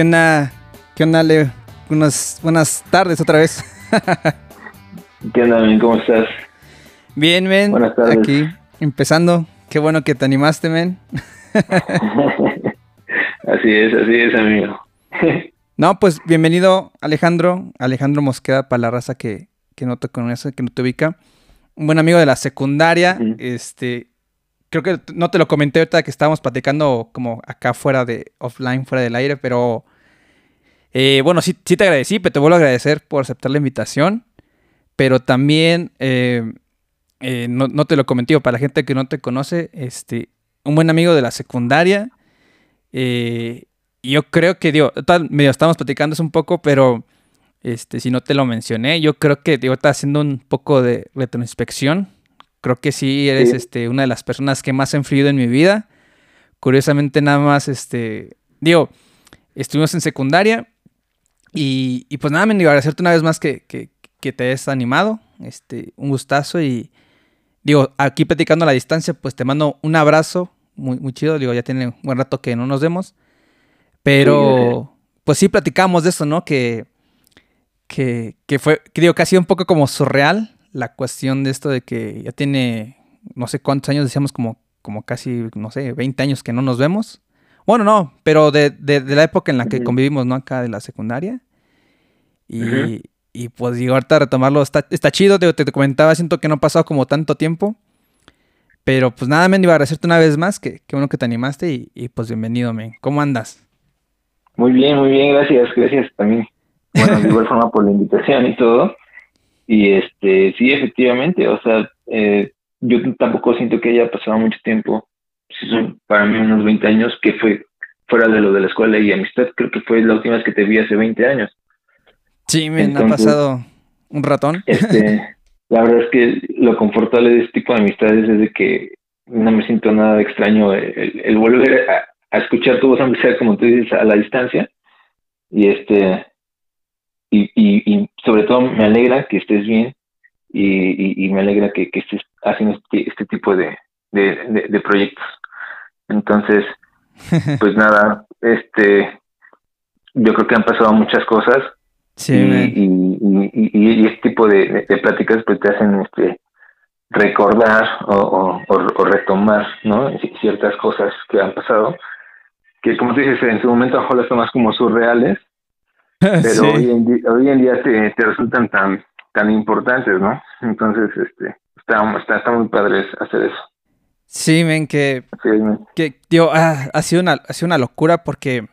¿Qué onda? ¿Qué onda, Leo? Unas buenas tardes otra vez. ¿Qué onda, men? ¿Cómo estás? Bien, men. Buenas tardes. Aquí, empezando. Qué bueno que te animaste, men. así es, así es, amigo. no, pues bienvenido, Alejandro. Alejandro Mosqueda, para la raza que, que no te conoce, que no te ubica. Un buen amigo de la secundaria. Este, creo que no te lo comenté ahorita que estábamos platicando como acá fuera de offline, fuera del aire, pero eh, bueno, sí, sí te agradecí, pero te vuelvo a agradecer por aceptar la invitación, pero también eh, eh, no, no, te lo comenté, para la gente que no te conoce, este, un buen amigo de la secundaria, yo creo que, digo, tal, medio estamos platicando eso un poco, pero este, si no te lo mencioné, yo creo que, digo, está haciendo un poco de retroinspección. Creo que sí eres Este, una de las personas que más ha influido en mi vida. Curiosamente, nada más, este, digo, estuvimos en secundaria y, y pues nada, me digo, agradecerte una vez más que, que, que, te hayas animado. Este, un gustazo y digo, aquí platicando a la distancia, pues te mando un abrazo muy, muy chido. Digo, ya tiene un buen rato que no nos vemos. Pero, pues sí platicamos de eso, ¿no? Que, que, que fue, que digo, que ha sido un poco como surreal la cuestión de esto de que ya tiene no sé cuántos años, decíamos como, como casi, no sé, 20 años que no nos vemos. Bueno, no, pero de, de, la época en la que convivimos, ¿no? Acá de la secundaria. Y, y pues digo, ahorita retomarlo está, está chido, te, te, comentaba, siento que no ha pasado como tanto tiempo. Pero pues nada, men, iba a agradecerte una vez más, que, que bueno que te animaste y, y, pues bienvenido, men. ¿Cómo andas? Muy bien, muy bien, gracias, gracias también. Bueno, de igual forma por la invitación y todo. Y este, sí, efectivamente, o sea, eh, yo tampoco siento que haya pasado mucho tiempo, son para mí unos 20 años, que fue fuera de lo de la escuela y amistad, creo que fue la última vez que te vi hace 20 años. Sí, me ha pasado un ratón. Este, la verdad es que lo confortable de este tipo de amistades es de que no me siento nada extraño el, volver a, escuchar tu voz, aunque sea como tú dices, a la distancia. Y este, y, y, sobre todo me alegra que estés bien y, y me alegra que, que, estés haciendo este, este tipo de, de, de, proyectos. Entonces, pues nada, este, yo creo que han pasado muchas cosas sí, y, y, este tipo de, de, pláticas pues te hacen este recordar o, o, o, retomar ¿no? ciertas cosas que han pasado que como tú dices en su momento a lo más como surreales pero hoy, en día, hoy en día te, te, resultan tan tan importantes, ¿no? Entonces, este, está, está, está muy padre hacer eso. Sí, men, que, que digo, ah, ha, sido una, ha sido una locura porque,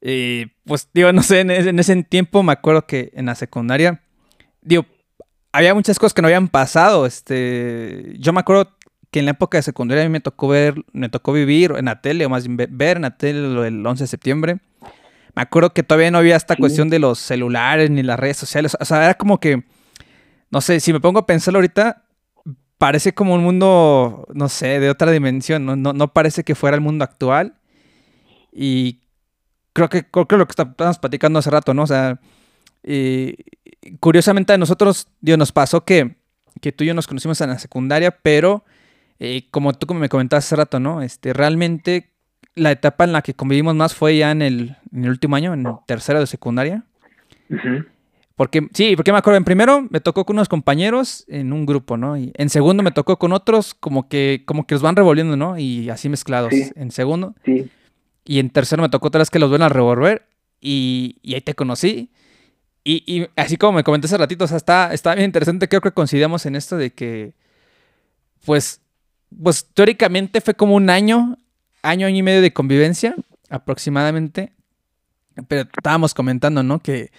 eh, pues, digo, no sé, en, en, ese tiempo me acuerdo que en la secundaria, digo, había muchas cosas que no habían pasado, este, yo me acuerdo que en la época de secundaria a mí me tocó ver, me tocó vivir en la tele, o más bien ver en la tele el 11 de septiembre, me acuerdo que todavía no había esta cuestión de los celulares ni las redes sociales. O sea, era como que, no sé, si me pongo a pensarlo ahorita, parece como un mundo, no sé, de otra dimensión. No, no, parece que fuera el mundo actual. Y creo que, creo que lo que estábamos platicando hace rato, ¿no? O sea, curiosamente a nosotros, Dios, nos pasó que, que tú y yo nos conocimos en la secundaria, pero eh, como tú me comentaste hace rato, ¿no? Este, realmente la etapa en la que convivimos más fue ya en el, en el último año, en tercero de secundaria. Porque, sí, porque me acuerdo, en primero me tocó con unos compañeros en un grupo, ¿no? Y en segundo me tocó con otros como que, como que los van revolviendo, ¿no? Y así mezclados. En segundo. Sí. Y en tercero me tocó otra vez que los ven a revolver. Y, y ahí te conocí. Y, y, así como me comenté hace ratito, o sea, está, está bien interesante. Creo que coincidimos en esto de que, pues, pues teóricamente fue como un año, año, año y medio de convivencia, aproximadamente. Pero estábamos comentando, ¿no? Que,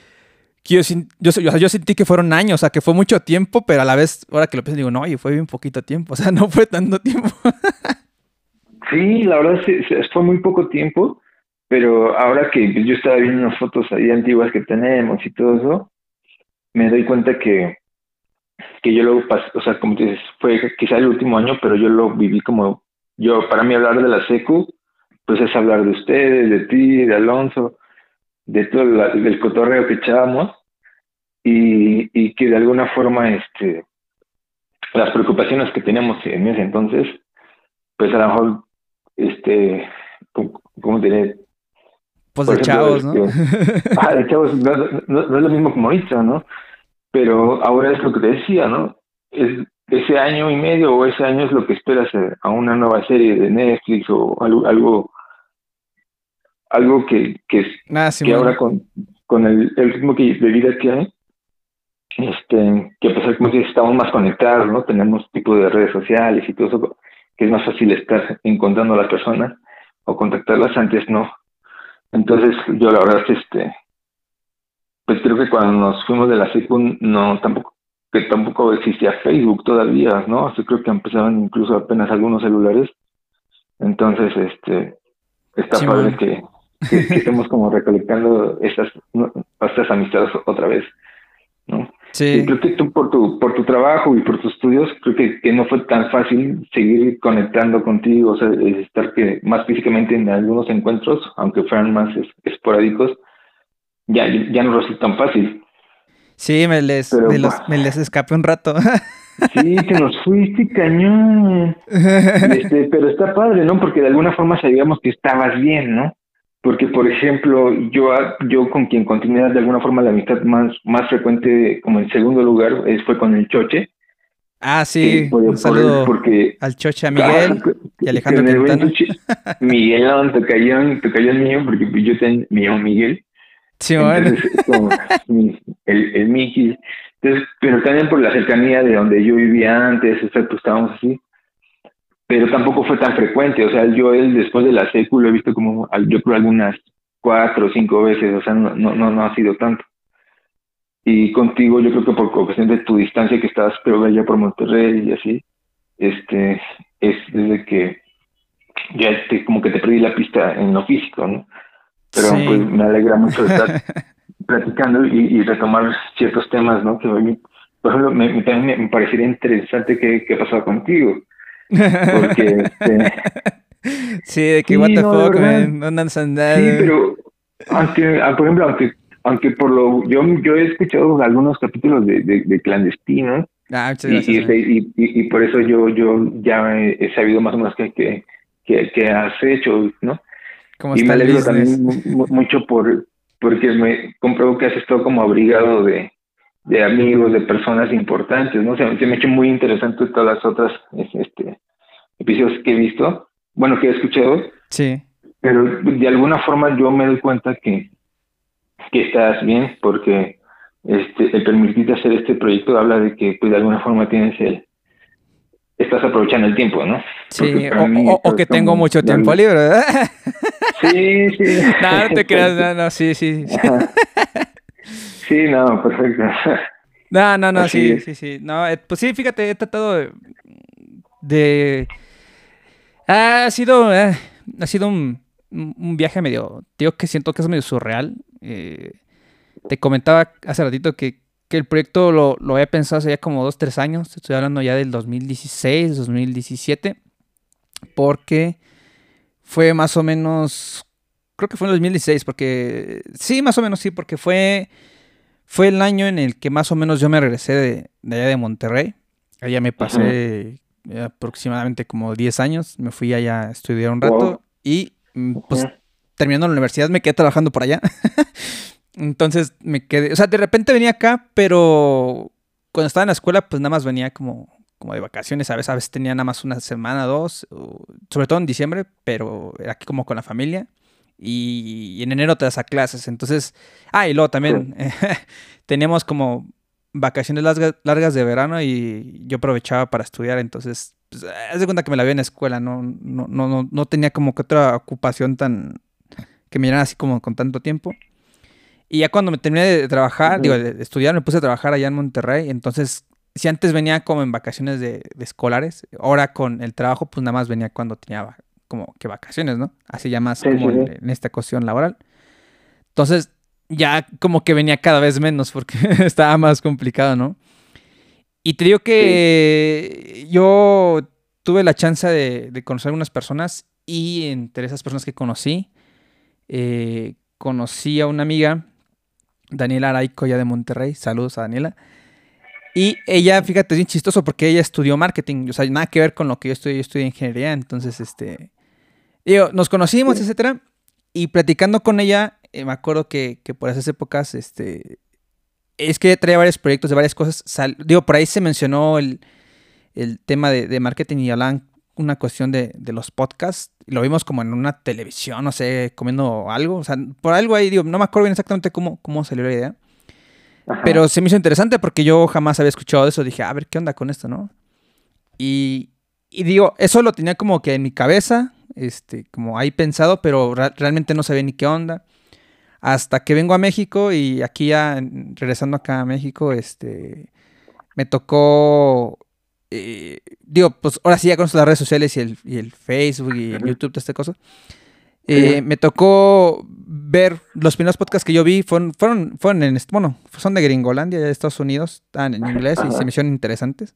yo, sentí que fueron años, o sea, que fue mucho tiempo, pero a la vez, ahora que lo pienso, digo, no, y fue bien poquito tiempo, o sea, no fue tanto tiempo. sí, la verdad sí, fue muy poco tiempo, pero ahora que yo estaba viendo unas fotos ahí antiguas que tenemos y todo eso, me doy cuenta que, que yo lo pasé, o sea, como dices, fue quizá el último año, pero yo lo viví como, yo, para mí hablar de la SECU, pues es hablar de ustedes, de ti, de Alonso, de todo el, cotorreo que echábamos y, y que de alguna forma este las preocupaciones que teníamos en ese entonces pues a lo mejor este cómo diré pues de chavos no este, ah, de chavos no, no, es lo mismo como ahorita no pero ahora es lo que te decía no es ese año y medio o ese año es lo que esperas a una nueva serie de Netflix o algo, algo algo que, que, ah, que ahora con, con el, el, ritmo que, de vida que hay, este, que pues como que estamos más conectados, ¿no? Tenemos tipo de redes sociales y todo eso, que es más fácil estar encontrando a las personas o contactarlas antes, no. Entonces, yo la verdad, este, pues creo que cuando nos fuimos de la SECU, no, tampoco, que tampoco existía Facebook todavía, ¿no? Creo que empezaban incluso apenas algunos celulares. Entonces, este, está padre que, que, estemos como recolectando estas, estas amistades otra vez, ¿no? Sí. creo que tú por tu, por tu trabajo y por tus estudios, creo que, que no fue tan fácil seguir conectando contigo, o sea, estar que más físicamente en algunos encuentros, aunque fueran más esporádicos, ya, ya no resulta tan fácil. Sí, me les, me, me les escapé un rato. Sí, te nos fuiste cañón. Este, pero está padre, ¿no? Porque de alguna forma sabíamos que estabas bien, ¿no? Porque por ejemplo yo yo con quien continué de alguna forma la amistad más más frecuente como en segundo lugar fue con el Choche. Ah sí un saludo porque al Choche a Miguel y Alejandro Quintana. Miguel no, Tocayón Tocayón mío porque yo tengo mío Miguel. Sí bueno. el, el Miki entonces pero también por la cercanía de donde yo vivía antes o sea pues estábamos así pero tampoco fue tan frecuente. O sea, yo él después de la secu lo he visto como, yo creo, algunas cuatro o cinco veces, o sea, no, no, no, ha sido tanto. Y contigo, yo creo que por cuestión de tu distancia que estabas, creo, allá por Monterrey y así, este, es desde que ya este, como que te perdí la pista en lo físico, ¿no? Pero pues me alegra mucho estar platicando y, retomar ciertos temas, ¿no? Que por ejemplo, me, también me parecería interesante qué, qué pasado contigo. Porque, este, sí, de que, what the fuck, man, no andas Sí, pero, aunque, ah, por ejemplo, aunque, aunque por lo, yo, yo he escuchado algunos capítulos de, de, de clandestinos, ah, y, y, por eso yo, yo ya he, sabido más o menos qué que, que, que, has hecho, ¿no? y me alegro también mucho por porque me compruebo que has estado como abrigado de, de amigos, de personas importantes, ¿no? se me ha hecho muy interesante todas las otras este, episodios que he visto, bueno, que he escuchado. Sí. Pero de alguna forma yo me doy cuenta que, que estás bien, porque este, el permitirte hacer este proyecto habla de que pues de alguna forma tienes el, estás aprovechando el tiempo, ¿no? Sí, o, que tengo mucho tiempo libre, ¿verdad? Sí, sí. no, no te creas, no, no, sí, sí. Sí, no, perfecto. No, no, no, sí, sí, sí. No, eh, pues sí, fíjate, he tratado de... Ha sido, eh, ha sido un, viaje medio, digo que siento que es medio surreal. Eh, te comentaba hace ratito que, que el proyecto lo, lo he pensado hace ya como dos, tres años. Estoy hablando ya del 2016, 2017. Porque fue más o menos, creo que fue en el 2016, porque sí, más o menos sí, porque fue fue el año en el que más o menos yo me regresé de, allá de Monterrey. Allá me pasé aproximadamente como 10 años. Me fui allá a estudiar un rato y mm, pues terminando la universidad me quedé trabajando por allá. Entonces me quedé, o sea, de repente venía acá, pero cuando estaba en la escuela pues nada más venía como, como de vacaciones, a veces, a veces tenía nada más una semana, dos, sobre todo en diciembre, pero era aquí como con la familia y, en enero te das a clases. Entonces, ah, y luego también teníamos como vacaciones largas, largas de verano y yo aprovechaba para estudiar, entonces pues, haz de cuenta que me la vi en la escuela, no, no, no, no tenía como que otra ocupación tan, que me llenara así como con tanto tiempo. Y ya cuando me terminé de trabajar, digo, de estudiar, me puse a trabajar allá en Monterrey. Entonces, si antes venía como en vacaciones de, escolares, ahora con el trabajo, pues nada más venía cuando tenía como que vacaciones, ¿no? Así ya más como En, esta cuestión laboral. Entonces, ya como que venía cada vez menos porque estaba más complicado, ¿no? Y te digo que yo tuve la chance de, de conocer a algunas personas y entre esas personas que conocí, eh, conocí a una amiga Daniela Araico, ya de Monterrey. Saludos a Daniela. Y ella, fíjate, es bien chistoso porque ella estudió marketing, o sea, nada que ver con lo que yo estudié, yo estudié ingeniería, entonces, este, digo, nos conocimos, etcétera, y platicando con ella, eh, me acuerdo que, por esas épocas, este, es que traía varios proyectos de varias cosas, digo, por ahí se mencionó el, tema de, de, marketing y hablaban una cuestión de, los podcasts. Lo vimos como en una televisión, no sé, comiendo algo. O sea, por algo ahí, digo, no me acuerdo bien exactamente cómo, cómo salió la idea. Pero se me hizo interesante porque yo jamás había escuchado eso. Dije, a ver, ¿qué onda con esto, no? Y, digo, eso lo tenía como que en mi cabeza, este, como ahí pensado, pero realmente no sabía ni qué onda. Hasta que vengo a México y aquí ya, regresando acá a México, este, me tocó eh, digo, pues ahora sí ya con las redes sociales y el, Facebook y el YouTube, toda esta cosa. Eh, me tocó ver los primeros podcasts que yo vi, fueron, fueron, fueron en, bueno, son de Gringolandia, de Estados Unidos, están en inglés y se me hicieron interesantes.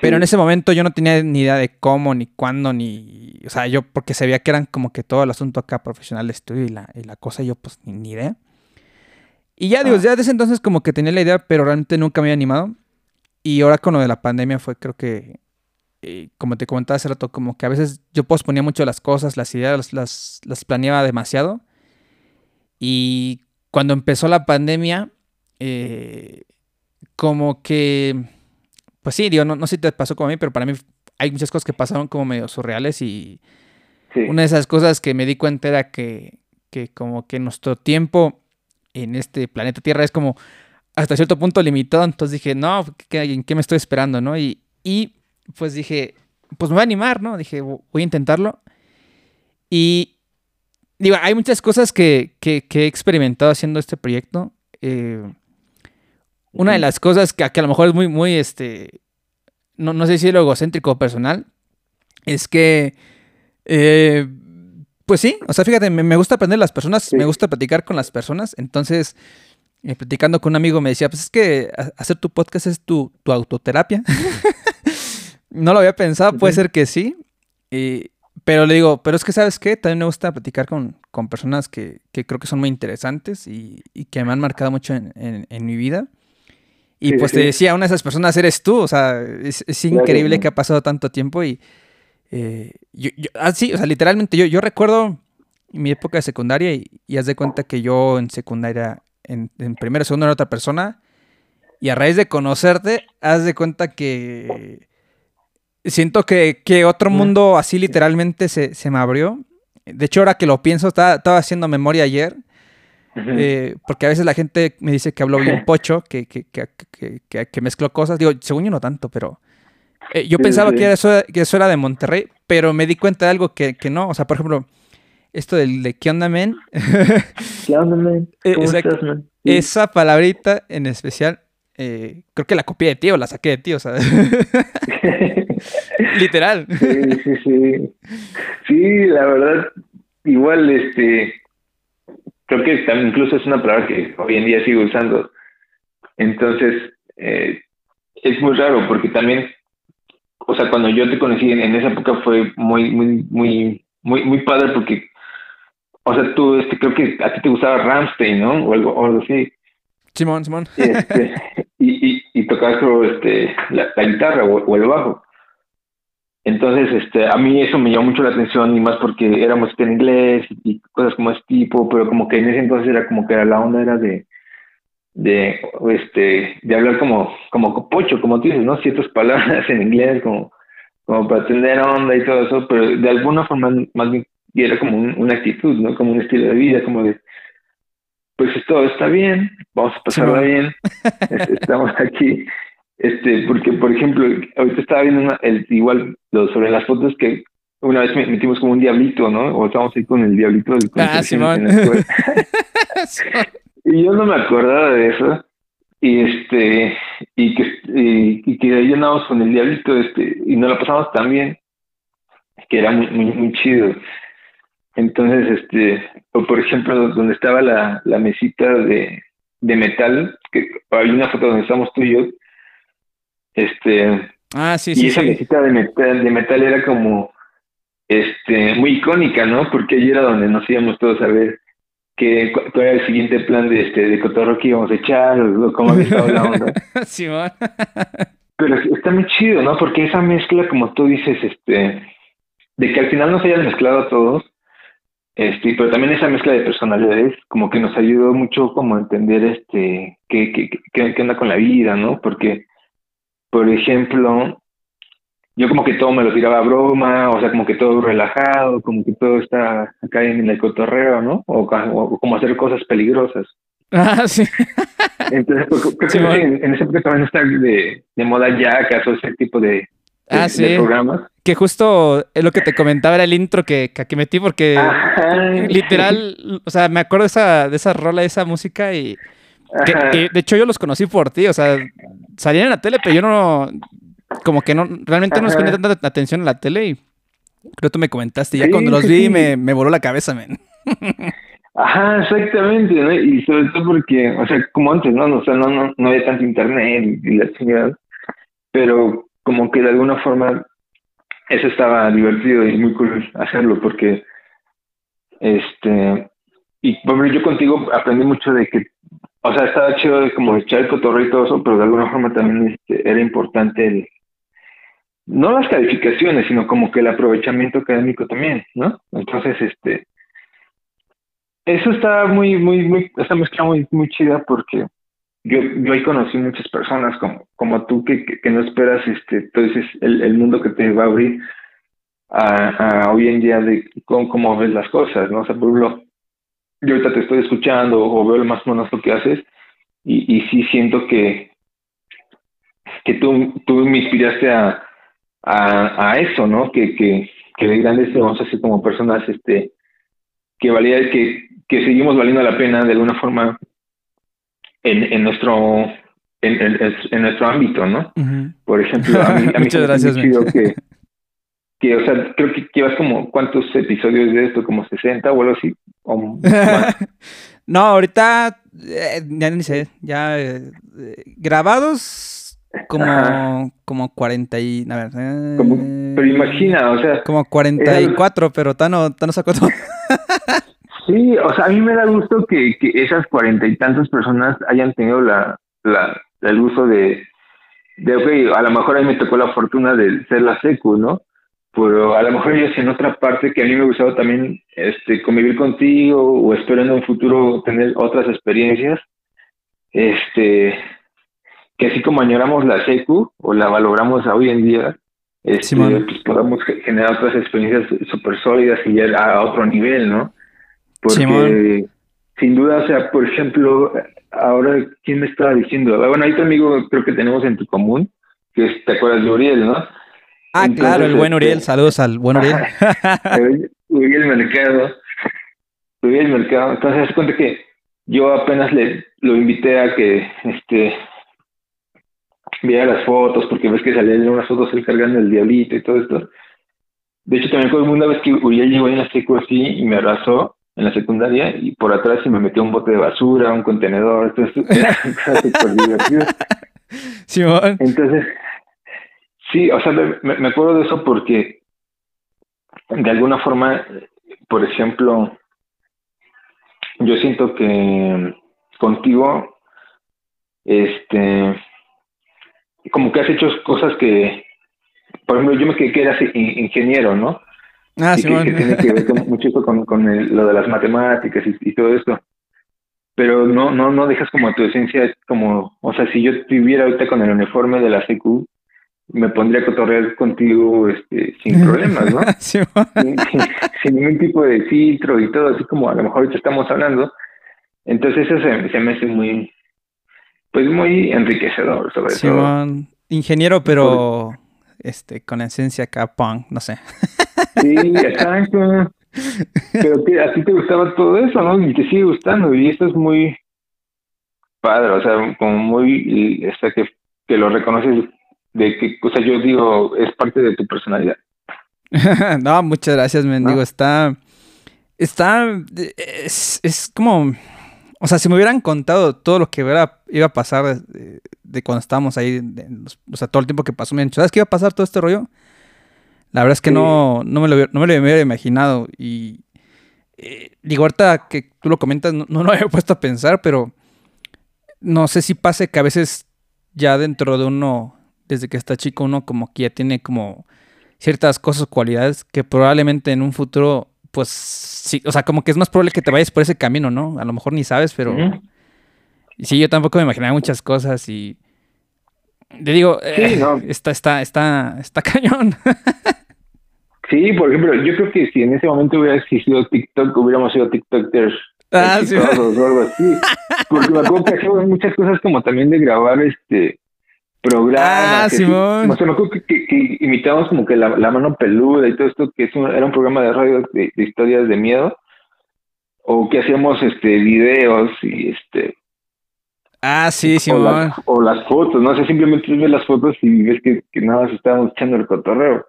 Pero en ese momento yo no tenía ni idea de cómo, ni cuándo, ni. O sea, yo porque sabía que eran como que todo el asunto acá profesional de estudio y la, y la cosa, yo pues ni, ni idea. Y ya, digo, ah. ya desde entonces como que tenía la idea, pero realmente nunca me había animado. Y ahora con lo de la pandemia fue creo que, eh, como te comentaba hace rato, como que a veces yo posponía mucho las cosas, las ideas, las, las, planeaba demasiado. Y cuando empezó la pandemia, eh, como que, pues sí, digo, no, no sé si te pasó como a mí, pero para mí hay muchas cosas que pasaron como medio surreales y una de esas cosas que me di cuenta era que, que como que nuestro tiempo en este planeta Tierra es como hasta cierto punto limitado, entonces dije, no, ¿en qué me estoy esperando, no? Y, y pues dije, pues me voy a animar, ¿no? Dije, voy a intentarlo. Y digo, hay muchas cosas que, que, he experimentado haciendo este proyecto. Eh, una de las cosas que, que, a lo mejor es muy, muy, este, no, no sé si es lo egocéntrico o personal, es que, eh, pues sí, o sea, fíjate, me, gusta aprender las personas, me gusta platicar con las personas, entonces eh, platicando con un amigo me decía, pues es que hacer tu podcast es tu, autoterapia. no lo había pensado, puede ser que sí. pero le digo, pero es que sabes qué, también me gusta platicar con, personas que, creo que son muy interesantes y, que me han marcado mucho en, mi vida. Y pues te decía, una de esas personas eres tú, o sea, es, increíble que ha pasado tanto tiempo y... Eh, yo, ah, sí, o sea, literalmente yo, yo recuerdo mi época de secundaria y, y haz de cuenta que yo en secundaria en, en primera, segunda era otra persona. Y a raíz de conocerte, haz de cuenta que siento que, otro mundo así literalmente se, me abrió. De hecho, ahora que lo pienso, estaba, haciendo memoria ayer. Eh, porque a veces la gente me dice que hablo bien pocho, que, que, que, que, mezclo cosas. Digo, según yo no tanto, pero eh, yo pensaba Que, eso, que eso era de Monterrey, pero me di cuenta de algo que, no. O sea, por ejemplo, esto del de ¿qué onda, men? ¿Qué onda, men? Eh, ¿Cómo estás, man? Esa palabrita en especial, eh, creo que la copié de ti o la saqué de ti, o sea. Literal. Sí, sí, sí. Sí, la verdad, igual, este. Creo que también incluso es una palabra que hoy en día sigo usando. Entonces, eh, es muy raro porque también, o sea, cuando yo te conocí en, en esa época fue muy, muy, muy, muy, muy padre porque o sea, tú, este, creo que a ti te gustaba Ramstein, ¿no? O algo, o algo así. Simón, Simón. Este, y, y, y tocabas este, la, guitarra o, el bajo. Entonces, este, a mí eso me llamó mucho la atención y más porque era música en inglés y cosas como ese tipo, pero como que en ese entonces era como que era la onda era de, de, este, de hablar como, como copocho, como tú dices, ¿no? Ciertas palabras en inglés como, como para tener onda y todo eso, pero de alguna forma más bien era como una actitud, ¿no? Como un estilo de vida, como de, pues todo está bien, vamos a pasarlo bien, estamos aquí, Este, porque, por ejemplo, ahorita estaba viendo una, el, igual lo, sobre las fotos que una vez metimos como un diablito, ¿no? O estábamos ahí con el diablito del Ah, Simón. y yo no me acordaba de eso. Y este, y que, y, que ahí andábamos con el diablito, este, y nos lo pasamos tan bien, que era muy, muy, muy chido. Entonces, este, o por ejemplo, donde estaba la, la mesita de, de metal, que hay una foto donde estamos tú y yo, este, ah, sí, y esa mesita de metal, de metal era como, este, muy icónica, ¿no? Porque allí era donde nos íbamos todos a ver que, cuál era el siguiente plan de este de cotorro que íbamos a echar, o cómo había estado la onda. sí, Pero está muy chido, ¿no? Porque esa mezcla, como tú dices, este, de que al final nos hayan mezclado a todos, este, pero también esa mezcla de personalidades como que nos ayudó mucho como a entender este qué, qué, qué, qué onda con la vida, ¿no? Porque, por ejemplo, yo como que todo me lo tiraba a broma, o sea, como que todo relajado, como que todo está acá en el cotorreo, ¿no? O, como hacer cosas peligrosas. Ah, sí. Entonces, pues, en, ese época también está de, de moda ya, o ese tipo de, ah, sí. programas. Que justo es lo que te comentaba, era el intro que, que aquí metí, porque literal, o sea, me acuerdo de esa, de esa rola, de esa música y... Que, de hecho yo los conocí por ti, o sea, salían en la tele, pero yo no, como que no, realmente no les ponía tanta atención a la tele y creo que tú me comentaste, ya cuando los vi me, me voló la cabeza, men. Ajá, exactamente, ¿no? Y sobre todo porque, o sea, como antes, ¿no? O sea, no, no, no había tanto internet y la chingada, pero como que de alguna forma eso estaba divertido y muy cool hacerlo porque, este, y bueno, yo contigo aprendí mucho de que, o sea, estaba chido de como echar el cotorreo y todo eso, pero de alguna forma también este, era importante el, no las calificaciones, sino como que el aprovechamiento académico también, ¿no? Entonces, este, eso está muy, muy, muy, esta mezcla muy, muy chida porque yo, yo ahí conocí muchas personas como, como tú que, que, no esperas, este, entonces el, el mundo que te va a abrir a, a hoy en día de cómo, cómo, ves las cosas, ¿no? O sea, por ejemplo, yo ahorita te estoy escuchando o veo más o menos lo que haces y, y sí siento que, que tú, tú me inspiraste a, a, a eso, ¿no? Que, que, que de grandes vamos a ser como personas este, que valía, que, que seguimos valiendo la pena de alguna forma en, en nuestro en, en, nuestro ámbito, ¿no? Por ejemplo, a mí, a mí Muchas gracias, que, que, o sea, creo que llevas como, ¿cuántos episodios de esto? ¿Como 60 o algo así? no, ahorita, eh, ya ni sé, ya eh, grabados como, como 40 y... A ver, eh, pero imagina, o sea... Como 44, pero Tano, Tano sacó todo. sí, o sea, a mí me da gusto que, que esas cuarenta y tantas personas hayan tenido la, la, el uso de, de, ok, a lo mejor a mí me tocó la fortuna de ser la secu, ¿no? Pero a lo mejor ellos en otra parte que a mí me gustaba también este, convivir contigo o espero en un futuro tener otras experiencias, este, que así como añoramos la secu o la valoramos hoy en día, este, pues podamos generar otras experiencias súper sólidas y ya a otro nivel, ¿no? Porque sin duda, o sea, por ejemplo, ahora, ¿quién me estaba diciendo? Bueno, hay tu amigo creo que tenemos en tu común, que es, te acuerdas de Uriel, ¿no? Ah, claro, el buen Uriel, este, saludos al buen Uriel. Uriel Mercado, Uriel Mercado, entonces se cuenta que yo apenas le lo invité a que este viera las fotos, porque ves que salían unas fotos él cargando el diablito y todo esto. De hecho, también fue una vez que Uriel llegó en la secu así y me abrazó en la secundaria y por atrás se me metió un bote de basura, un contenedor, entonces era súper divertido. Entonces, sí, o sea, me, me acuerdo de eso porque de alguna forma, por ejemplo, yo siento que contigo, este, como que has hecho cosas que, por ejemplo, yo me quedé que eras ingeniero, ¿no? Ah, sí, que, tiene que ver con, mucho con, con lo de las matemáticas y, todo esto. Pero no, no, no dejas como tu esencia, como, o sea, si yo estuviera ahorita con el uniforme de la CQ, me pondría a cotorrear contigo este, sin problemas, ¿no? sí, sin, ningún tipo de filtro y todo, así como a lo mejor ahorita estamos hablando. Entonces eso se, se me hace muy, pues muy enriquecedor sobre Simón, ingeniero, pero este, con esencia acá punk, no sé. Sí, exacto. Pero que a ti te gustaba todo eso, ¿no? Y te sigue gustando. Y esto es muy padre, o sea, como muy, hasta que, que lo reconoces de que, o sea, yo digo, es parte de tu personalidad. no, muchas gracias, mendigo. Está, está, es, es como, o sea, si me hubieran contado todo lo que iba a pasar de, cuando estábamos ahí, o sea, todo el tiempo que pasó, me ¿sabes qué iba a pasar todo este rollo? La verdad es que no, no, me lo, no me lo hubiera imaginado. Y eh, digo, ahorita que tú lo comentas, no, no, lo había puesto a pensar, pero no sé si pase que a veces ya dentro de uno, desde que está chico, uno como que ya tiene como ciertas cosas, cualidades que probablemente en un futuro, pues sí, o sea, como que es más probable que te vayas por ese camino, ¿no? A lo mejor ni sabes, pero... Sí, yo tampoco me imaginaba muchas cosas y... Te digo, eh, está, está, está, está cañón. sí, por ejemplo, yo creo que si en ese momento hubiera existido TikTok, hubiéramos sido TikTokers Ah, sí. o algo así. Porque me acuerdo que hacíamos muchas cosas como también de grabar este programas. Ah, Simón. O sea, me acuerdo que, que, imitábamos como que la, mano peluda y todo esto, que es era un programa de radio de, historias de miedo. O que hacíamos este videos y este. Ah, sí, Simón. O, las fotos, no sé, simplemente ves las fotos y ves que, que nada más estábamos echando el cotorreo.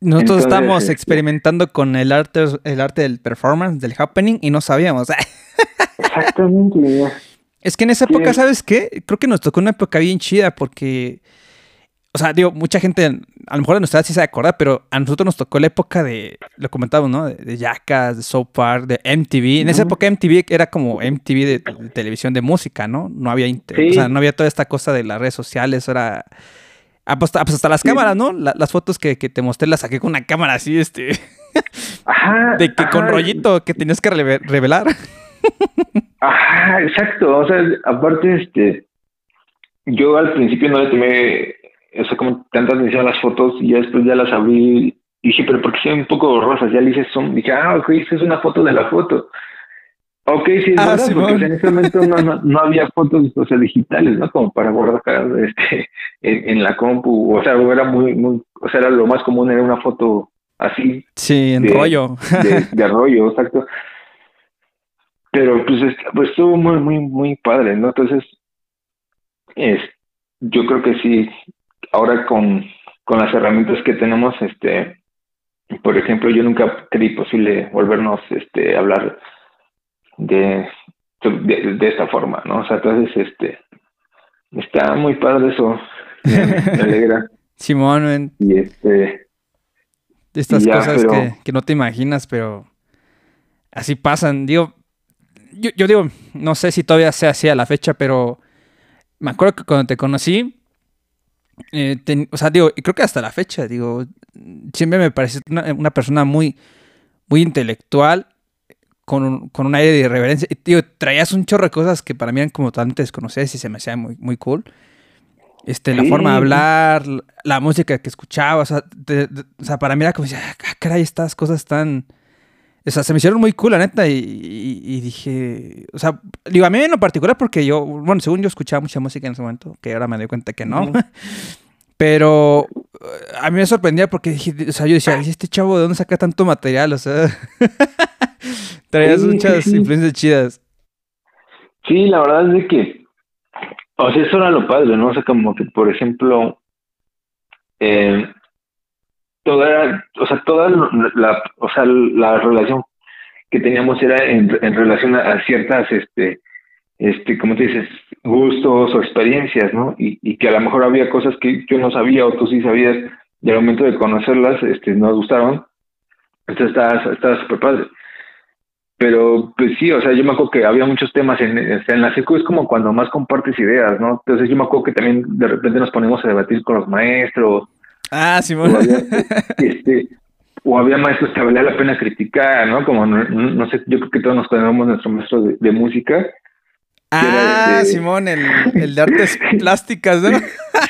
Nosotros estamos este, experimentando con el arte, el arte del performance, del happening, y no sabíamos. Exactamente. Es que en esa época, ¿sabes qué? Creo que nos tocó una época bien chida porque, o sea, digo, mucha gente, a lo mejor de nuestra edad sí se acuerda, pero a nosotros nos tocó la época de, lo comentamos, ¿no? De, de Jackass, de Soap Park, de MTV. En esa época MTV era como MTV de, televisión de música, ¿no? No había, o sea, no había toda esta cosa de las redes sociales, era Ah, pues, ah, pues, hasta las cámaras, ¿no? las fotos que, te mostré las saqué con una cámara así, este. Ajá. De que con rollito que tenías que revelar. Ajá, exacto. O sea, aparte, este. Yo al principio no le tomé. O sea, como tanta atención a las fotos y ya después ya las abrí. Y dije, pero porque son un poco rosas. Ya le hice son. Dije, ah, ok, esa es una foto de la foto. Ok, sí, es ah, verdad, porque en ese momento no, no, había fotos o sea, digitales, ¿no? Como para guardar este, en, la compu. O sea, era muy, muy, o sea, era lo más común, era una foto así. Sí, en rollo. De, rollo, exacto. Pero pues, pues estuvo muy, muy, muy padre, ¿no? Entonces, es, yo creo que sí, ahora con, con las herramientas que tenemos, este, por ejemplo, yo nunca creí posible volvernos este, a hablar de, de, esta forma, ¿no? O sea, entonces, este, está muy padre eso, me, alegra. Simón, y este... Estas cosas que, que, no te imaginas, pero así pasan. Digo, yo, yo, digo, no sé si todavía sea así a la fecha, pero me acuerdo que cuando te conocí, eh, o sea, digo, y creo que hasta la fecha, digo, siempre me pareció una, una persona muy, muy intelectual con un, con un aire de irreverencia. Y, tío, traías un chorro de cosas que para mí eran como totalmente desconocidas y se me hacía muy, muy cool. Este, la forma de hablar, la música que escuchaba, o sea, o sea para mí era como, ah, caray, estas cosas están... O sea, se me hicieron muy cool, la neta, y, y, dije, o sea, digo, a mí en lo particular porque yo, bueno, según yo escuchaba mucha música en ese momento, que ahora me doy cuenta que no, pero a mí me sorprendía porque dije, o sea, yo decía, este chavo de dónde saca tanto material? O sea, Traías muchas influencias chidas. Sí, la verdad es que, o sea, eso era lo padre, ¿no? O sea, como que, por ejemplo, eh, toda, o sea, toda la, o sea, la relación que teníamos era en, relación a, ciertas, este, este, como te dices, gustos o experiencias, ¿no? Y, y que a lo mejor había cosas que yo no sabía o tú sí sabías, y al momento de conocerlas, este, nos gustaron. Entonces estaba, estaba súper padre. Pero, pues sí, o sea, yo me acuerdo que había muchos temas en, en la secu, es como cuando más compartes ideas, ¿no? Entonces yo me acuerdo que también de repente nos ponemos a debatir con los maestros. Ah, bueno. O había, este, o había maestros que valía la pena criticar, ¿no? Como, no, sé, yo creo que todos nos conocemos nuestro maestro de música Ah, Simón, el, el, de artes plásticas, ¿no?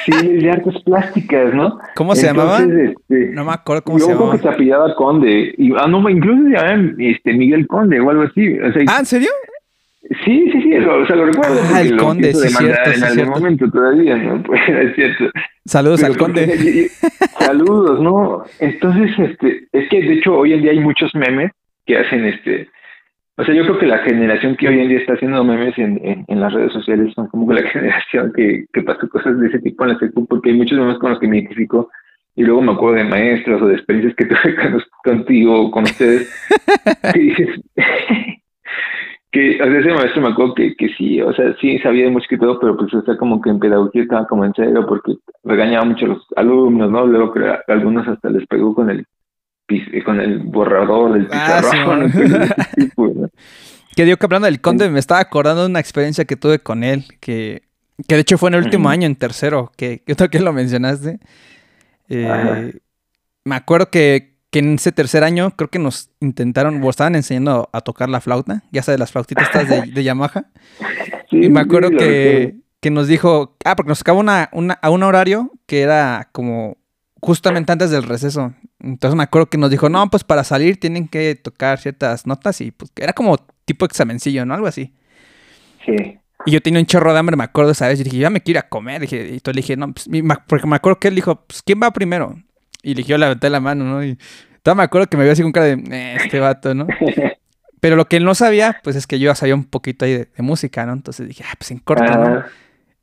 sí, el de artes plásticas, ¿no? ¿Cómo se llamaba? Este, no me acuerdo cómo se llamaba. que se apellidaba Conde. Y, ah, no, incluso se llamaba este, Miguel Conde o algo así. ah, ¿en serio? Sí, sí, sí, o sea, lo recuerdo. Ah, el conde, sí, cierto, en algún momento todavía, ¿no? Pues es cierto. Saludos al conde. saludos, ¿no? Entonces, este, es que de hecho hoy en día hay muchos memes que hacen este. O sea, yo creo que la generación que hoy en día está haciendo memes en, en, las redes sociales son como la generación que, que pasó cosas de ese tipo en la secu, porque hay muchos memes con los que me identifico y luego me acuerdo de maestros o de experiencias que tuve contigo o con ustedes. que dices, que, o sea, ese maestro me acuerdo que, que sí, o sea, sí sabía de mucho que todo, pero pues, o sea, como que en pedagogía estaba como en serio porque regañaba mucho a los alumnos, ¿no? Luego que a algunos hasta les pegó con el con el borrador del ah, pizarrón. Que digo que hablando del conde, me estaba acordando de una experiencia que tuve con él, que, que de hecho fue en el último año, en tercero, que creo que lo mencionaste. Eh, me acuerdo que, que, en ese tercer año creo que nos intentaron, o estaban enseñando a tocar la flauta, ya sabes, las flautitas estas de, de Yamaha. y me acuerdo que, que, nos dijo, ah, porque nos acabó una, una, a un horario que era como justamente antes del receso. Entonces me acuerdo que nos dijo, no, pues para salir tienen que tocar ciertas notas y pues era como tipo examencillo, ¿no? Algo así. Sí. Y yo tenía un chorro de hambre, me acuerdo esa vez. Y dije, ya me quiero ir a comer. Dije, y entonces le dije, no, pues, porque me acuerdo que él dijo, pues, ¿quién va primero? Y le dije, yo levanté la mano, ¿no? Y todavía me acuerdo que me vio así con cara de, eh, este vato, ¿no? Pero lo que él no sabía, pues es que yo ya sabía un poquito ahí de, música, ¿no? Entonces dije, ah, pues en corto, ¿no?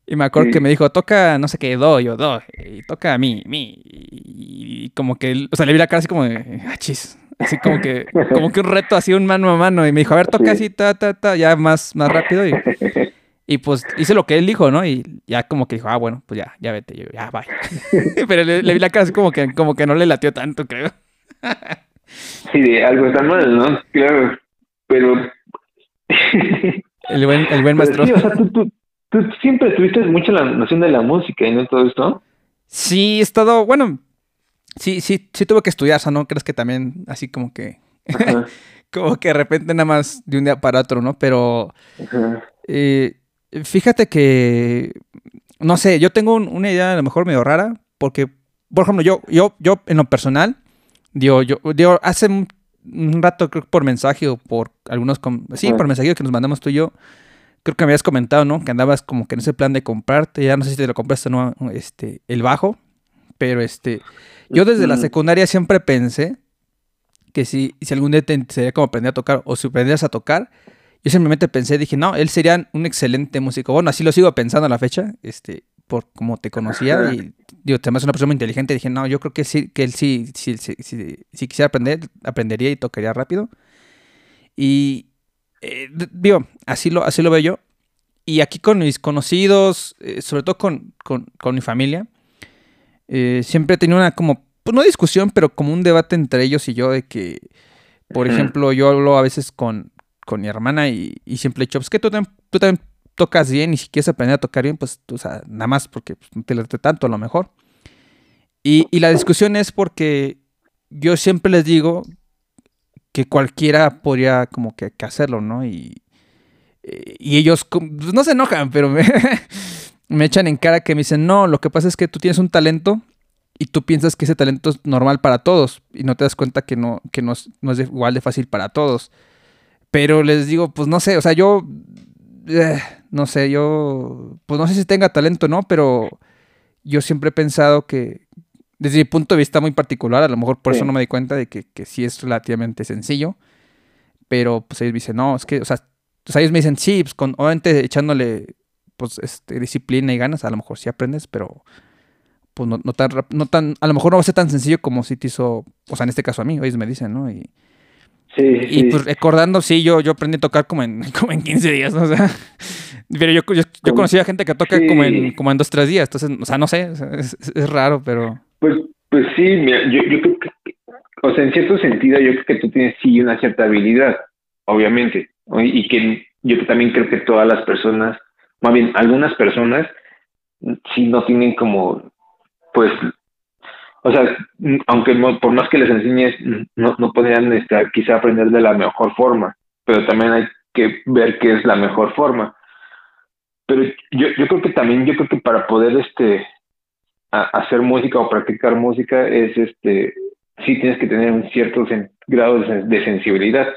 Y me acuerdo que me dijo, toca, no sé qué, do, yo, do, y toca a mí, mí. Y, como que, o sea, le vi la cara así como de, ah, chis. Así como que, como que un reto así, un mano a mano. Y me dijo, a ver, toca así, ta, ta, ta, ya más, más rápido. Y, y pues hice lo que él dijo, ¿no? Y ya como que dijo, ah, bueno, pues ya, ya vete. yo, ya, bye. Pero le, vi la cara así como que, como que no le latió tanto, creo. sí, de algo está mal, ¿no? Claro. Pero. el buen, el buen maestro. Sí, o sea, tú, tú, tú, siempre tuviste mucho la noción de la música y no todo esto. Sí, he estado, bueno, sí, sí, sí tuve que estudiar, o sea, ¿no crees que también así como que. como que de repente nada más de un día para otro, ¿no? Pero. Eh, Fíjate que, no sé, yo tengo una idea a lo mejor medio rara, porque, por ejemplo, yo, yo, yo en lo personal, digo, yo, digo, hace un, rato, creo que por mensaje o por algunos, sí, por mensaje que nos mandamos tú y yo, creo que me habías comentado, ¿no? Que andabas como que en ese plan de comprarte, ya no sé si te lo compraste no, este, el bajo, pero este, yo desde la secundaria siempre pensé que si, si algún día te sería como aprender a tocar o si aprendieras a tocar, yo simplemente pensé, dije, no, él sería un excelente músico. Bueno, así lo sigo pensando a la fecha, este, por como te conocía y digo, además es una persona muy inteligente, dije, no, yo creo que sí, que él sí, sí, sí, si quisiera aprender, aprendería y tocaría rápido. Y eh, digo, así lo, así lo veo yo. Y aquí con mis conocidos, eh, sobre todo con, mi familia, eh, siempre he tenido una como, pues no discusión, pero como un debate entre ellos y yo de que, por ejemplo, yo hablo a veces con, con mi hermana y, siempre he dicho, pues que tú, tú también tocas bien y si quieres aprender a tocar bien, pues o nada más porque pues, no te late tanto a lo mejor. Y, la discusión es porque yo siempre les digo que cualquiera podría como que, hacerlo, ¿no? Y, y ellos pues, no se enojan, pero me, me echan en cara que me dicen, no, lo que pasa es que tú tienes un talento y tú piensas que ese talento es normal para todos y no te das cuenta que no, que no es, no es igual de fácil para todos. Pero les digo, pues no sé, o sea, yo, eh, no sé, yo, pues no sé si tenga talento, ¿no? Pero yo siempre he pensado que, desde mi punto de vista muy particular, a lo mejor por eso no me di cuenta de que, que, sí es relativamente sencillo, pero pues ellos me dicen, no, es que, o sea, ellos me dicen, sí, pues con, obviamente echándole, pues, este, disciplina y ganas, a lo mejor sí aprendes, pero pues no, no, tan, no tan, a lo mejor no va a ser tan sencillo como si te hizo, o sea, en este caso a mí, ellos me dicen, ¿no? Y, y pues recordando, sí, yo, yo aprendí a tocar como en, como en 15 días, o sea. Pero yo, yo, conocí a gente que toca como en como en dos, tres días, entonces, o sea, no sé, es, raro, pero... Pues, pues sí, yo, yo creo que, o sea, en cierto sentido, yo creo que tú tienes sí una cierta habilidad, obviamente, y que yo también creo que todas las personas, más bien, algunas personas, sí no tienen como, pues, o sea, aunque por más que les enseñes, no, no podrían este, quizá aprender de la mejor forma, pero también hay que ver qué es la mejor forma. Pero yo, yo creo que también, yo creo que para poder este hacer música o practicar música es este sí tienes que tener un cierto grado de sensibilidad.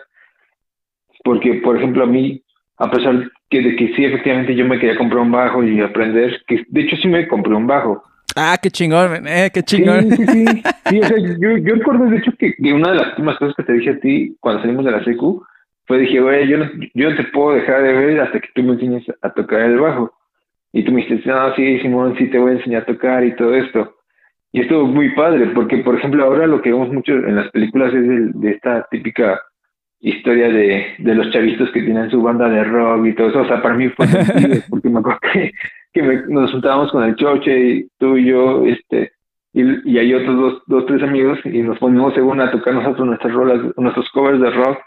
Porque, por ejemplo, a mí, a pesar que de que sí, efectivamente yo me quería comprar un bajo y aprender, que de hecho sí me compré un bajo. Ah, qué chingón, eh, qué chingón. Sí, sí, sí. o sea, yo, yo recuerdo de hecho que, una de las últimas cosas que te dije a ti cuando salimos de la secu fue dije, güey, yo no, yo no te puedo dejar de ver hasta que tú me enseñes a tocar el bajo. Y tú me dijiste, no, sí, Simón, sí te voy a enseñar a tocar y todo esto. Y esto es muy padre, porque por ejemplo ahora lo que vemos mucho en las películas es de esta típica historia de, de los chavitos que tienen su banda de rock y todo eso. O sea, para mí fue porque me acuerdo que, que nos juntábamos con el Choche y tú y yo, este, y, y hay otros dos, dos, tres amigos y nos ponemos según a tocar nosotros nuestras rolas, nuestros covers de rock.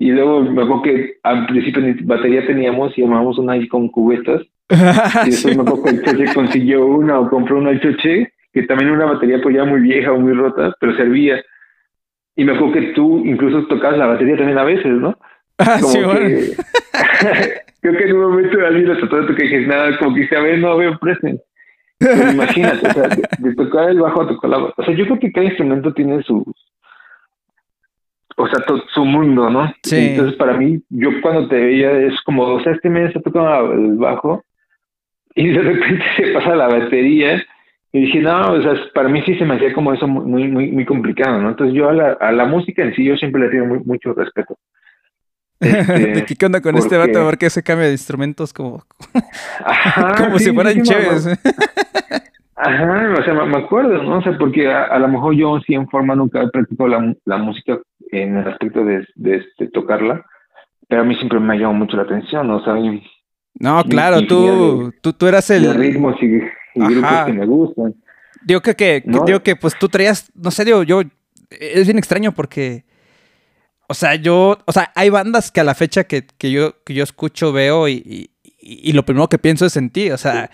Y luego me acuerdo que al principio ni batería teníamos y armábamos una ahí con cubetas. y después me acuerdo que el Choche consiguió una o compró una el Choche, que también era una batería pues ya muy vieja o muy rota, pero servía. Y me acuerdo que tú incluso tocabas la batería también a veces, ¿no? Ah, sí, bueno. creo que en un momento alguien lo trató de tocar y dije, nada, como que dice, a ver, no veo presente. Pero imagínate, o sea, de, tocar el bajo a tocar la O sea, yo creo que cada instrumento tiene su. O sea, su mundo, ¿no? Sí. Entonces, para mí, yo cuando te veía es como, o sea, este mes está tocando el bajo y de repente se pasa la batería y dije, no, o sea, para mí sí se me hacía como eso muy, muy, muy complicado, ¿no? Entonces yo a la, a la música en sí yo siempre le tengo muy, mucho respeto. Este, ¿Qué onda con este vato? ¿Por qué se cambia de instrumentos como, como si fueran chéves? Ajá, o sea, me, acuerdo, ¿no? O sea, porque a, lo mejor yo sí en forma nunca he practicado la, la música en el aspecto de, de, tocarla, pero a mí siempre me ha llamado mucho la atención, o sea... No, claro, tú, tú, tú eras el... ritmo, sí y grupos que me gustan. Digo que, que, digo que pues tú traías, no sé, digo, yo, es bien extraño porque, o sea, yo, o sea, hay bandas que a la fecha que, que yo, que yo escucho, veo y, y, lo primero que pienso es en ti, o sea,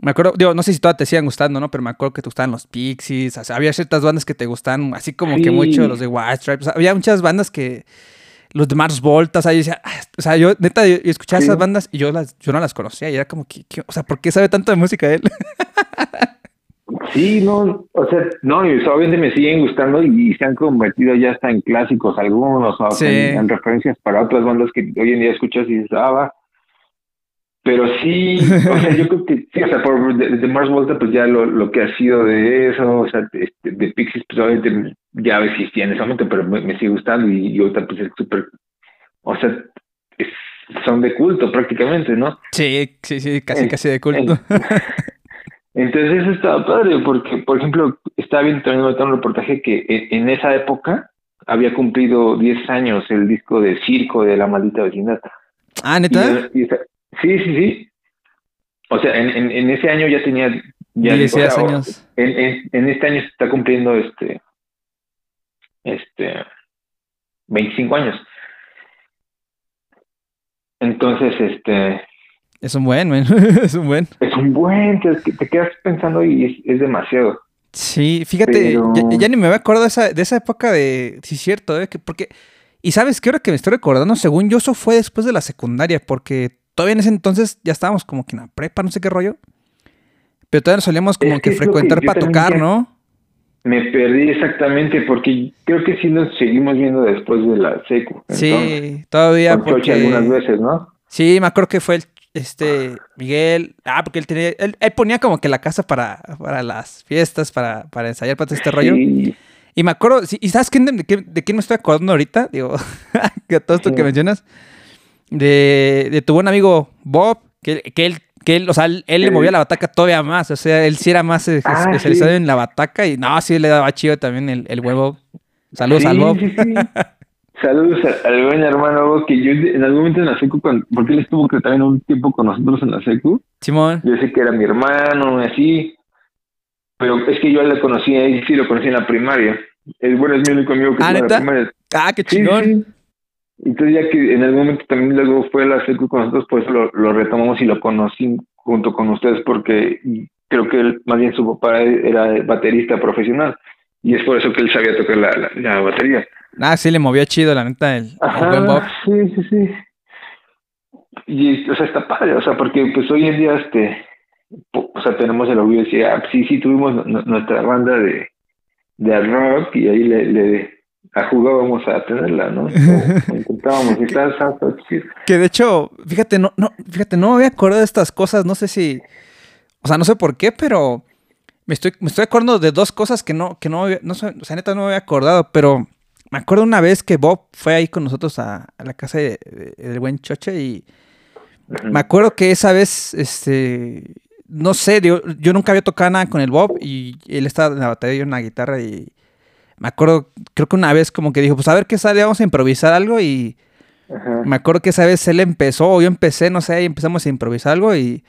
me acuerdo, digo, no sé si todas te sigan gustando, ¿no? Pero me acuerdo que te gustaban los Pixies, o sea, había ciertas bandas que te gustan, así como que mucho los de White Stripes, había muchas bandas que los de Mars Volta, o sea, yo decía, ah, o sea, yo neta, yo, escuchaba esas bandas y yo las, yo no las conocía y era como que, o sea, ¿por qué sabe tanto de música él? sí, no, o sea, no, y obviamente me siguen gustando y se han convertido ya hasta en clásicos algunos, o en, referencias para otras bandas que hoy en día escuchas y dices, ah, va. Pero sí, o sea, yo creo que sí, o sea, por de, Mars Volta, pues ya lo, lo que ha sido de eso, o sea, de, de Pixies, pues obviamente ya existía en ese momento, pero me, sigue gustando y, y ahorita pues es súper, o sea, son de culto prácticamente, ¿no? Sí, sí, sí, casi, casi de culto. entonces eso estaba padre, porque, por ejemplo, estaba viendo también un reportaje que en, esa época había cumplido 10 años el disco de Circo de la Maldita Vecindad. Ah, ¿neta? Sí, sí, sí. O sea, en, en, ese año ya tenía... Ya, años. En, en, este año se está cumpliendo este este, 25 años. Entonces, este... Es un buen, es un buen. Es un buen, te, quedas pensando y es, demasiado. Sí, fíjate, ya, ni me acuerdo de esa, de esa época de... Sí, cierto, ¿eh? que, porque... Y sabes qué hora que me estoy recordando, según yo, eso fue después de la secundaria, porque todavía en ese entonces ya estábamos como que en la prepa, no sé qué rollo. Pero todavía nos solíamos como que, frecuentar para tocar, ¿no? Me perdí exactamente porque creo que sí nos seguimos viendo después de la secu. Sí, todavía porque algunas veces, ¿no? Sí, me acuerdo que fue el este Miguel, ah, porque él tenía él, ponía como que la casa para, para las fiestas, para, para ensayar para este rollo. Y me acuerdo, ¿y sabes quién, de, quién me estoy acordando ahorita? Digo, que todo esto que mencionas. De, de tu buen amigo Bob, que, que él que él, o sea, él, le movía la bataca todavía más, o sea, él sí era más ah, especializado en la bataca y no, sí le daba chido también el, el huevo. Saludos al Bob. Saludos al buen hermano que yo en algún momento en la secu, porque él estuvo que también un tiempo con nosotros en la secu. Simón. Yo sé que era mi hermano y así, pero es que yo le conocí, él sí lo conocí en la primaria. Es bueno, es mi único amigo que ah, en la primaria. Ah, qué chingón. Entonces ya que en algún momento también luego fue la secu con nosotros, pues lo, lo retomamos y lo conocí junto con ustedes porque creo que él, más bien su papá era baterista profesional y es por eso que él sabía tocar la, la, batería. Ah, sí, le movió chido, la neta, el, buen Bob. Sí, sí, sí. Y, o sea, está padre, o sea, porque pues hoy en día, este, o sea, tenemos el orgullo de decir, ah, sí, sí, tuvimos nuestra banda de, de rock y ahí le, le jugábamos a tenerla, ¿no? intentábamos, y Que de hecho, fíjate, no, no, fíjate, no me había acordado de estas cosas, no sé si, o sea, no sé por qué, pero me estoy, me estoy acordando de dos cosas que no, que no, no, o sea, neta no me había acordado, pero me acuerdo una vez que Bob fue ahí con nosotros a, la casa del buen Choche y me acuerdo que esa vez, este, no sé, yo, yo, nunca había tocado nada con el Bob y él estaba en la batería y una guitarra y me acuerdo, creo que una vez como que dijo, pues a ver qué sale, vamos a improvisar algo y me acuerdo que esa vez él empezó o yo empecé, no sé, y empezamos a improvisar algo y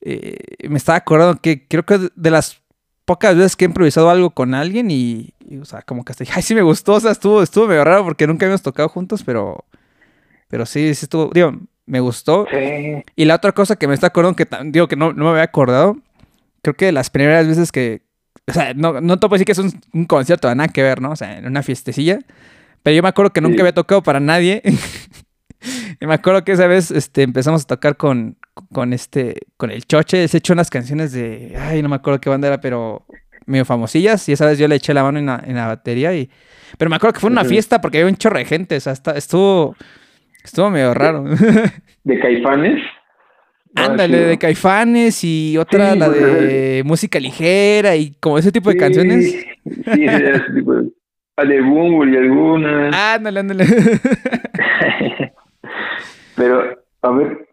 eh, me estaba acordando que creo que de las pocas veces que he improvisado algo con alguien y, o sea, como que hasta dije, ay, sí me gustó, o sea, estuvo, estuvo medio raro porque nunca habíamos tocado juntos, pero, pero sí, sí estuvo, digo, me gustó. Y la otra cosa que me está acordando, que digo que no, no me había acordado, creo que las primeras veces que, o sea, no, no te puedo decir que es un, un concierto, nada que ver, ¿no? O sea, en una fiestecilla, pero yo me acuerdo que nunca había tocado para nadie. y me acuerdo que esa vez este, empezamos a tocar con, con este, con el Choche, se hecho unas canciones de, ay, no me acuerdo qué banda era, pero medio famosillas, y esa vez yo le eché la mano en la, batería y, pero me acuerdo que fue una fiesta porque había un chorro de gente, o sea, estuvo, estuvo medio raro. ¿De Caifanes? Ándale, de Caifanes y otra, la de música ligera y como ese tipo de canciones. Sí, ese tipo de... de y algunas. Ándale, ándale. Pero, a ver,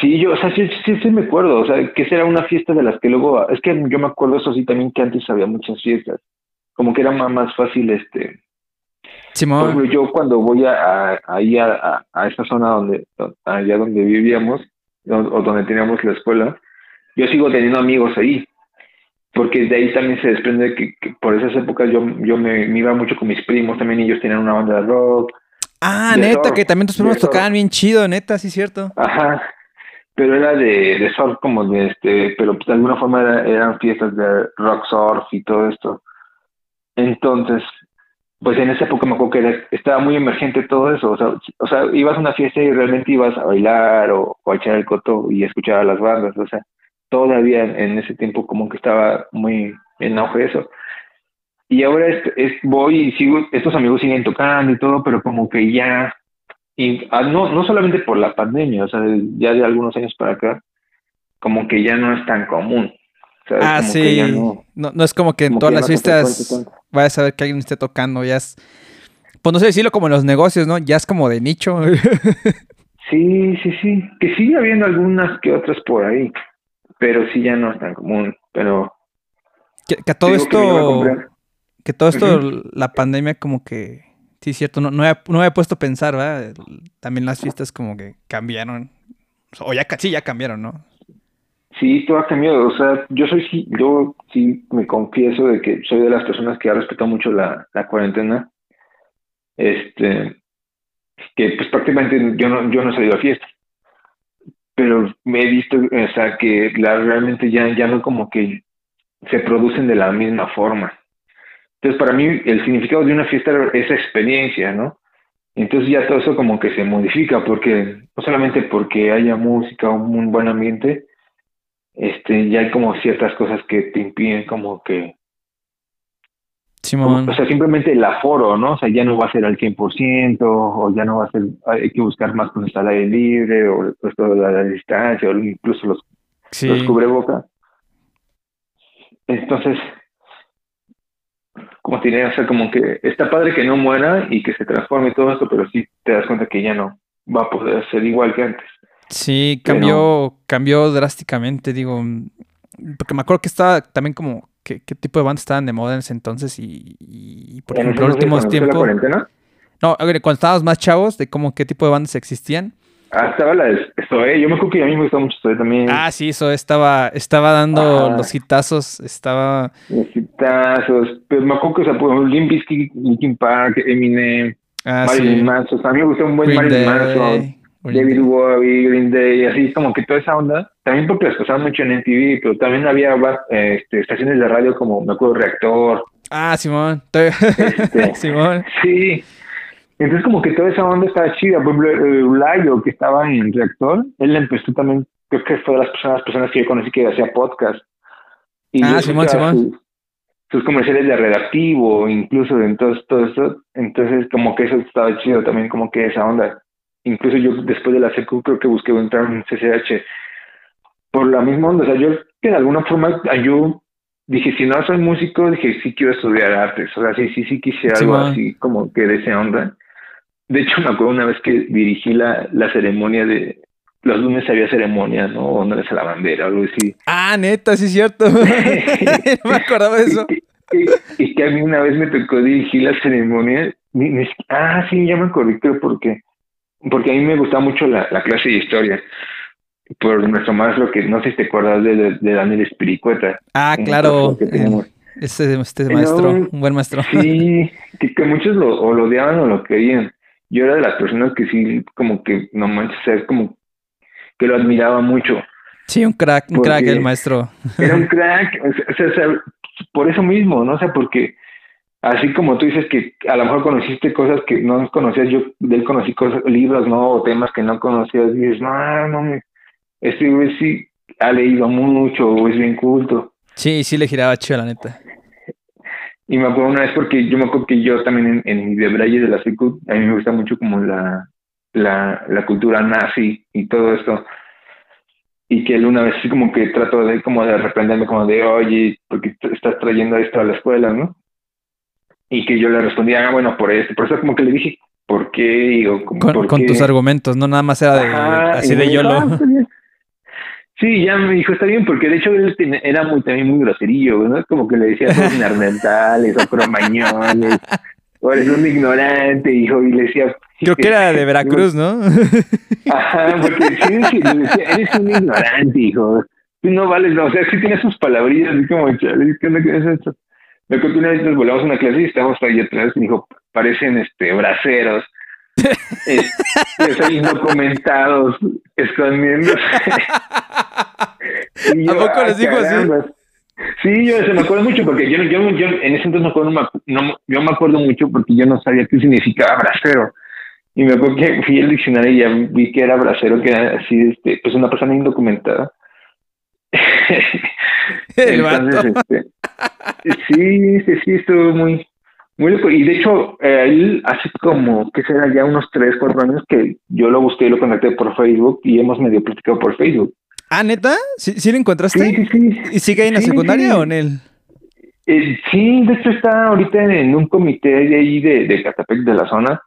Sí, yo, o sea, sí, sí, sí me acuerdo, o sea, que será una fiesta de las que luego, es que yo me acuerdo eso sí también que antes había muchas fiestas, como que era más, fácil, este, Simón. yo cuando voy a, ahí a, a, esa zona donde, allá donde vivíamos, o, donde teníamos la escuela, yo sigo teniendo amigos ahí, porque de ahí también se desprende que, por esas épocas yo, yo me, me, iba mucho con mis primos, también ellos tenían una banda de rock. Ah, neta, que también tus primos tocaban bien chido, neta, sí, cierto. Ajá, pero era de, de surf como de este, pero de alguna forma eran fiestas de rock surf y todo esto. Entonces, pues en esa época me acuerdo que estaba muy emergente todo eso, o sea, o sea, ibas a una fiesta y realmente ibas a bailar o, a echar el coto y escuchar a las bandas, o sea, todavía en ese tiempo como que estaba muy en auge eso. Y ahora es, voy y sigo, estos amigos siguen tocando y todo, pero como que ya ah, no, no solamente por la pandemia, o sea, ya de algunos años para acá, como que ya no es tan común. Ah, sí. No, no, es como que en todas las fiestas vayas a ver que alguien esté tocando, ya es, pues no sé decirlo como en los negocios, ¿no? Ya es como de nicho. sí, sí, sí. Que sigue habiendo algunas que otras por ahí, pero sí ya no es tan común, pero... Que, a todo esto, que, todo esto, la pandemia como que Sí, cierto, no, no, he, no he puesto a pensar, ¿verdad? También las fiestas como que cambiaron. O ya sí, ya cambiaron, ¿no? Sí, todo ha cambiado. O sea, yo soy yo sí me confieso de que soy de las personas que ha respetado mucho la, cuarentena. Este, que pues prácticamente yo no, yo no he salido a fiestas. Pero me he visto, o sea, que la, realmente ya, ya no como que se producen de la misma forma. Entonces, para mí, el significado de una fiesta es experiencia, ¿no? Entonces ya todo eso como que se modifica, porque no solamente porque haya música o un buen ambiente, este, ya hay como ciertas cosas que te impiden como que... Simón. o sea, simplemente el aforo, ¿no? O sea, ya no va a ser al 100%, o ya no va a ser, hay que buscar más con el aire libre, o esto de la, distancia, o incluso los, sí. los cubrebocas. Entonces, como tiene, o sea, como que está padre que no muera y que se transforme todo esto, pero sí te das cuenta que ya no va a poder ser igual que antes. Sí, cambió, cambió drásticamente, digo, porque me acuerdo que estaba también como qué, qué tipo de bandas estaban de moda en ese entonces y, por ejemplo, en los últimos tiempos... No, cuando estábamos más chavos, de cómo qué tipo de bandas existían. Ah, estaba la de Zoe. Yo me acuerdo que a mí me gustó mucho Zoe también. Ah, sí, Zoe estaba, estaba dando los hitazos. Estaba. Los hitazos. Pero me acuerdo que, o sea, Limp Bizkit, Linkin Park, Eminem, ah, Marilyn sí. Manson. a mí me gustó un buen Green Marilyn Manson. David Bowie, Green Day, así como que toda esa onda. También porque las pasaban mucho en MTV, pero también había este, estaciones de radio como, me acuerdo, Reactor. Ah, Simón. Este, Simón. Sí. Entonces como que toda esa onda estaba chida. Por ejemplo, Ulayo, que estaba en reactor, él empezó también, creo que fue de las personas, personas que yo conocí que hacía podcast. Y ah, Simón, Simón. sus comerciales de redactivo, incluso entonces todo eso, entonces como que eso estaba chido también, como que esa onda. Incluso yo después de la secu creo que busqué entrar en CCH por la misma onda, o sea, yo que de alguna forma yo dije, si no soy músico, dije, sí quiero estudiar artes, o sea, sí, sí, sí quisiera algo así como que de esa onda. De hecho, me acuerdo una vez que dirigí la, la ceremonia de, los lunes había ceremonia, ¿no? Honores a la bandera, algo así. Ah, neta, sí es cierto. no me acordaba de eso. Y, que a mí una vez me tocó dirigir la ceremonia. ah, sí, ya me acordé, porque, porque a mí me gustaba mucho la, la clase de historia. Por nuestro maestro, que no sé si te acuerdas de, de, Daniel Espiricueta. Ah, claro. Este, este maestro, un buen maestro. Sí, que, que muchos lo, o lo odiaban o lo querían. Yo era de las personas que sí, como que, no manches, es como que lo admiraba mucho. Sí, un crack, un crack el maestro. Era un crack, o sea, por eso mismo, ¿no? O sea, porque así como tú dices que a lo mejor conociste cosas que no conocías, yo de él conocí cosas, libros, ¿no? O temas que no conocías, y dices, no, no, este güey sí ha leído mucho, o es bien culto. Sí, sí le giraba chido, la neta. Y me acuerdo una vez porque yo me acuerdo que yo también en, en mi de de la secu, a mí me gusta mucho como la, la, la cultura nazi y todo esto. Y que él una vez sí como que trató de como de reprenderme como de, oye, ¿por qué estás trayendo esto a la escuela, no? Y que yo le respondía, ah, bueno, por esto. Por eso como que le dije, ¿por qué? con, tus argumentos, no nada más era de, así de YOLO. Ah, sí, ya me dijo, está bien, porque de hecho él era muy, también muy groserillo, ¿no? Como que le decía cosas narmentales o cromañones, o eres un ignorante, hijo, y le decía, Creo que era de Veracruz, ¿no? Ajá, porque sí, sí, eres un ignorante, hijo. Tú no vales, no, o sea, sí tienes sus palabrillas, así como, chale, ¿qué es esto? Me acuerdo que una vez nos volvamos a una clase y estábamos ahí atrás y dijo, parecen este braceros. es, comentados, escondiéndose. ¿A poco les dijo así? Sí, yo se me acuerdo mucho porque yo, yo, yo en ese entonces me acuerdo, no, yo me acuerdo mucho porque yo no sabía qué significaba bracero. Y me acuerdo que fui al diccionario y ya vi que era bracero, que era así, este, pues una persona indocumentada. Entonces, este, sí, sí, sí, estuvo muy, muy loco. Y de hecho, eh, él hace como, ¿qué será? Ya unos 3, 4 años que yo lo busqué y lo contacté por Facebook y hemos medio platicado por Facebook. Ah, ¿neta? ¿Sí, sí lo encontraste? Sí, sí, sí. ¿Y sigue ahí en la secundaria o en él? Eh, sí, de hecho está ahorita en un comité de ahí de, de Catapec de la zona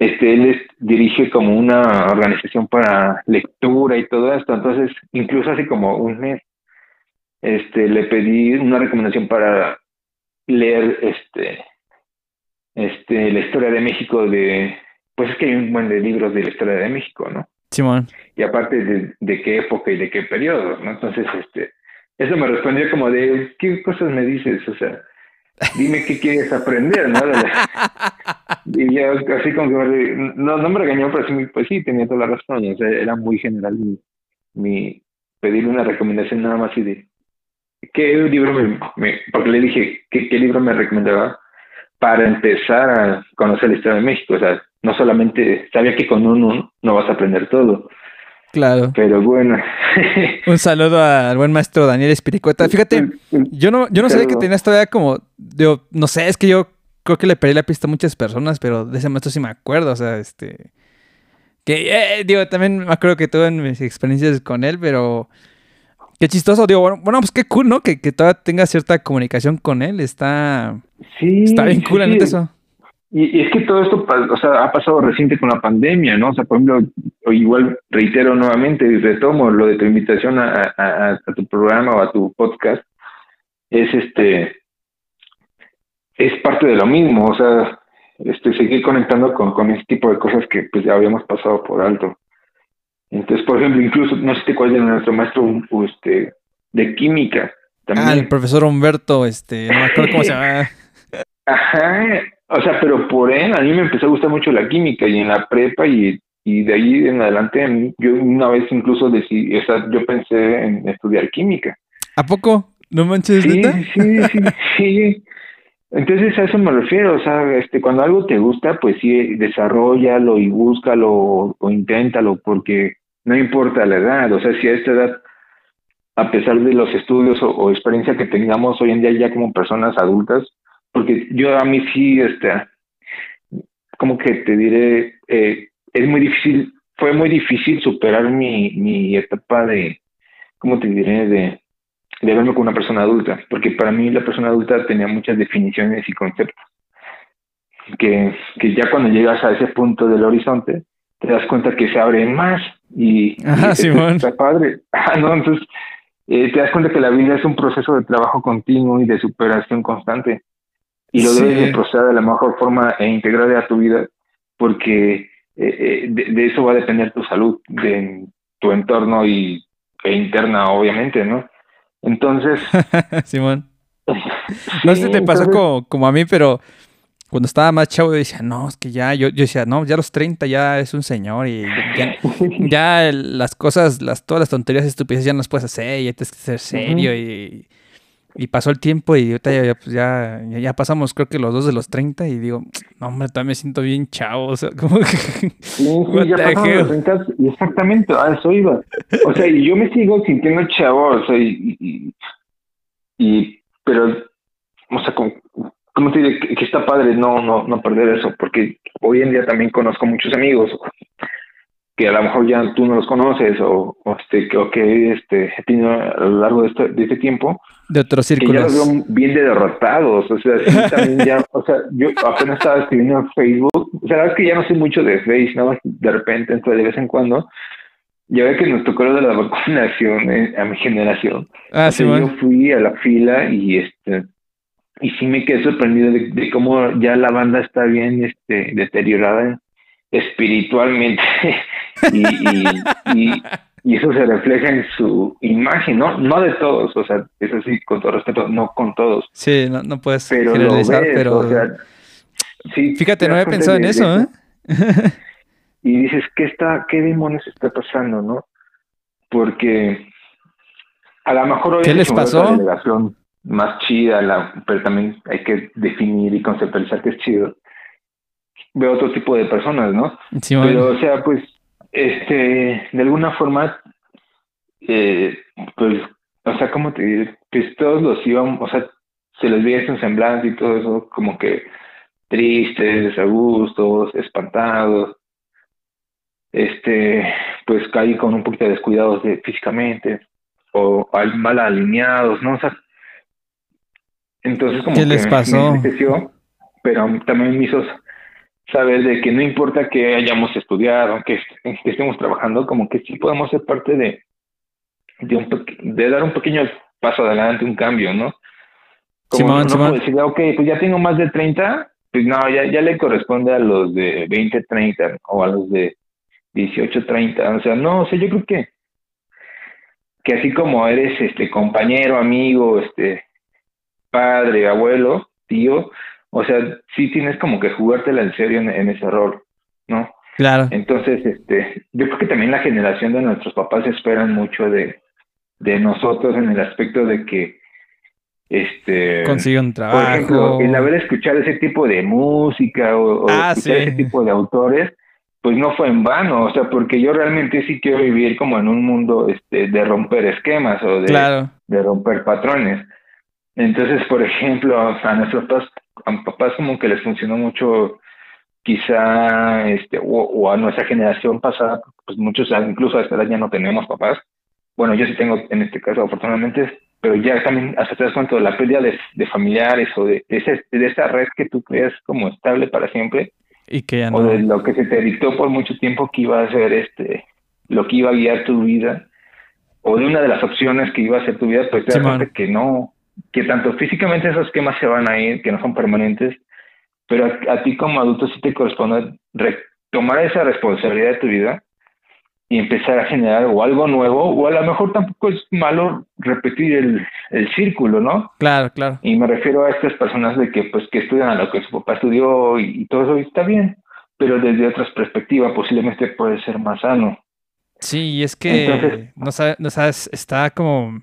este, él dirige como una organización para lectura y todo esto, entonces incluso hace como un mes este, le pedí una recomendación para leer este, este, la historia de México de, pues es que hay un buen de libros de la historia de México, ¿no? Simón. Y aparte de, de qué época y de qué periodo, ¿no? Entonces, este, eso me respondió como de, ¿qué cosas me dices? O sea, dime qué quieres aprender, ¿no? y yo así como que no, no me regañó, pero sí, pues sí, tenía toda la razón, o sea, era muy general mi, mi pedirle una recomendación nada más y de qué libro me, porque le dije ¿qué, qué libro me recomendaba para empezar a conocer la historia de México, o sea, no solamente sabía que con uno no vas a aprender todo, Claro. Pero bueno. Un saludo al buen maestro Daniel Espiricueta. Fíjate, yo no, yo no sabía que tenías todavía como, digo, no sé, es que yo creo que le perdí la pista a muchas personas, pero de ese maestro sí me acuerdo, o sea, este... Que, eh, digo, también me acuerdo que tuve mis experiencias con él, pero... Qué chistoso, digo, bueno, pues qué cool, ¿no? Que, que todavía tenga cierta comunicación con él, está... Sí. Está bien cool, sí, eso. Y, es que todo esto o sea, ha pasado reciente con la pandemia, ¿no? O sea, por ejemplo, igual reitero nuevamente y retomo lo de tu invitación a, a, tu programa o a tu podcast, es este, es parte de lo mismo, o sea, este, seguir conectando con, con este tipo de cosas que pues ya habíamos pasado por alto. Entonces, por ejemplo, incluso, no sé cuál es nuestro maestro este, de química. También. Ah, el profesor Humberto, este, no me acuerdo cómo se llama. Ajá, o sea, pero por él a mí me empezó a gustar mucho la química y en la prepa y, y de ahí en adelante yo una vez incluso decidí, o sea, yo pensé en estudiar química. ¿A poco? ¿No manches? Sí, sí, sí, sí. Entonces a eso me refiero, o sea, este, cuando algo te gusta, pues sí, desarrollalo y búscalo o inténtalo, porque no importa la edad, o sea, si a esta edad a pesar de los estudios o, experiencia que tengamos hoy en día ya como personas adultas, porque yo a mí sí, este, como que te diré, eh, es muy difícil, fue muy difícil superar mi, mi etapa de, ¿cómo te diré? De, de verme como una persona adulta, porque para mí la persona adulta tenía muchas definiciones y conceptos, que, que ya cuando llegas a ese punto del horizonte, te das cuenta que se abren más y, Ajá, está padre. Ah, no, entonces eh, te das cuenta que la vida es un proceso de trabajo continuo y de superación constante. Y lo debes de proceder de la mejor forma e integrar a tu vida, porque eh, eh, de, eso va a depender tu salud, de tu entorno y, e interna, obviamente, ¿no? Entonces. Simón. no sé si te pasó como, como a mí, pero cuando estaba más chavo, yo decía, no, es que ya, yo, yo decía, no, ya a los 30 ya es un señor y ya, las cosas, las, todas las tonterías estúpidas ya no las puedes hacer, ya tienes que ser serio y, y, pasó el tiempo y ahorita ya, pues ya, ya, pasamos creo que los dos de los 30 y digo, no, hombre, también me siento bien chavo, o sea, como que... Sí, ya pasamos los 30 y exactamente, a eso iba. O sea, yo me sigo sintiendo chavo, o sea, y, y pero, o sea, como como te diré? Que, está padre no, no, no perder eso, porque hoy en día también conozco muchos amigos que a lo mejor ya tú no los conoces o, este, que, o que este, he tenido a lo largo de este, de este tiempo. De otros círculos. Que ya los veo bien de derrotados, o sea, también ya, o sea, yo apenas estaba escribiendo en Facebook, o sea, es que ya no sé mucho de Facebook, ¿no? De repente, entonces de vez en cuando, ya ve que nos tocó lo de la vacunación eh, a mi generación. Ah, sí, Yo fui a la fila y este y sí me quedé sorprendido de, cómo ya la banda está bien este, deteriorada espiritualmente y, y, y, eso se refleja en su imagen, ¿no? No de todos, o sea, eso sí, con todo respeto, no con todos. Sí, no, no puedes pero generalizar, pero... O sea, sí, Fíjate, no había pensado en eso, ¿eh? y dices, ¿qué está, qué demonios está pasando, no? Porque a lo mejor hoy ¿Qué les pasó? más chida, la, pero también hay que definir y conceptualizar que es chido. Veo otro tipo de personas, ¿no? pero, o sea, pues, este, de alguna forma, eh, pues, o sea, ¿cómo te diré? Pues todos los iban, o sea, se les veía en semblante y todo eso, como que tristes, desagustos, espantados, este, pues caí con un poquito de descuidados de, físicamente, o mal alineados, ¿no? O sea, entonces, como ¿Qué les pasó? pero también me hizo saber de que no importa que hayamos estudiado, que, estemos trabajando, como que sí podemos ser parte de, de, un, de dar un pequeño paso adelante, un cambio, ¿no? Como no, decir, ok, pues ya tengo más de 30, pues no, ya, ya le corresponde a los de 20, 30 o a los de 18, 30. O sea, no, o sea, yo creo que, que así como eres este compañero, amigo, este padre, abuelo, tío, o sea, sí tienes como que jugártela en serio en, ese rol, ¿no? Claro. Entonces, este, yo creo que también la generación de nuestros papás esperan mucho de, de nosotros en el aspecto de que, este, consiga un trabajo. Por ejemplo, el haber escuchado ese tipo de música o, ah, ese tipo de autores, pues no fue en vano, o sea, porque yo realmente sí quiero vivir como en un mundo este, de romper esquemas o de, de romper patrones. Entonces, por ejemplo, a nuestros papás, a papás como que les funcionó mucho quizá este o, a nuestra generación pasada, pues muchos incluso a esta edad ya no tenemos papás. Bueno, yo sí tengo en este caso afortunadamente, pero ya también hasta te das cuenta de la pérdida de, familiares o de, ese, de esa red que tú creas como estable para siempre. Y que ya no. O de lo que se te dictó por mucho tiempo que iba a ser este, lo que iba a guiar tu vida. O de una de las opciones que iba a ser tu vida, pues te das cuenta que no, que tanto físicamente esos esquemas se van a ir, que no son permanentes, pero a, ti como adulto sí te corresponde tomar esa responsabilidad de tu vida y empezar a generar o algo nuevo, o a lo mejor tampoco es malo repetir el, el círculo, ¿no? Claro, claro. Y me refiero a estas personas de que pues que estudian a lo que su papá estudió y, todo eso está bien, pero desde otras perspectivas posiblemente puede ser más sano. Sí, y es que no, sabes, no sabes, está como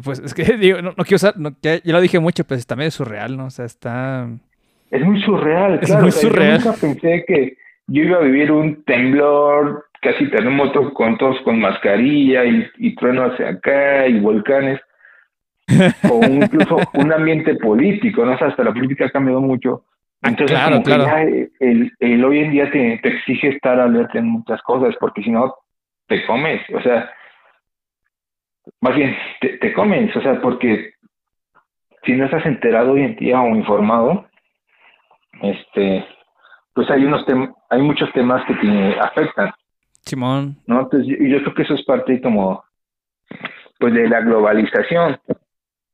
pues es que digo, no, quiero usar, ya, lo dije mucho, pues también es surreal, ¿no? O sea, está... Es muy surreal, es Muy surreal. Yo nunca pensé que yo iba a vivir un temblor casi terremoto con todos con mascarilla y, y trueno hacia acá y volcanes o incluso un ambiente político, ¿no? O sea, hasta la política ha cambiado mucho. Ah, Entonces, claro, claro. el, el, hoy en día te, te exige estar alerta en muchas cosas, porque si no, te comes, o sea, más bien, te, te comes, o sea, porque si no estás enterado hoy en día o informado, este, pues hay unos hay muchos temas que te afectan. Simón. ¿No? Entonces yo, yo creo que eso es parte como pues de la globalización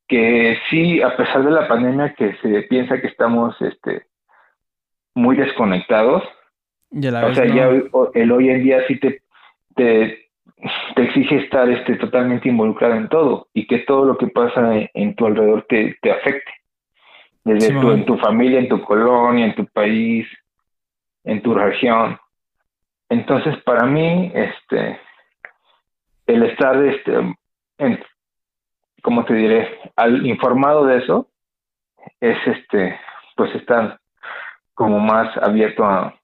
que sí, a pesar de la pandemia que se piensa que estamos este, muy desconectados, o sea, ya el hoy en día sí te, te, exige estar este, totalmente involucrado en todo y que todo lo que pasa en, tu alrededor te, te afecte. Desde tu, en tu familia, en tu colonia, en tu país, en tu región. Entonces, para mí, este, el estar este, en, como te diré, al informado de eso, es este, pues estar como más abierto a,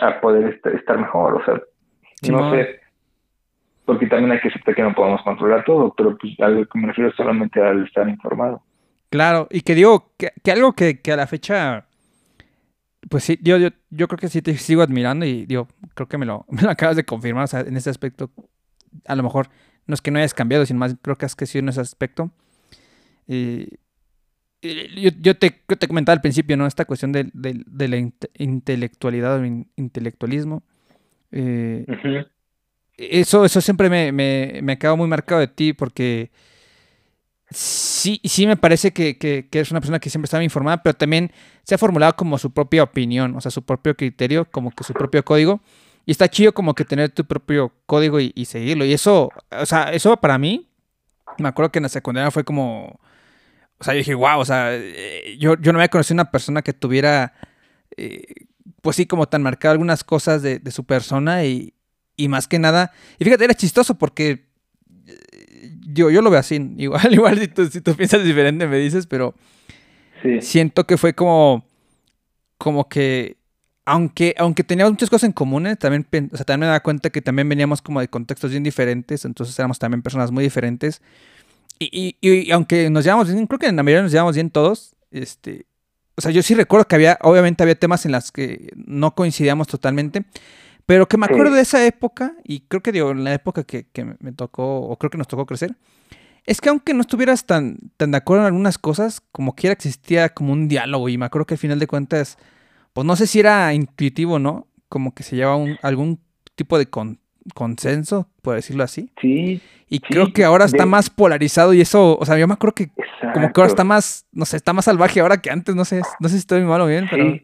a poder estar mejor, o sea, no sé, porque también hay que aceptar que no podemos controlar todo, pero pues algo que me refiero solamente al estar informado. Claro, y que digo, que, algo que, que, a la fecha, pues sí, yo, yo, yo creo que sí te sigo admirando y digo, creo que me lo, me lo acabas de confirmar, o sea, en ese aspecto, a lo mejor no es que no hayas cambiado, sino más creo que has crecido en ese aspecto. yo, te, te, comentaba al principio, ¿no? Esta cuestión de, la intelectualidad o intelectualismo. Eh, eso, eso siempre me, me, me muy marcado de ti porque sí, sí me parece que, que, que, eres una persona que siempre estaba informada, pero también se ha formulado como su propia opinión, o sea, su propio criterio, como que su propio código. Y está chido como que tener tu propio código y, seguirlo. Y eso, o sea, eso para mí, me acuerdo que en la secundaria fue como, o sea, yo dije, wow, o sea, eh, yo, yo no había conocido una persona que tuviera, eh, pues sí, como tan marcado algunas cosas de, su persona y, y, más que nada, y fíjate, era chistoso porque eh, yo, yo lo veo así, igual, igual si tú, si tú piensas diferente me dices, pero siento que fue como, como que aunque, aunque teníamos muchas cosas en común, también, o sea, también me da cuenta que también veníamos como de contextos bien diferentes, entonces éramos también personas muy diferentes. Y, y, y aunque nos llevamos bien, creo que en la mayoría nos llevamos bien todos, este, o sea, yo sí recuerdo que había, obviamente había temas en las que no coincidíamos totalmente, pero que me acuerdo de esa época, y creo que digo, en la época que, que, me tocó, o creo que nos tocó crecer, es que aunque no estuvieras tan, tan de acuerdo en algunas cosas, como quiera existía como un diálogo, y me acuerdo que al final de cuentas pues no sé si era intuitivo, ¿no? Como que se lleva un, algún tipo de consenso, por decirlo así. Sí. Y creo que ahora está más polarizado y eso, o sea, yo me acuerdo que como que ahora está más, no sé, está más salvaje ahora que antes, no sé, no sé si estoy mal o bien, pero...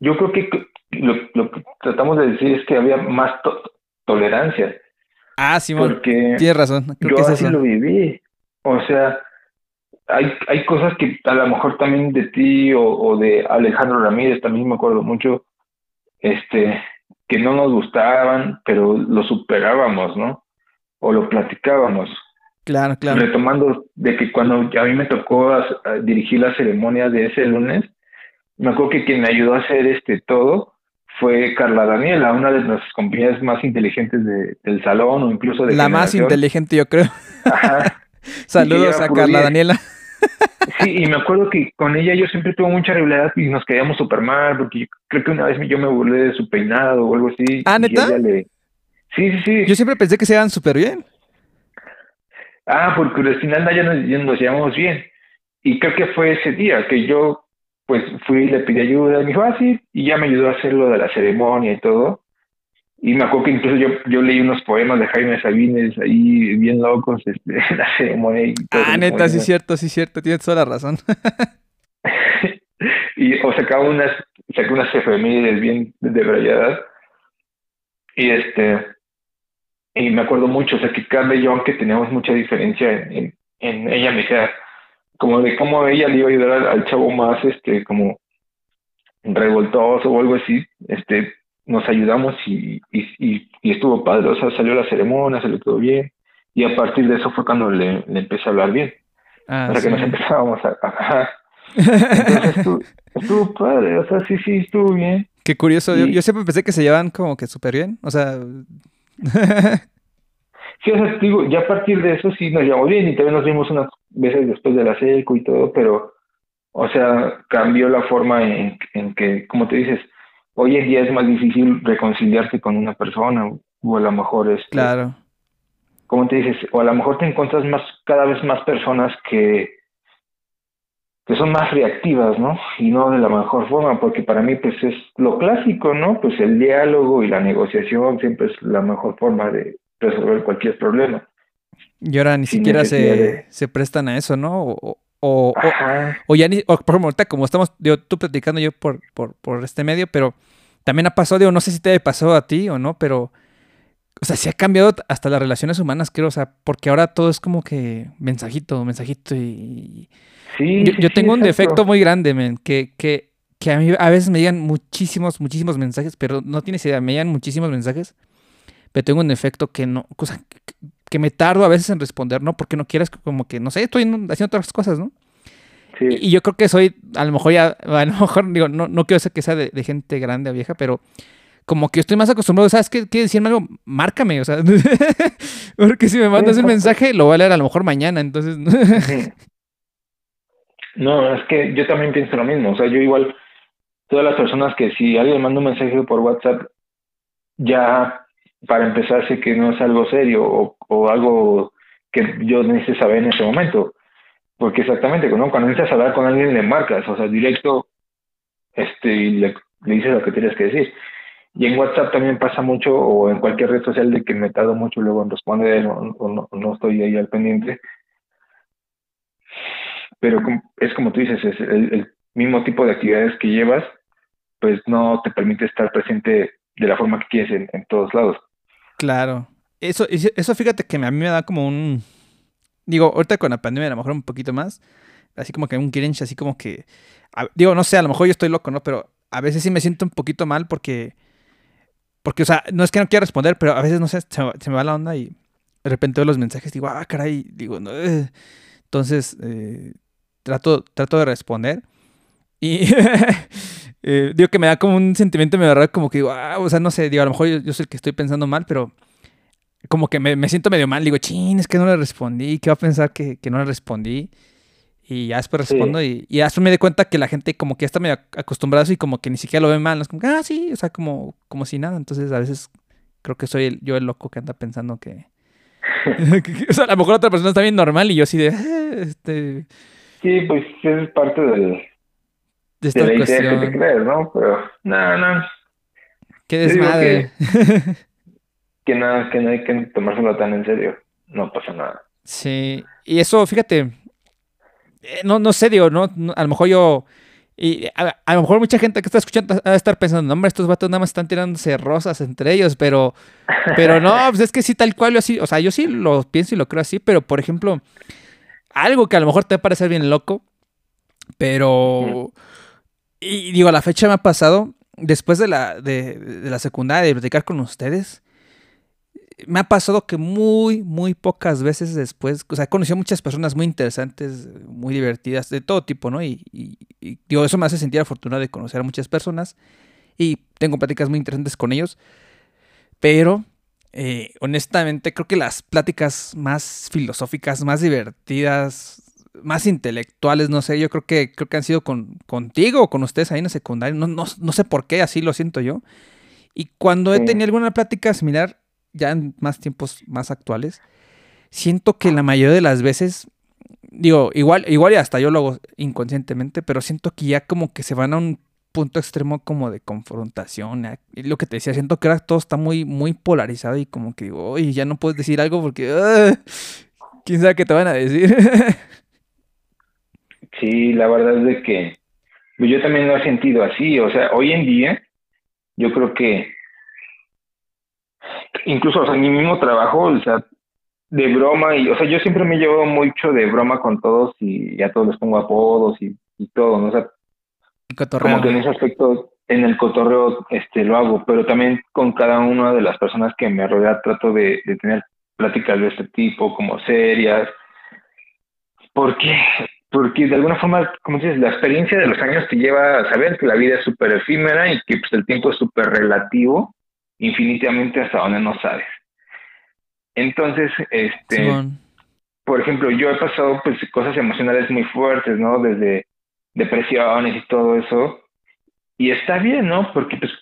Yo creo que lo, que tratamos de decir es que había más tolerancia. Ah, sí, porque tienes razón. Creo yo que así lo viví. O sea, hay, hay cosas que a lo mejor también de ti o, de Alejandro Ramírez, también me acuerdo mucho, este, que no nos gustaban, pero lo superábamos, ¿no? O lo platicábamos. Claro, claro. Retomando de que cuando a mí me tocó dirigir la ceremonia de ese lunes, me acuerdo que quien me ayudó a hacer este todo fue Carla Daniela, una de nuestras compañeras más inteligentes de, del salón o incluso de la más inteligente yo creo. Ajá. Saludos a Carla Daniela. Sí, y me acuerdo que con ella yo siempre tuve mucha rivalidad y nos quedamos súper mal, porque creo que una vez yo me burlé de su peinado o algo así. ¿Ah, neta? Sí, sí, sí. Yo siempre pensé que se iban súper bien. Ah, porque al final ya nos, ya nos llevamos bien. Y creo que fue ese día que yo, pues, fui y le pedí ayuda. Y me dijo, ah, sí, y ya me ayudó a hacer lo de la ceremonia y todo. Y me acuerdo que incluso yo, yo leí unos poemas de Jaime Sabines ahí bien locos este, en la ceremonia. Y todo ah, neta, sí cierto, sí cierto, tienes toda la razón. y o sacaba unas, sacaba unas efemérides bien de Y este, y me acuerdo mucho, o sea que Carla y yo, aunque teníamos mucha diferencia en, en, ella, me decía, como de cómo ella le iba a ayudar al, chavo más, este, como revoltoso o algo así, este, nos ayudamos y, y, y, estuvo padre, o sea, salió la ceremonia, salió todo bien, y a partir de eso fue cuando le, le empecé a hablar bien, ah, para que nos empezábamos a... Entonces Estuvo padre, o sea, sí, sí, estuvo bien. Qué curioso, yo, siempre pensé que se llevan como que súper bien, o sea... sí, o sea, digo, ya a partir de eso sí nos llevamos bien y también nos vimos unas veces después de la seco y todo, pero, o sea, cambió la forma en, en que, como te dices, hoy en día es más difícil reconciliarse con una persona o a lo mejor es... Este, claro. Como te dices, o a lo mejor te encuentras más, cada vez más personas que que son más reactivas, ¿no? Y no de la mejor forma, porque para mí pues es lo clásico, ¿no? Pues el diálogo y la negociación siempre es la mejor forma de resolver cualquier problema. Y ahora ni siquiera se, se, prestan a eso, ¿no? O, o, o, ya ni, o por ejemplo, como estamos, digo, tú platicando yo por, por, por este medio, pero también ha pasado, digo, no sé si te ha pasado a ti o no, pero, o sea, se ha cambiado hasta las relaciones humanas, creo, o sea, porque ahora todo es como que mensajito, mensajito y yo, tengo un defecto muy grande, men, que, que, que a mí a veces me llegan muchísimos, muchísimos mensajes, pero no tienes idea, me llegan muchísimos mensajes, pero tengo un defecto que no, cosa que, me tardo a veces en responder, ¿no? Porque no quieres como que, no sé, estoy haciendo otras cosas, ¿no? Sí. Y yo creo que soy, a lo mejor ya, a lo mejor digo, no, no quiero ser que sea de, gente grande o vieja, pero como que estoy más acostumbrado, ¿sabes qué? ¿Quieres decirme algo? Márcame, o sea, porque si me mandas un mensaje, lo voy a leer a lo mejor mañana, entonces... No, es que yo también pienso lo mismo. O sea, yo igual, todas las personas que si alguien manda un mensaje por WhatsApp, ya para empezar sé que no es algo serio o, algo que yo necesite saber en ese momento. Porque exactamente, ¿no? cuando necesitas hablar con alguien le marcas, o sea, directo, este, y le, le dices lo que tienes que decir. Y en WhatsApp también pasa mucho, o en cualquier red social de que me tardo mucho luego en responder o, no, no, estoy ahí al pendiente, pero es como tú dices, es el, mismo tipo de actividades que llevas, pues no te permite estar presente de la forma que quieres en, todos lados. Claro. Eso, eso fíjate que a mí me da como un... Digo, ahorita con la pandemia a lo mejor un poquito más, así como que un cringe, así como que... digo, no sé, a lo mejor yo estoy loco, ¿no? Pero a veces sí me siento un poquito mal porque... Porque, o sea, no es que no quiera responder, pero a veces, no sé, se, me va la onda y de repente veo los mensajes y digo, ah, caray, digo, no. Eh". Entonces, eh, trato, trato de responder. Y eh, digo que me da como un sentimiento me raro, como que digo, ah, o sea, no sé, digo, a lo mejor yo, soy el que estoy pensando mal, pero como que me, siento medio mal. Digo, chin, es que no le respondí, ¿qué va a pensar que, no le respondí? Y ya después respondo y, y después me di cuenta que la gente como que está medio acostumbrada y como que ni siquiera lo ve mal. Es como, ah, sí, o sea, como, como si nada. Entonces a veces creo que soy el, yo el loco que anda pensando que... o sea, a lo mejor otra persona está bien normal y yo así de... Eh, este... Sí, pues es parte del, de, esta la idea que te crees, ¿no? Pero no, no. Qué desmadre. Que, nada, que no hay que tomárselo tan en serio. No pasa nada. Sí, y eso, fíjate, eh, no, no sé, digo, no, a lo mejor yo, y a, lo mejor mucha gente que está escuchando va a estar pensando, hombre, estos vatos nada más están tirándose rosas entre ellos, pero, pero no, pues es que sí, tal cual, yo así, o sea, yo sí lo pienso y lo creo así, pero por ejemplo, algo que a lo mejor te va a parecer bien loco, pero... Y digo, a la fecha me ha pasado, después de la, de, la secundaria, de platicar con ustedes, me ha pasado que muy, muy pocas veces después, o sea, he conocido muchas personas muy interesantes, muy divertidas, de todo tipo, ¿no? Y, digo, eso me hace sentir afortunado de conocer a muchas personas y tengo pláticas muy interesantes con ellos, pero eh, honestamente, creo que las pláticas más filosóficas, más divertidas, más intelectuales, no sé, yo creo que creo que han sido con, contigo o con ustedes ahí en la secundaria, no, no, no sé por qué, así lo siento yo. Y cuando he tenido alguna plática similar, ya en más tiempos más actuales, siento que la mayoría de las veces, digo, igual, igual y hasta yo lo hago inconscientemente, pero siento que ya como que se van a un punto extremo como de confrontación. Y lo que te decía, siento que ahora todo está muy, muy polarizado y como que, oye, ya no puedes decir algo porque, ah, quién sabe qué te van a decir. sí, la verdad es de que pues, yo también lo he sentido así. O sea, hoy en día, yo creo que incluso, o sea, mi mismo trabajo, o sea, de broma y, o sea, yo siempre me llevo mucho de broma con todos y ya todos les pongo apodos y, y todo, ¿no? O sea, como que en ese aspecto, en el cotorreo este, lo hago, pero también con cada una de las personas que me rodea trato de, tener pláticas de este tipo, como serias, porque porque de alguna forma, como dices, la experiencia de los años te lleva a saber que la vida es súper efímera y que pues, el tiempo es súper relativo, infinitamente hasta donde no sabes. Entonces, este, por ejemplo, yo he pasado pues cosas emocionales muy fuertes, ¿no? Desde depresiones y todo eso, y está bien, ¿no? Porque pues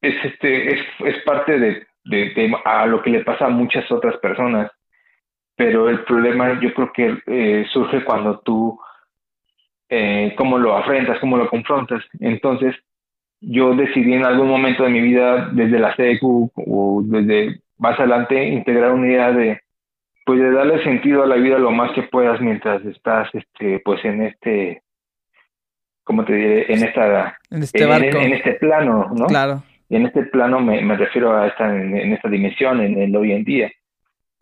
es este es, es parte de, de, a lo que le pasa a muchas otras personas pero el problema yo creo que eh, surge cuando tú, eh, cómo lo afrentas, cómo lo confrontas. Entonces, yo decidí en algún momento de mi vida, desde la CECU o desde más adelante, integrar una idea de, pues de darle sentido a la vida lo más que puedas mientras estás, este, pues en este, ¿cómo te diré? En esta, en este, barco. En, este plano, ¿no? Claro. Y en este plano me, me refiero a esta, en, en esta dimensión, en el hoy en día.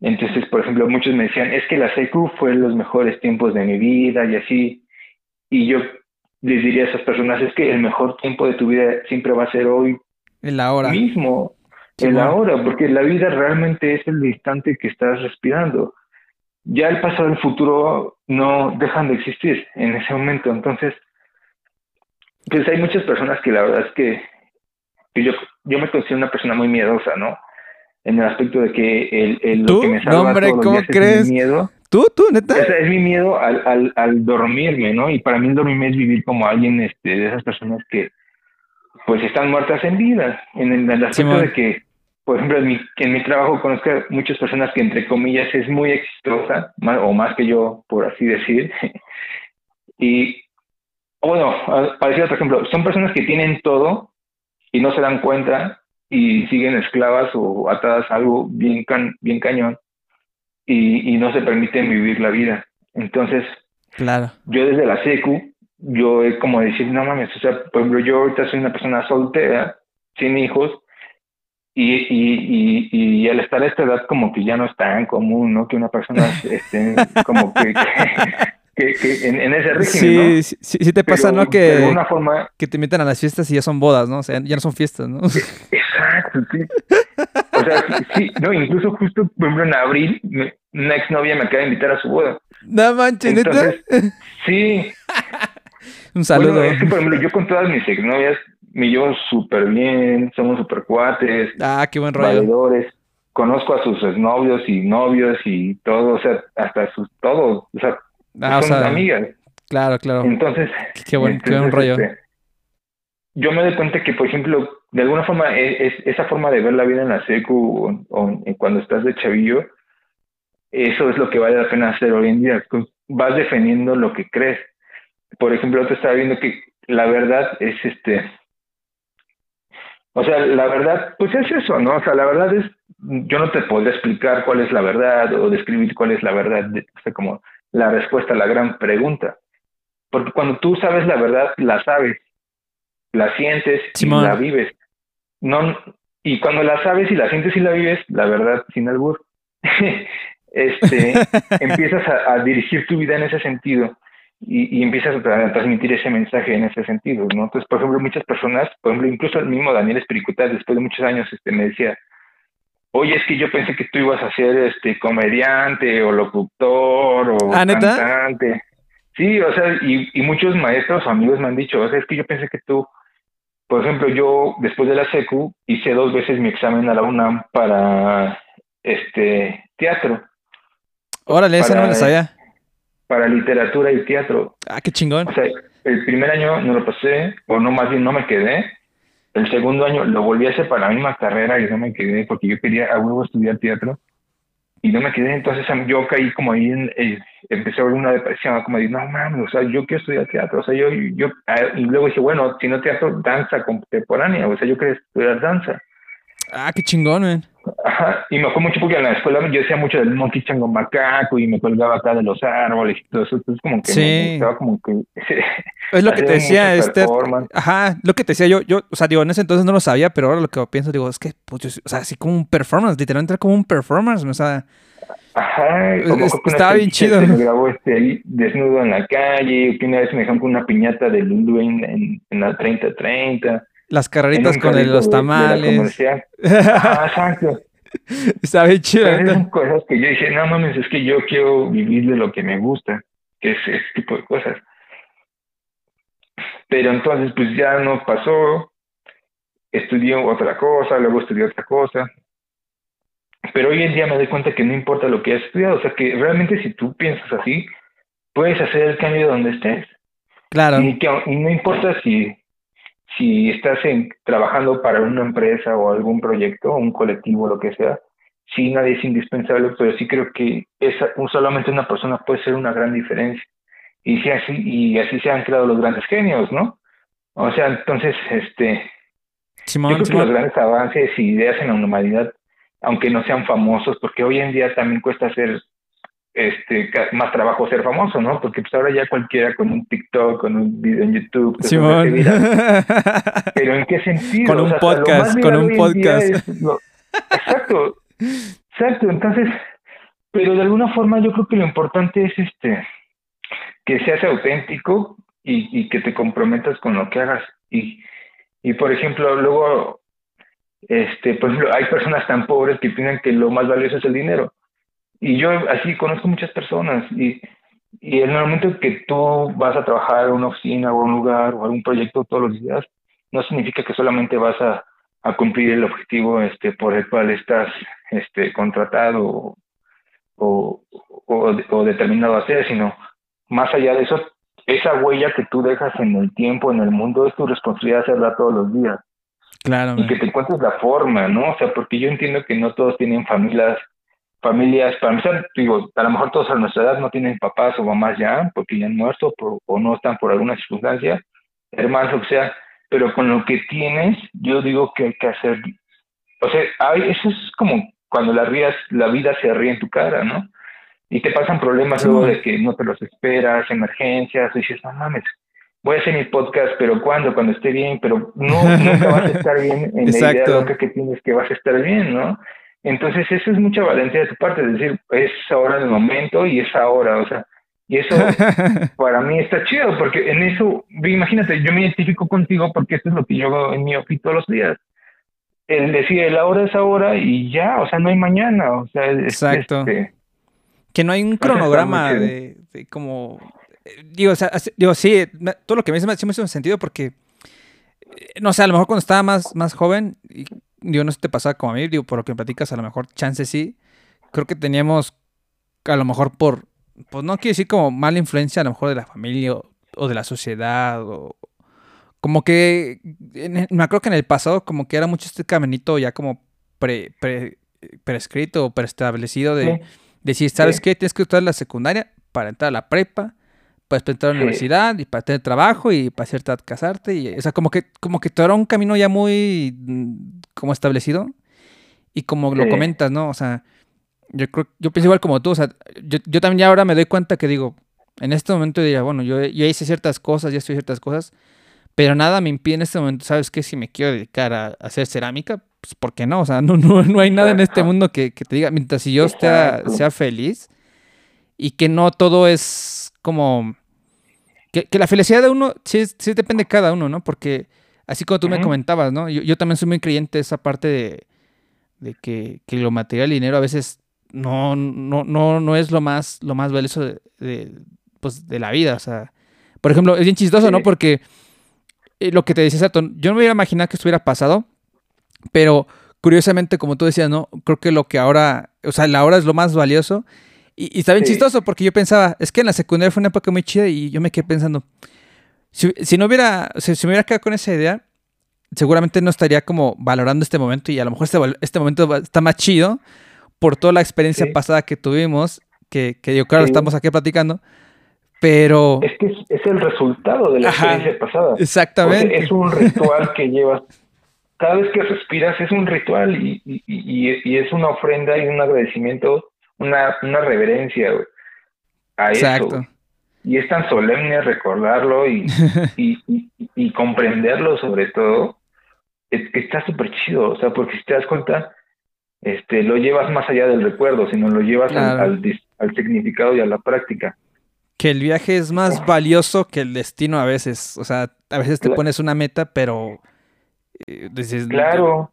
Entonces, por ejemplo, muchos me decían, es que la secu fue los mejores tiempos de mi vida y así. Y yo les diría a esas personas, es que el mejor tiempo de tu vida siempre va a ser hoy. El ahora. Mismo, el ahora, porque la vida realmente es el instante que estás respirando. Ya el pasado y el futuro no dejan de existir en ese momento. Entonces, pues hay muchas personas que la verdad es que, que yo, yo me considero una persona muy miedosa, ¿no? En el aspecto de que el, el lo que me salva ¿cómo crees? es mi miedo. ¿Tú? ¿Tú, neta? es mi miedo al, al, al, dormirme, ¿no? Y para mí el dormirme es vivir como alguien este, de esas personas que pues están muertas en vida, en el, aspecto de que, por ejemplo, en mi, en mi trabajo conozco a muchas personas que entre comillas es muy exitosa, o más que yo, por así decir, y bueno, para decir otro ejemplo, son personas que tienen todo y no se dan cuenta y siguen esclavas o atadas a algo bien, bien cañón y, y no se permiten vivir la vida. Entonces, claro. yo desde la secu, yo he como decir, no mames, o sea, por ejemplo, yo ahorita soy una persona soltera, sin hijos, y, y, y, y, al estar a esta edad como que ya no es tan común, ¿no? Que una persona esté como que, que, en, ese régimen, sí, Sí, sí, te pasa, ¿no? Que, de alguna forma... que te meten a las fiestas y ya son bodas, ¿no? O sea, ya no son fiestas, ¿no? Exacto, sí. O sea, sí, no, incluso justo, por ejemplo, en abril, una exnovia me acaba de invitar a su boda. No manches, ¿neta? Sí. Un saludo. Bueno, es que, por ejemplo, yo con todas mis exnovias me llevo súper bien, somos súper cuates. Ah, qué buen rollo. Valedores. Conozco a sus exnovios y novios y todo, o sea, hasta sus, todo, o sea, Ah, son amigas. Claro, claro. Entonces, qué buen, qué buen rollo. Este, yo me doy cuenta que, por ejemplo, de alguna forma, e, es, esa forma de ver la vida en la secu o, cuando estás de chavillo, eso es lo que vale la pena hacer hoy en día. Vas defendiendo lo que crees. Por ejemplo, te estaba viendo que la verdad es este. O sea, la verdad, pues es eso, ¿no? O sea, la verdad es, yo no te podría explicar cuál es la verdad o describir cuál es la verdad, de, o sea, como la respuesta a la gran pregunta. Porque cuando tú sabes la verdad, la sabes, la sientes y la vives. No, y cuando la sabes y la sientes y la vives, la verdad, sin albur, este, empiezas a, dirigir tu vida en ese sentido y, y, empiezas a transmitir ese mensaje en ese sentido, ¿no? Entonces, por ejemplo, muchas personas, por ejemplo, incluso el mismo Daniel Espiricutal, después de muchos años, este, me decía, oye, es que yo pensé que tú ibas a ser este comediante o locutor o ¿Ah, cantante. Sí, o sea, y, y muchos maestros o amigos me han dicho, o sea, es que yo pensé que tú, por ejemplo, yo después de la SECU hice dos veces mi examen a la UNAM para este teatro. Órale, ese no lo sabía. Para literatura y teatro. Ah, qué chingón. O sea, el primer año no lo pasé, o no, más bien no me quedé, el segundo año lo volví a hacer para la misma carrera y no me quedé porque yo quería a huevo estudiar teatro y no me quedé. Entonces yo caí como ahí, eh, empecé a ver una depresión, como de, no mames, o sea, yo quiero estudiar teatro. O sea, yo, yo, y luego dije, bueno, si no teatro, danza contemporánea. O sea, yo quería estudiar danza. Ah, qué chingón, man. Ajá, y me fue mucho porque en la escuela yo decía mucho del monkey chango macaco y me colgaba acá de los árboles y todo eso, entonces como que sí. me como que... es lo que te decía, este... Ajá, lo que te decía yo, yo, o sea, digo, en ese entonces no lo sabía, pero ahora lo que pienso, digo, es que, pues, o sea, así como un performance, literalmente era como un performance, o sea... Ajá, estaba bien chido. Me grabó este desnudo en la calle, que una vez me dejaron con una piñata de Lulu en, en, la 30-30. Las carreritas con los tamales. ah, exacto. Está bien chido. son cosas que yo dije, no mames, es que yo quiero vivir de lo que me gusta. que es ese tipo de cosas. Pero entonces, pues ya no pasó, estudié otra cosa, luego estudié otra cosa. Pero hoy en día me doy cuenta que no importa lo que hayas estudiado, o sea que realmente si tú piensas así, puedes hacer el cambio donde estés. Claro. Y, que, no importa si, si estás en, trabajando para una empresa o algún proyecto, un colectivo, lo que sea, sí nadie es indispensable, pero sí creo que esa, solamente una persona puede ser una gran diferencia. Y, si así, y así se han creado los grandes genios, ¿no? O sea, entonces, este, yo creo que los grandes avances y ideas en la humanidad, aunque no sean famosos, porque hoy en día también cuesta hacer este más trabajo ser famoso, ¿no? Porque pues ahora ya cualquiera con un TikTok, con un video en YouTube, Simón. pero ¿en qué sentido? Con un podcast, con un podcast. exacto, exacto. Entonces, pero de alguna forma yo creo que lo importante es este que seas auténtico y, y que te comprometas con lo que hagas y y por ejemplo, luego, este, por ejemplo, hay personas tan pobres que piensan que lo más valioso es el dinero. Y yo así conozco muchas personas y, y en el momento que tú vas a trabajar en una oficina o un lugar o algún proyecto todos los días, no significa que solamente vas a, a cumplir el objetivo este, por el cual estás este, contratado o, o, o determinado a hacer, sino más allá de eso, esa huella que tú dejas en el tiempo, en el mundo, es tu responsabilidad hacerla todos los días. Claro. Y que te encuentres la forma, ¿no? O sea, porque yo entiendo que no todos tienen familias, familias, para empezar, digo, a lo mejor todos a nuestra edad no tienen papás o mamás ya, porque ya han muerto o no están por alguna circunstancia, hermanos, o sea, pero con lo que tienes, yo digo que hay que hacer, o sea, hay, eso es como cuando la rías, la vida se ríe en tu cara, ¿no? y te pasan problemas luego de que no te los esperas, emergencias, y dices, no mames, voy a hacer mi podcast, pero ¿cuándo? Cuando esté bien, pero no, nunca vas a estar bien en la idea loca que tienes que vas a estar bien, ¿no? Entonces eso es mucha valentía de tu parte, es decir, es ahora el momento y es ahora, o sea, y eso para mí está chido, porque en eso, imagínate, yo me identifico contigo porque esto es lo que yo hago en mi oficio todos los días. El decir, el ahora es ahora y ya, o sea, no hay mañana, o sea, Exacto. Este, que no hay un cronograma de, como... Eh, digo, o sea, digo, sí, todo lo que me dice me hace mucho sentido porque, eh, no sé, a lo mejor cuando estaba más, más joven, y, digo, no sé si te pasaba como a mí, digo, por lo que me platicas, a lo mejor chance sí, creo que teníamos, a lo mejor por, pues no quiero decir como mala influencia a lo mejor de la familia o, de la sociedad o, como que me acuerdo que en el pasado como que era mucho este caminito ya como pre, pre prescrito o preestablecido de Decir, ¿sabes qué? Tienes que estudiar la secundaria para entrar a la prepa, para entrar a la universidad y para tener trabajo y para hacerte casarte. Y, o sea, como que, como que todo era un camino ya muy mm, como establecido. Y como lo comentas, ¿no? O sea, yo creo, yo pienso igual como tú, o sea, yo, yo también ya ahora me doy cuenta que digo, en este momento diría, bueno, yo, yo hice ciertas cosas, ya estoy ciertas cosas, pero nada me impide en este momento, ¿sabes qué? Si me quiero dedicar a, hacer cerámica, pues ¿por qué no? O sea, no, no, no hay nada en este mundo que, te diga, mientras si yo sea, sea feliz y que no todo es como... Que, la felicidad de uno sí, sí, depende de cada uno, ¿no? Porque así como tú me comentabas, ¿no? Yo, también soy muy creyente de esa parte de, de que, que, lo material, el dinero a veces no, no, no, no es lo más, lo más valioso de, pues, de la vida. O sea, por ejemplo, es bien chistoso, ¿no? Porque eh, lo que te decía Sato, yo no me hubiera imaginado que esto hubiera pasado, pero curiosamente, como tú decías, ¿no? Creo que lo que ahora, o sea, la hora es lo más valioso. Y, está bien chistoso porque yo pensaba, es que en la secundaria fue una época muy chida y yo me quedé pensando, si, no hubiera, si, me hubiera quedado con esa idea, seguramente no estaría como valorando este momento y a lo mejor este, este momento está más chido por toda la experiencia pasada que tuvimos, que, que yo claro, estamos aquí platicando, pero... Es que es, el resultado de la experiencia pasada. Exactamente. es un ritual que llevas. Cada vez que respiras es un ritual y, y, y, es una ofrenda y un agradecimiento, una, una reverencia a Exacto. eso. Y es tan solemne recordarlo y, y, comprenderlo sobre todo, es que está súper chido, o sea, porque si te das cuenta, este, lo llevas más allá del recuerdo, sino lo llevas al, al significado y a la práctica que el viaje es más valioso que el destino a veces. O sea, a veces te pones una meta, pero eh, claro.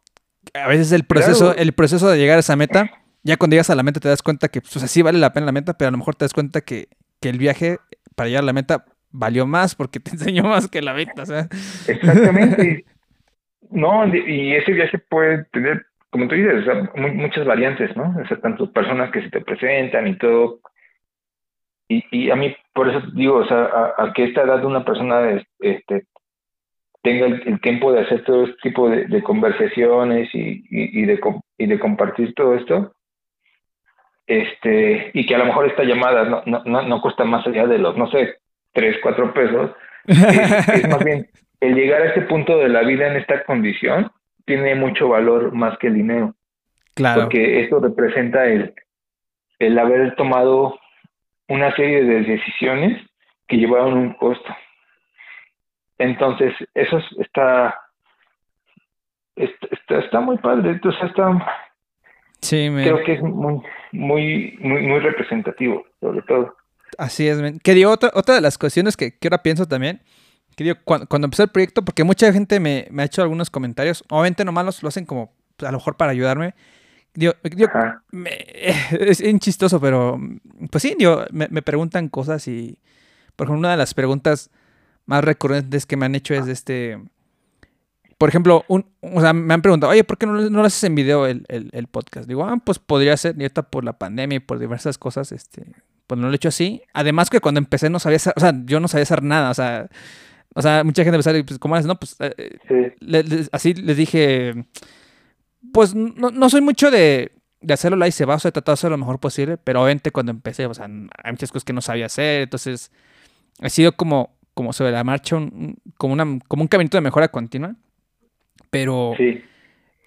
A veces el proceso, el proceso de llegar a esa meta, ya cuando llegas a la meta te das cuenta que pues, sí vale la pena la meta, pero a lo mejor te das cuenta que, que el viaje para llegar a la meta valió más porque te enseñó más que la meta, o sea. Exactamente. no, y ese viaje puede tener, como tú dices, muchas variantes, ¿no? O sea, tanto personas que se te presentan y todo. Y, y a mí, por eso digo, o sea, a, que esta edad de una persona este, tenga el, tiempo de hacer todo este tipo de, conversaciones y, y, de, y de compartir todo esto, este, y que a lo mejor esta llamada no, no, no, cuesta más allá de los, no sé, tres, cuatro pesos, es, más bien el llegar a este punto de la vida en esta condición tiene mucho valor más que el dinero. Claro. Porque esto representa el, el haber tomado una serie de decisiones que llevaron un costo. Entonces, eso está, está, está muy padre. Entonces, está, Sí, Creo que es muy, muy, muy, representativo, sobre todo. Así es, Que digo, otra, otra de las cuestiones que, ahora pienso también, que digo, cuando, empezó el proyecto, porque mucha gente me, ha hecho algunos comentarios, obviamente nomás los, lo hacen como, pues, a lo mejor para ayudarme. Digo, es, es chistoso, pero pues sí, digo, me, me preguntan cosas y, por ejemplo, una de las preguntas más recurrentes que me han hecho es de este por ejemplo, un, o sea, me han preguntado, oye, ¿por qué no, no lo haces en video el, el, podcast? Digo, ah, pues podría ser, y ahorita por la pandemia y por diversas cosas, este, pues no lo he hecho así. Además que cuando empecé no sabía hacer, o sea, yo no sabía hacer nada, o sea, o sea, mucha gente me sale, pues, ¿cómo haces? No, pues, eh, así les dije, pues no, no soy mucho de, de hacerlo live, se va, o sea, he tratado de hacer lo mejor posible, pero obviamente cuando empecé, o sea, hay muchas cosas que no sabía hacer, entonces, ha sido como, como sobre la marcha, como, una, como un caminito de mejora continua. Pero,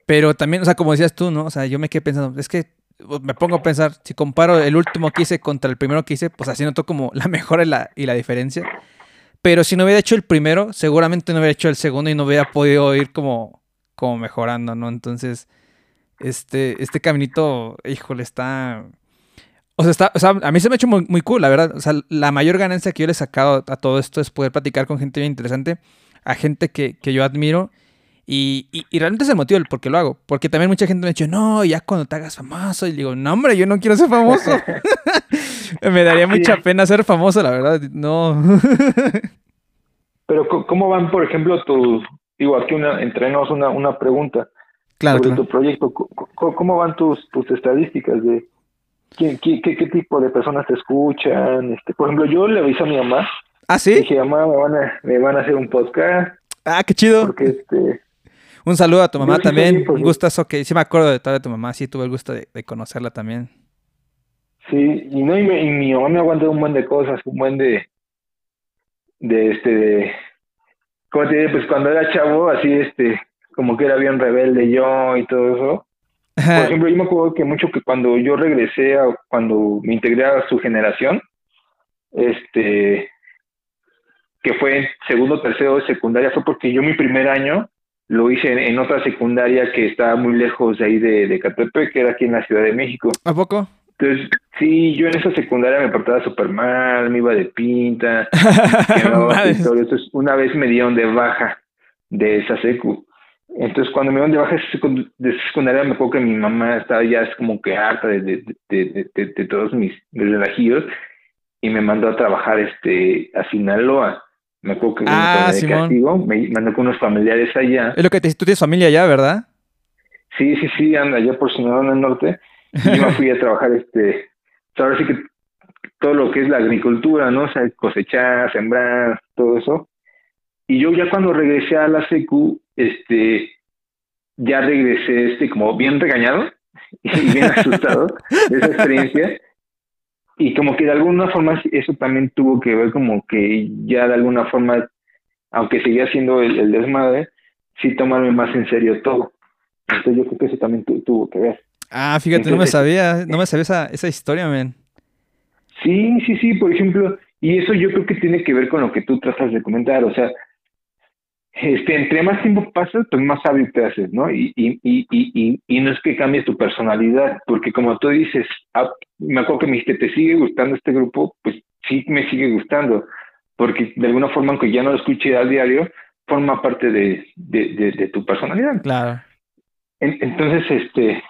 pero también, o sea, como decías tú, ¿no? O sea, yo me quedé pensando, es que me pongo a pensar, si comparo el último que hice contra el primero que hice, pues así noto como la mejora y la, y la diferencia. Pero si no hubiera hecho el primero, seguramente no hubiera hecho el segundo y no hubiera podido ir como, como mejorando, ¿no? Entonces, este, este caminito, híjole, está... O sea, está, o sea, a mí se me ha hecho muy, muy cool, la verdad. O sea, la mayor ganancia que yo le he sacado a todo esto es poder platicar con gente bien interesante, a gente que, que yo admiro y, y, realmente es el motivo por qué lo hago. Porque también mucha gente me ha dicho, no, ya cuando te hagas famoso. Y digo, no, hombre, yo no quiero ser famoso. me daría mucha pena ser famoso, la verdad. No. Pero, ¿cómo van, por ejemplo, tus. Digo, aquí una, entre nos una, una pregunta. Claro. Sobre tu proyecto. ¿Cómo, van tus, tus estadísticas de. ¿Qué, qué, qué, tipo de personas te escuchan? Este, por ejemplo, yo le aviso a mi mamá. ¿Ah, sí? Dije, mamá, me van a, me van a hacer un podcast. Ah, qué chido. Porque este un saludo a tu mamá también. un gustazo que sí me acuerdo de toda tu mamá. Sí, tuve el gusto de, conocerla también. Sí, y no, y, mi mamá me aguantó un buen de cosas, un buen de, de este, de, ¿cómo te digo? Pues cuando era chavo, así, este, como que era bien rebelde yo y todo eso. Por ejemplo, yo me acuerdo que mucho que cuando yo regresé, a, cuando me integré a su generación, este, que fue segundo, tercero de secundaria, fue porque yo mi primer año lo hice en, otra secundaria que estaba muy lejos de ahí de, de Catepec, que era aquí en la Ciudad de México. ¿A poco? Entonces, sí, yo en esa secundaria me portaba súper mal, me iba de pinta. Entonces, una vez me dieron de baja de esa secu. Entonces, cuando me dieron de baja de esa secundaria, me acuerdo que mi mamá estaba ya es como que harta de, de, de, de, todos mis, mis relajillos y me mandó a trabajar este a Sinaloa. Me acuerdo que ah, me castigo, me mandó con unos familiares allá. Es lo que te, tú tienes familia allá, ¿verdad? Sí, sí, sí, anda allá por Sinaloa en el norte. Y yo me fui a trabajar, este, ahora sí que todo lo que es la agricultura, ¿no? O sea, cosechar, sembrar, todo eso. Y yo ya cuando regresé a la secu, este, ya regresé, este, como bien regañado y bien asustado de esa experiencia y como que de alguna forma eso también tuvo que ver como que ya de alguna forma, aunque seguía siendo el, desmadre, sí tomarme más en serio todo. Entonces yo creo que eso también tuvo que ver. Ah, fíjate, no me sabía, no me sabía esa, esa historia, men. Sí, sí, sí, por ejemplo, y eso yo creo que tiene que ver con lo que tú tratas de comentar, o sea, este, entre más tiempo pasa, pues más sabio te haces, ¿no? Y, y, y, y, y no es que cambies tu personalidad, porque como tú dices, ah, me acuerdo que me dijiste, ¿te sigue gustando este grupo? Pues sí me sigue gustando, porque de alguna forma, aunque ya no lo escuche a diario, forma parte de, de, de, tu personalidad. Claro. entonces, este,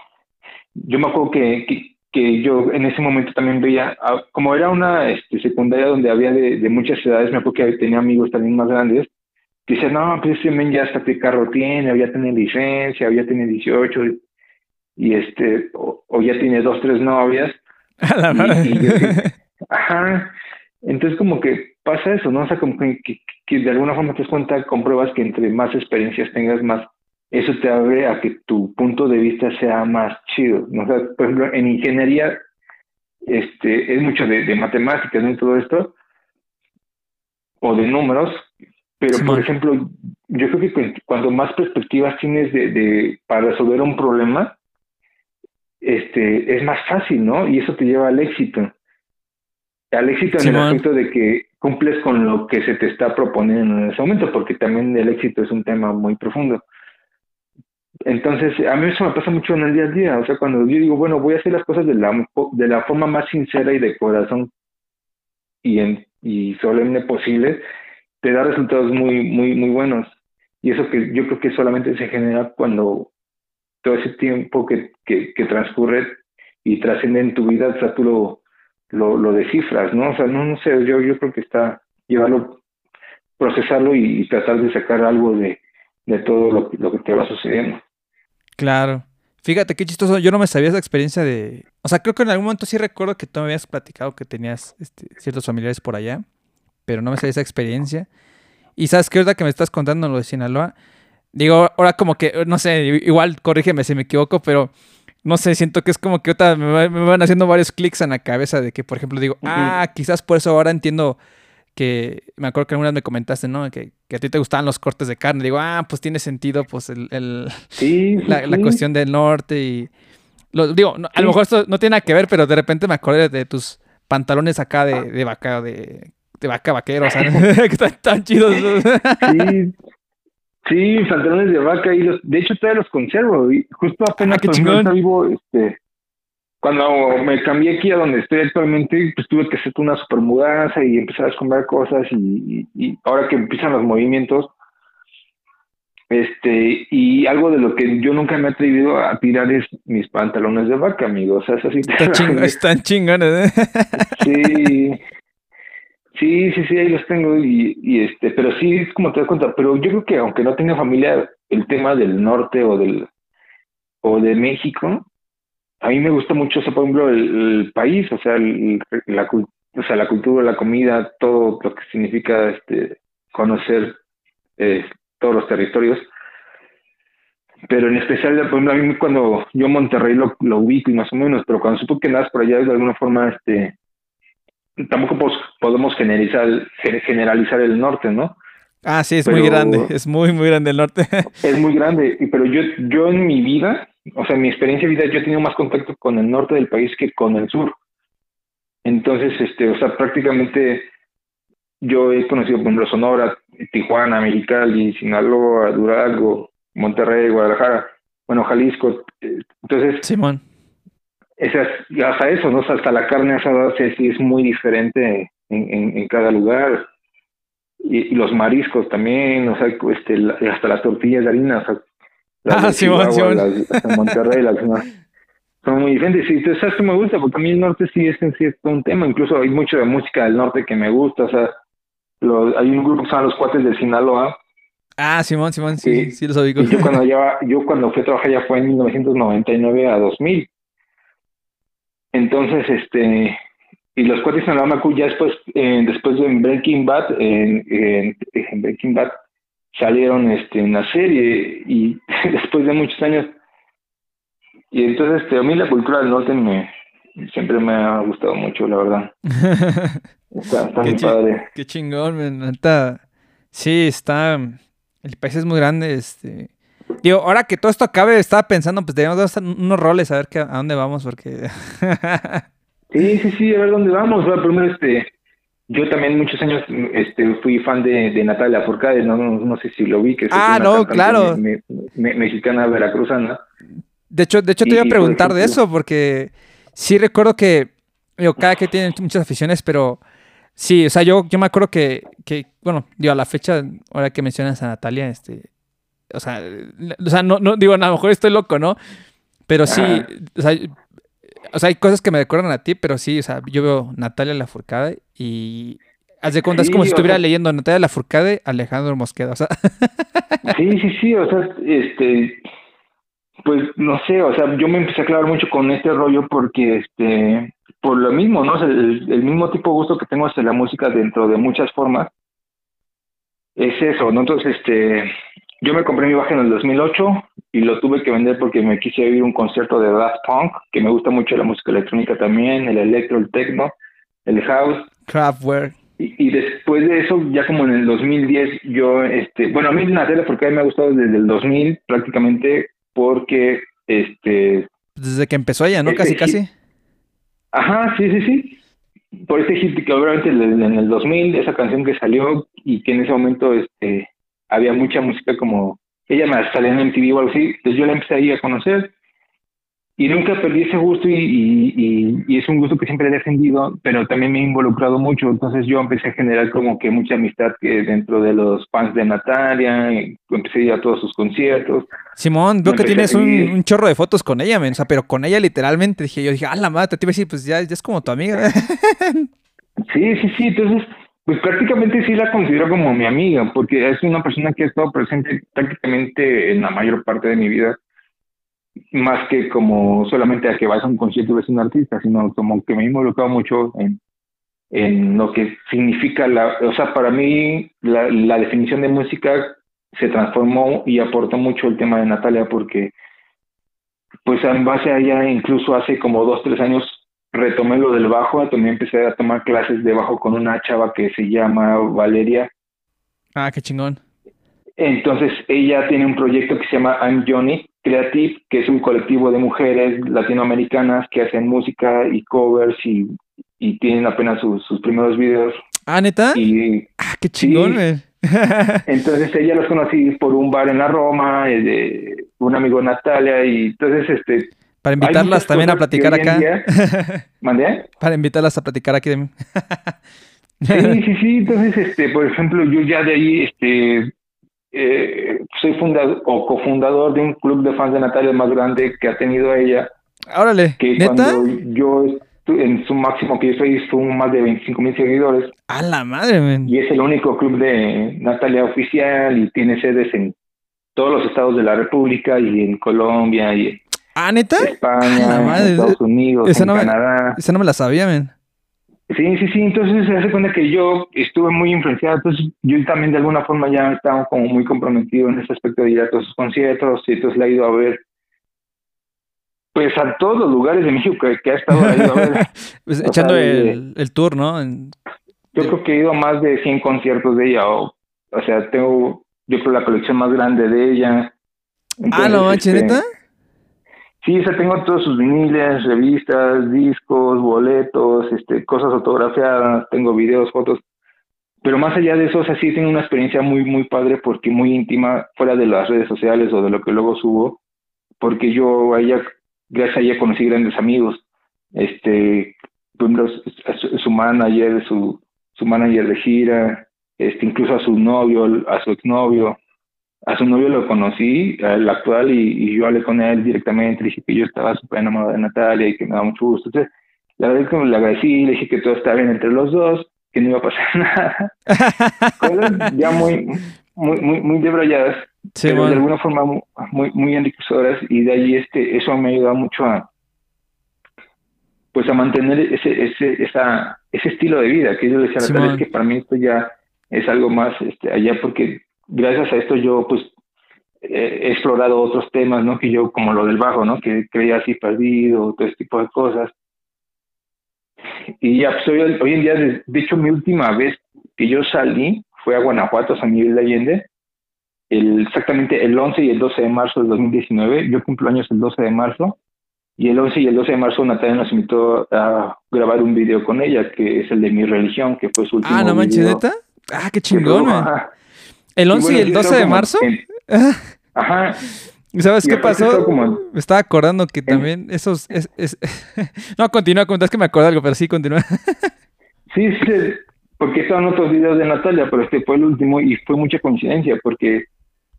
yo me acuerdo que, que yo en ese momento también veía, ah, como era una este, secundaria donde había de, muchas edades, me acuerdo que tenía amigos también más grandes, decían, no, pues ese men ya hasta qué carro tiene, había tenido licencia, había tenido 18, y este, o, ya tiene dos, tres novias. ajá, entonces como que pasa eso, ¿no? O sea, como que, que, de alguna forma te das cuenta, compruebas que entre más experiencias tengas, más eso te abre a que tu punto de vista sea más chido. ¿no? O sea, por ejemplo, en ingeniería este, es mucho de, matemáticas ¿no? y todo esto, o de números, pero por ejemplo, yo creo que cuando más perspectivas tienes de, de, para resolver un problema, este, es más fácil, ¿no? Y eso te lleva al éxito. Al éxito en el aspecto de que cumples con lo que se te está proponiendo en ese momento, porque también el éxito es un tema muy profundo. Entonces, a mí eso me pasa mucho en el día a día. O sea, cuando yo digo, bueno, voy a hacer las cosas de la, de la forma más sincera y de corazón y, en, y solemne posible, te da resultados muy, muy, muy buenos. Y eso que yo creo que solamente se genera cuando todo ese tiempo que, que, transcurre y trasciende en tu vida, o sea, tú lo, lo, lo, descifras, ¿no? O sea, no, no sé, yo, yo creo que está llevarlo, procesarlo y, tratar de sacar algo de, de todo lo, lo que te va sucediendo. Claro. Fíjate qué chistoso, yo no me sabía esa experiencia de... O sea, creo que en algún momento sí recuerdo que tú me habías platicado que tenías este, ciertos familiares por allá, pero no me sabía esa experiencia. Y sabes qué, verdad que me estás contando lo de Sinaloa, digo, ahora como que, no sé, igual corrígeme si me equivoco, pero no sé, siento que es como que ahorita me, van haciendo varios clics en la cabeza de que, por ejemplo, digo, ah, quizás por eso ahora entiendo que me acuerdo que alguna vez me comentaste, ¿no? Que, que, a ti te gustaban los cortes de carne. Digo, ah, pues tiene sentido, pues, el, el la, cuestión del norte y... Lo, digo, a lo mejor esto no tiene nada que ver, pero de repente me acordé de, tus pantalones acá de, de vaca, de, de vaca vaquero, o sea, que están tan chidos. sí, sí, pantalones de vaca y los, de hecho todavía los conservo. Y justo apenas ah, vivo, este, cuando me cambié aquí a donde estoy actualmente, pues tuve que hacer una super mudanza y empezar a comprar cosas y, ahora que empiezan los movimientos, este, y algo de lo que yo nunca me he atrevido a tirar es mis pantalones de vaca, amigos. O sea, están chingones, ¿eh? Sí. Sí, sí, sí, ahí los tengo y, y este, pero sí es como te das cuenta, pero yo creo que aunque no tenga familia, el tema del norte o del o de México, a mí me gusta mucho, por ejemplo, el, país, o sea, la, o sea, la cultura, la comida, todo lo que significa este, conocer eh, todos los territorios. Pero en especial, por ejemplo, a mí cuando yo Monterrey lo, lo ubico y más o menos, pero cuando supo que nadas por allá, de alguna forma, este, tampoco podemos generalizar, generalizar el norte, ¿no? Ah, sí, es muy grande, es muy, muy grande el norte. es muy grande, pero yo, yo en mi vida o sea, en mi experiencia de vida yo he tenido más contacto con el norte del país que con el sur. Entonces, este, o sea, prácticamente yo he conocido, por ejemplo, Sonora, Tijuana, Mexicali, Sinaloa, Durango, Monterrey, Guadalajara, bueno, Jalisco. Entonces, Simón. Esas, hasta eso, ¿no? hasta la carne asada sí, es muy diferente en, en, cada lugar. Y, los mariscos también, o sea, este, hasta las tortillas de harina, o sea, ah, sí, Las, Monterrey, las son muy diferentes. Y sabes que me gusta, porque a mí el norte sí es, sí es un tema. Incluso hay mucho de música del norte que me gusta. O sea, hay un grupo que se llama Los Cuates del Sinaloa. Ah, Simón, Simón, sí, sí, los oigo. yo cuando, ya, yo cuando fui a trabajar ya fue en 1999 a 2000. Entonces, este, y los cuates de Sinaloa ya después, eh, después de Breaking Bad, en, en Breaking Bad, salieron este, en la serie y después de muchos años. Y entonces este, a mí la cultura del norte me, siempre me ha gustado mucho, la verdad. Está, muy padre. Qué chingón, Está, sí, está. El país es muy grande. Este. Digo, ahora que todo esto acabe, estaba pensando, pues debemos dar unos roles a ver qué, a dónde vamos, porque. sí, sí, sí, a ver dónde vamos. primero, este yo también muchos años este, fui fan de, de Natalia Forcade, no, no, sé si lo vi. Que ah, no, claro. mexicana veracruzana. De hecho, de hecho te iba a preguntar de eso, porque sí recuerdo que, digo, cada que tiene muchas aficiones, pero sí, o sea, yo, yo me acuerdo que, que, bueno, digo, a la fecha, ahora que mencionas a Natalia, este, o sea, o sea no, no, digo, a lo mejor estoy loco, ¿no? Pero sí, o sea, o sea, hay cosas que me recuerdan a ti, pero sí, o sea, yo veo Natalia Lafourcade y haz de cuenta, es como si estuviera leyendo Natalia Lafourcade, Alejandro Mosqueda, o sea. Sí, sí, sí, o sea, este, pues no sé, o sea, yo me empecé a aclarar mucho con este rollo porque, este, por lo mismo, ¿no? el, el, mismo tipo de gusto que tengo hacia la música dentro de muchas formas, es eso, ¿no? Entonces, este, yo me compré mi baja en el 2008 y lo tuve que vender porque me quise ir a un concierto de Daft Punk, que me gusta mucho la música electrónica también, el electro, el techno, el house. Kraftwerk. Y, y, después de eso, ya como en el 2010, yo, este, bueno, a mí Natalia porque a mí me ha gustado desde el 2000 prácticamente porque, este... Desde que empezó ella, ¿no? Este casi, casi. Ajá, sí, sí, sí. Por ese hit que obviamente en el 2000, esa canción que salió y que en ese momento, este, había mucha música como ella me salía en MTV o algo así, entonces yo la empecé ahí a conocer y nunca perdí ese gusto y, y, es un gusto que siempre he defendido, pero también me he involucrado mucho, entonces yo empecé a generar como que mucha amistad que dentro de los fans de Natalia, empecé a ir a todos sus conciertos. Simón, veo que tienes un, chorro de fotos con ella, men, o sea, pero con ella literalmente, dije yo, dije, ah, la madre, te iba a decir, pues ya, ya es como tu amiga. sí, sí, sí, entonces pues prácticamente sí la considero como mi amiga, porque es una persona que ha estado presente prácticamente en la mayor parte de mi vida, más que como solamente a que vayas a un concierto y ves un artista, sino como que me he involucrado mucho en, en lo que significa la, o sea, para mí la, la definición de música se transformó y aportó mucho el tema de Natalia porque pues en base a ella incluso hace como dos, tres años retomé lo del bajo, también empecé a tomar clases de bajo con una chava que se llama Valeria. Ah, qué chingón. Entonces ella tiene un proyecto que se llama I'm Johnny Creative, que es un colectivo de mujeres latinoamericanas que hacen música y covers y, y tienen apenas sus, primeros videos. Ah, neta. Y, ah, qué chingón. entonces ella los conocí por un bar en la Roma, eh, de un amigo Natalia, y entonces este para invitarlas también a platicar acá. ¿Mandé? Para invitarlas a platicar aquí. De... sí, sí, sí. Entonces, este, por ejemplo, yo ya de ahí, este, eh, soy fundador o cofundador de un club de fans de Natalia más grande que ha tenido ella. Órale, que cuando yo en su máximo que soy fue más de 25 mil seguidores. A la madre, man. Y es el único club de Natalia oficial y tiene sedes en todos los estados de la República y en Colombia y ¿Ah, neta? España, Estados Unidos, en Canadá. esa no me la sabía, men. Sí, sí, sí. Entonces se hace cuenta que yo estuve muy influenciado. Entonces yo también de alguna forma ya estaba como muy comprometido en ese aspecto de ir a todos sus conciertos y entonces la he ido a ver. Pues a todos los lugares de México que, ha estado ahí a ver. pues echando el, el, tour, ¿no? yo creo que he ido a más de 100 conciertos de ella. O, o sea, tengo, yo creo, la colección más grande de ella. ah, no este, ¿neta? Sí, o tengo todos sus viniles, revistas, discos, boletos, este, cosas autografiadas, tengo videos, fotos. Pero más allá de eso, o sea, sí tengo una experiencia muy, muy padre porque muy íntima, fuera de las redes sociales o de lo que luego subo, porque yo a gracias a ella conocí grandes amigos. Este, su manager, su, su manager de gira, este, incluso a su novio, a su exnovio, a su novio lo conocí, el actual, y, yo hablé con él directamente, le dije que yo estaba súper enamorado de Natalia y que me daba mucho gusto. Entonces, la verdad es que le agradecí, le dije que todo estaba bien entre los dos, que no iba a pasar nada. Cosas ya muy, muy, muy, muy debrayadas, pero de alguna forma muy, muy enriquecedoras, y de ahí este, eso me ha ayudado mucho a pues a mantener ese, ese, esa, ese estilo de vida, que yo le decía a Natalia, es que para mí esto ya es algo más este, allá porque gracias a esto yo pues he explorado otros temas, ¿no? Que yo, como lo del bajo, ¿no? Que creía así perdido, todo este tipo de cosas. Y ya, pues hoy, en día, de, hecho, mi última vez que yo salí fue a Guanajuato, San Miguel de Allende, el, exactamente el 11 y el 12 de marzo del 2019. Yo cumplo años el 12 de marzo. Y el 11 y el 12 de marzo Natalia nos invitó a grabar un video con ella, que es el de mi religión, que fue su último Ah, no manches, ¿neta? Ah, qué chingón, ¿El 11 y, el 12 de marzo? Ajá. ¿Sabes qué pasó? Me estaba acordando que también esos... no, continúa, es que me acuerdo algo, pero sí, continúa. sí, sí, porque estaban otros videos de Natalia, pero este fue el último y fue mucha coincidencia, porque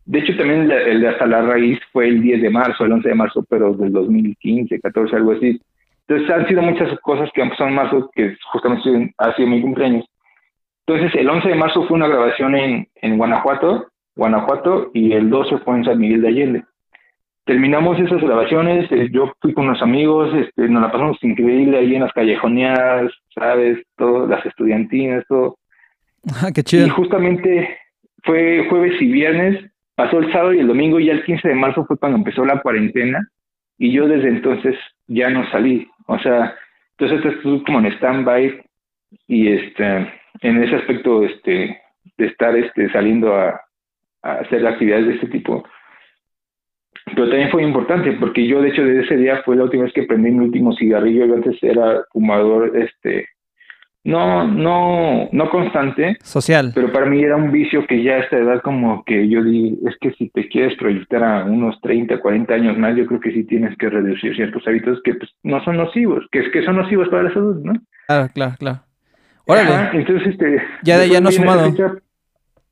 de hecho también el de Hasta la Raíz fue el 10 de marzo, el 11 de marzo, pero del 2015, 14, algo así. Entonces han sido muchas cosas que han pasado en marzo, que justamente ha sido mi cumpleaños. Entonces el 11 de marzo fue una grabación en, en Guanajuato, Guanajuato, y el 12 fue en San Miguel de Allende. Terminamos esas grabaciones, eh, yo fui con unos amigos, este, nos la pasamos increíble ahí en las callejoneadas, ¿sabes? Todo, las estudiantinas, todo. Ah, qué chido. Y justamente fue jueves y viernes, pasó el sábado y el domingo, y ya el 15 de marzo fue cuando empezó la cuarentena, y yo desde entonces ya no salí. O sea, entonces estuve como en stand-by y este, en ese aspecto este, de estar este, saliendo a, a hacer actividades de este tipo. Pero también fue importante porque yo, de hecho, desde ese día fue la última vez que prendí mi último cigarrillo. Yo antes era fumador este, no, no, no constante. Social. Pero para mí era un vicio que ya a esta edad como que yo di, es que si te quieres proyectar a unos 30, 40 años más, yo creo que sí tienes que reducir ciertos hábitos que pues, no son nocivos, que, que son nocivos para la salud, ¿no? Claro, claro, claro. Órale. entonces, este... Ya, ya no has fumado.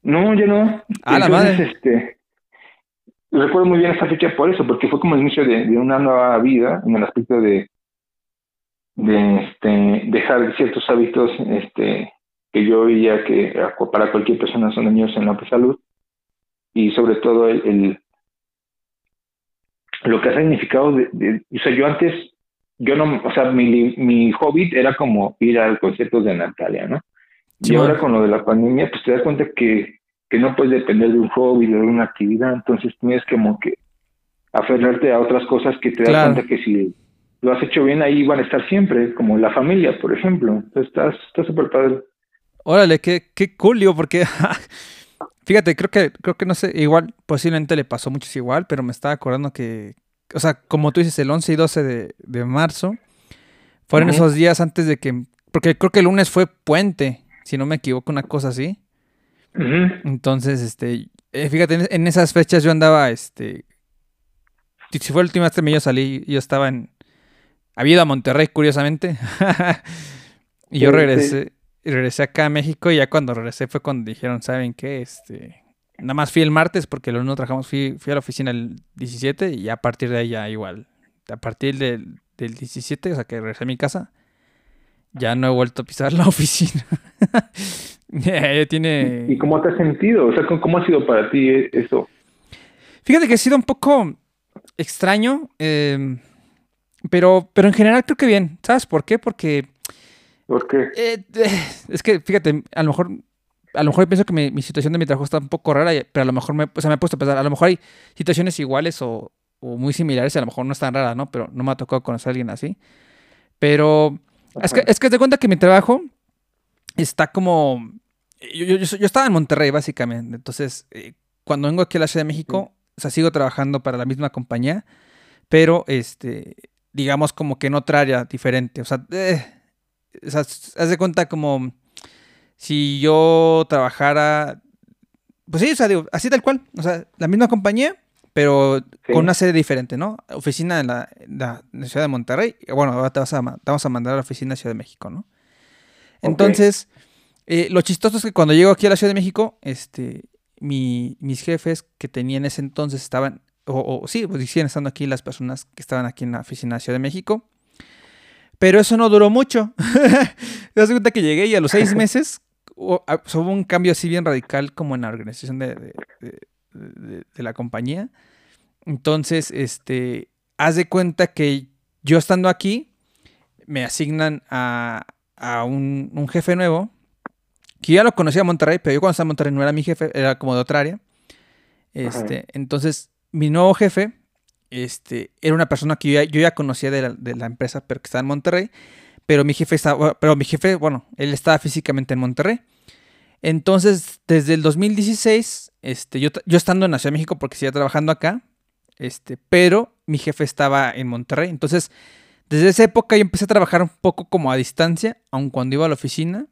no, ya no. Ah, la madre. Este, recuerdo muy bien esta fecha por eso, porque fue como el inicio de una nueva vida en el aspecto de de este, dejar ciertos hábitos este, que yo veía que para cualquier persona son dañosos en la salud y sobre todo el, lo que ha significado de, o sea yo antes yo no o sea mi, mi hobby era como ir al concierto de Natalia no y ahora con lo de la pandemia pues te das cuenta que que no puedes depender de un hobby de una actividad entonces tienes como que aferrarte a otras cosas que te das cuenta que si lo has hecho bien, ahí van a estar siempre, como la familia, por ejemplo. Estás súper padre. Órale, qué, qué cool, porque fíjate, creo que, creo que no sé, igual, posiblemente le pasó mucho igual, pero me estaba acordando que, o sea, como tú dices, el 11 y 12 de, de marzo, fueron esos días antes de que, porque creo que el lunes fue puente, si no me equivoco, una cosa así. Entonces, este, eh, fíjate, en, esas fechas yo andaba, este, si fue el último que yo salí, yo estaba en, había ido a Monterrey, curiosamente. y yo regresé, regresé acá a México y ya cuando regresé fue cuando dijeron, ¿saben qué? Este, nada más fui el martes porque el lunes trabajamos, fui, fui a la oficina el 17 y a partir de ahí ya igual. A partir del, del 17, o sea que regresé a mi casa, ya no he vuelto a pisar la oficina. ya tiene... ¿Y cómo te has sentido? O sea, ¿cómo ha sido para ti eso? Fíjate que ha sido un poco extraño. Eh, pero, pero en general creo que bien. ¿Sabes por qué? Porque. ¿Por qué? Eh, es que, fíjate, a lo mejor. A lo mejor pienso que mi, situación de mi trabajo está un poco rara, pero a lo mejor me, o sea, me he puesto a pensar, a lo mejor hay situaciones iguales o, muy similares, a lo mejor no es tan rara, ¿no? Pero no me ha tocado conocer a alguien así. Pero es que, es que te cuenta que mi trabajo está como... Yo, yo, yo, estaba en Monterrey, básicamente. Entonces, eh, cuando vengo aquí a la Ciudad de México, o sea, sigo trabajando para la misma compañía, pero este digamos, como que en otra área diferente. O sea, eh, haz de cuenta como si yo trabajara, pues sí, o sea, digo, así tal cual, o sea, la misma compañía, pero con una sede diferente, ¿no? Oficina en la, Ciudad de Monterrey, bueno, ahora te, vas a, vamos a mandar a la oficina de Ciudad de México, ¿no? Entonces, eh, lo chistoso es que cuando llego aquí a la Ciudad de México, este, mi, mis jefes que tenía en ese entonces estaban o, sí, pues siguen estando aquí las personas que estaban aquí en la oficina de Ciudad de México. Pero eso no duró mucho. Te das cuenta que llegué y a los seis meses ah, hubo un cambio así bien radical como en la organización de, la compañía. Entonces, este, haz de cuenta que yo estando aquí, me asignan a, un, un, jefe nuevo, que ya lo conocía a Monterrey, pero yo cuando estaba en Monterrey no era mi jefe, era como de otra área. Este, entonces mi nuevo jefe este, era una persona que yo ya, conocía de la, empresa, pero que estaba en Monterrey. Pero mi jefe estaba, pero mi jefe, bueno, él estaba físicamente en Monterrey. Entonces, desde el 2016, este, yo, yo estando en la Ciudad de México porque seguía trabajando acá, este, pero mi jefe estaba en Monterrey. Entonces, desde esa época yo empecé a trabajar un poco como a distancia, aun cuando iba a la oficina.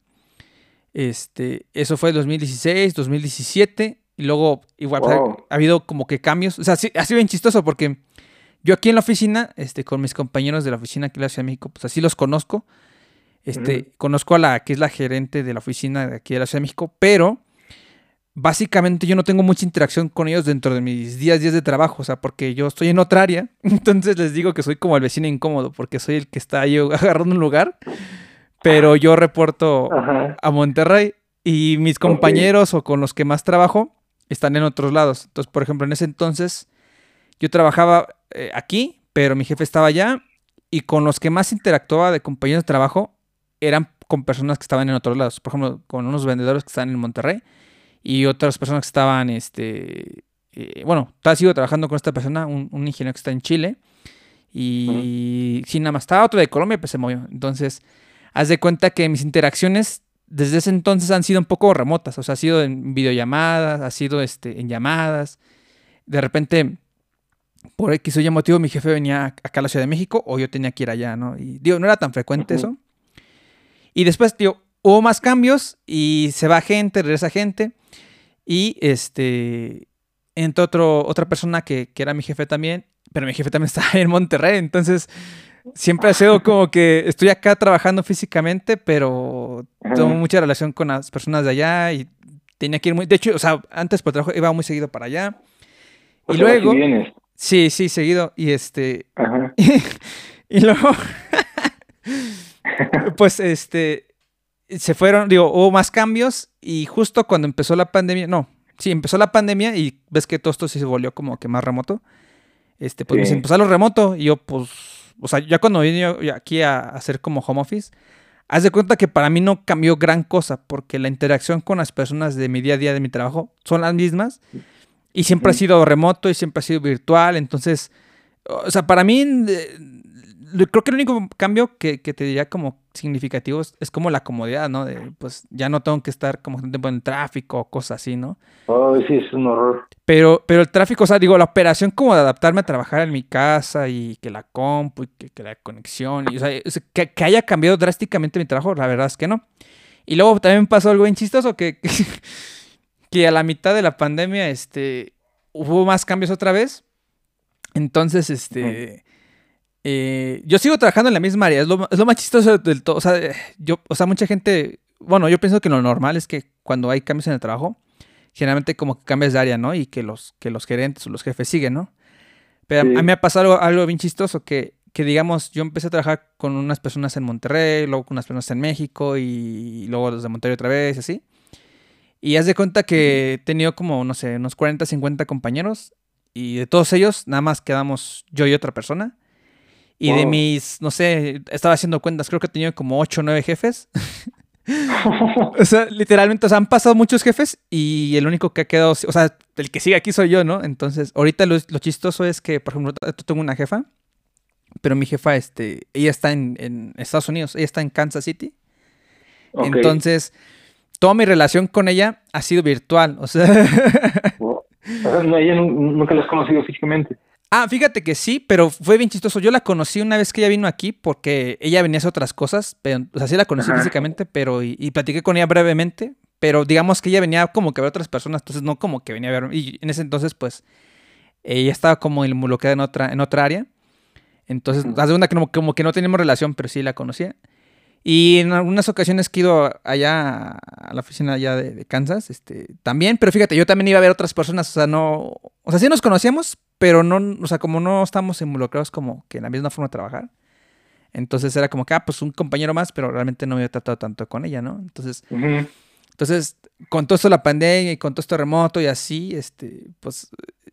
Este, eso fue el 2016, 2017. Y luego, igual, ha, habido como que cambios. O sea, sí, ha sido bien chistoso porque yo aquí en la oficina, este, con mis compañeros de la oficina aquí en la Ciudad de México, pues así los conozco. Este, conozco a la que es la gerente de la oficina de aquí de la Ciudad de México, pero básicamente yo no tengo mucha interacción con ellos dentro de mis días, días de trabajo, o sea, porque yo estoy en otra área, entonces les digo que soy como el vecino incómodo, porque soy el que está ahí agarrando un lugar, pero yo reporto a Monterrey y mis compañeros o con los que más trabajo están en otros lados. Entonces, por ejemplo, en ese entonces yo trabajaba eh, aquí, pero mi jefe estaba allá y con los que más interactuaba de compañeros de trabajo eran con personas que estaban en otros lados. Por ejemplo, con unos vendedores que están en Monterrey y otras personas que estaban, este, eh, bueno, sigo trabajando con esta persona, un, ingeniero que está en Chile. Y si nada más estaba otro de Colombia, pues se movió. Entonces, haz de cuenta que mis interacciones desde ese entonces han sido un poco remotas. O sea, ha sido en videollamadas, ha sido este, en llamadas. De repente, por X o Y motivo, mi jefe venía acá a la Ciudad de México o yo tenía que ir allá, ¿no? Y digo, no era tan frecuente eso. Y después, tío, hubo más cambios y se va gente, regresa gente. Y este, entró otro, otra persona que, que era mi jefe también, pero mi jefe también estaba en Monterrey, entonces siempre ha sido como que estoy acá trabajando físicamente, pero tengo mucha relación con las personas de allá y tenía que ir muy... De hecho, o sea, antes por trabajo iba muy seguido para allá. y luego... Sí, sí, seguido. Y este... y luego... pues este, se fueron, digo, hubo más cambios y justo cuando empezó la pandemia, no, sí, empezó la pandemia y ves que todo esto se volvió como que más remoto. Este, pues empezó a lo remoto y yo, pues, o sea, ya cuando vine aquí a hacer como home office, haz de cuenta que para mí no cambió gran cosa porque la interacción con las personas de mi día a día de mi trabajo son las mismas y siempre ha sido remoto y siempre ha sido virtual, entonces, o sea, para mí creo que el único cambio que, te diría como significativo es, como la comodidad, ¿no? De, pues ya no tengo que estar como tiempo en tráfico o cosas así, ¿no? Oh, sí, es un horror. Pero, pero el tráfico, o sea, digo, la operación como de adaptarme a trabajar en mi casa y que la compu y que, la conexión, y, o sea, que, haya cambiado drásticamente mi trabajo, la verdad es que no. Y luego también pasó algo bien chistoso que, que a la mitad de la pandemia, este, hubo más cambios otra vez. Entonces, este... Eh, yo sigo trabajando en la misma área, es lo, más chistoso del todo. O sea, yo, o sea, mucha gente, bueno, yo pienso que lo normal es que cuando hay cambios en el trabajo, generalmente como que cambias de área, ¿no? Y que los, que los gerentes o los jefes siguen, ¿no? Pero a mí me ha pasado algo, bien chistoso, que, que, digamos, yo empecé a trabajar con unas personas en Monterrey, luego con unas personas en México y luego los de Monterrey otra vez, así. Y haz de cuenta que he tenido como, no sé, unos 40, 50 compañeros y de todos ellos nada más quedamos yo y otra persona. Y de mis, no sé, estaba haciendo cuentas, creo que he tenido como 8 o 9 jefes. o sea, literalmente, o sea, han pasado muchos jefes y el único que ha quedado, o sea, el que sigue aquí soy yo, ¿no? Entonces, ahorita lo, chistoso es que, por ejemplo, tengo una jefa, pero mi jefa, este, ella está en, Estados Unidos, ella está en Kansas City. Entonces, toda mi relación con ella ha sido virtual, o sea... no, ella nunca la has conocido físicamente. Ah, fíjate que sí, pero fue bien chistoso. Yo la conocí una vez que ella vino aquí porque ella venía a hacer otras cosas. Pero, o sea, sí la conocí físicamente, pero y, platiqué con ella brevemente. Pero digamos que ella venía como que a ver otras personas, entonces no como que venía a ver. Y en ese entonces, pues, ella estaba como involucrada en otra, en otra área. Entonces, la segunda que como que no teníamos relación, pero sí la conocía. Y en algunas ocasiones que he ido allá a la oficina allá de, Kansas, este, también, pero fíjate, yo también iba a ver otras personas, o sea, no, o sea, sí nos conocíamos, pero no, o sea, como no estamos involucrados como que en la misma forma de trabajar, entonces era como que, ah, pues un compañero más, pero realmente no me había tratado tanto con ella, ¿no? Entonces, entonces, con todo esto de la pandemia y con todo esto remoto y así, este, pues,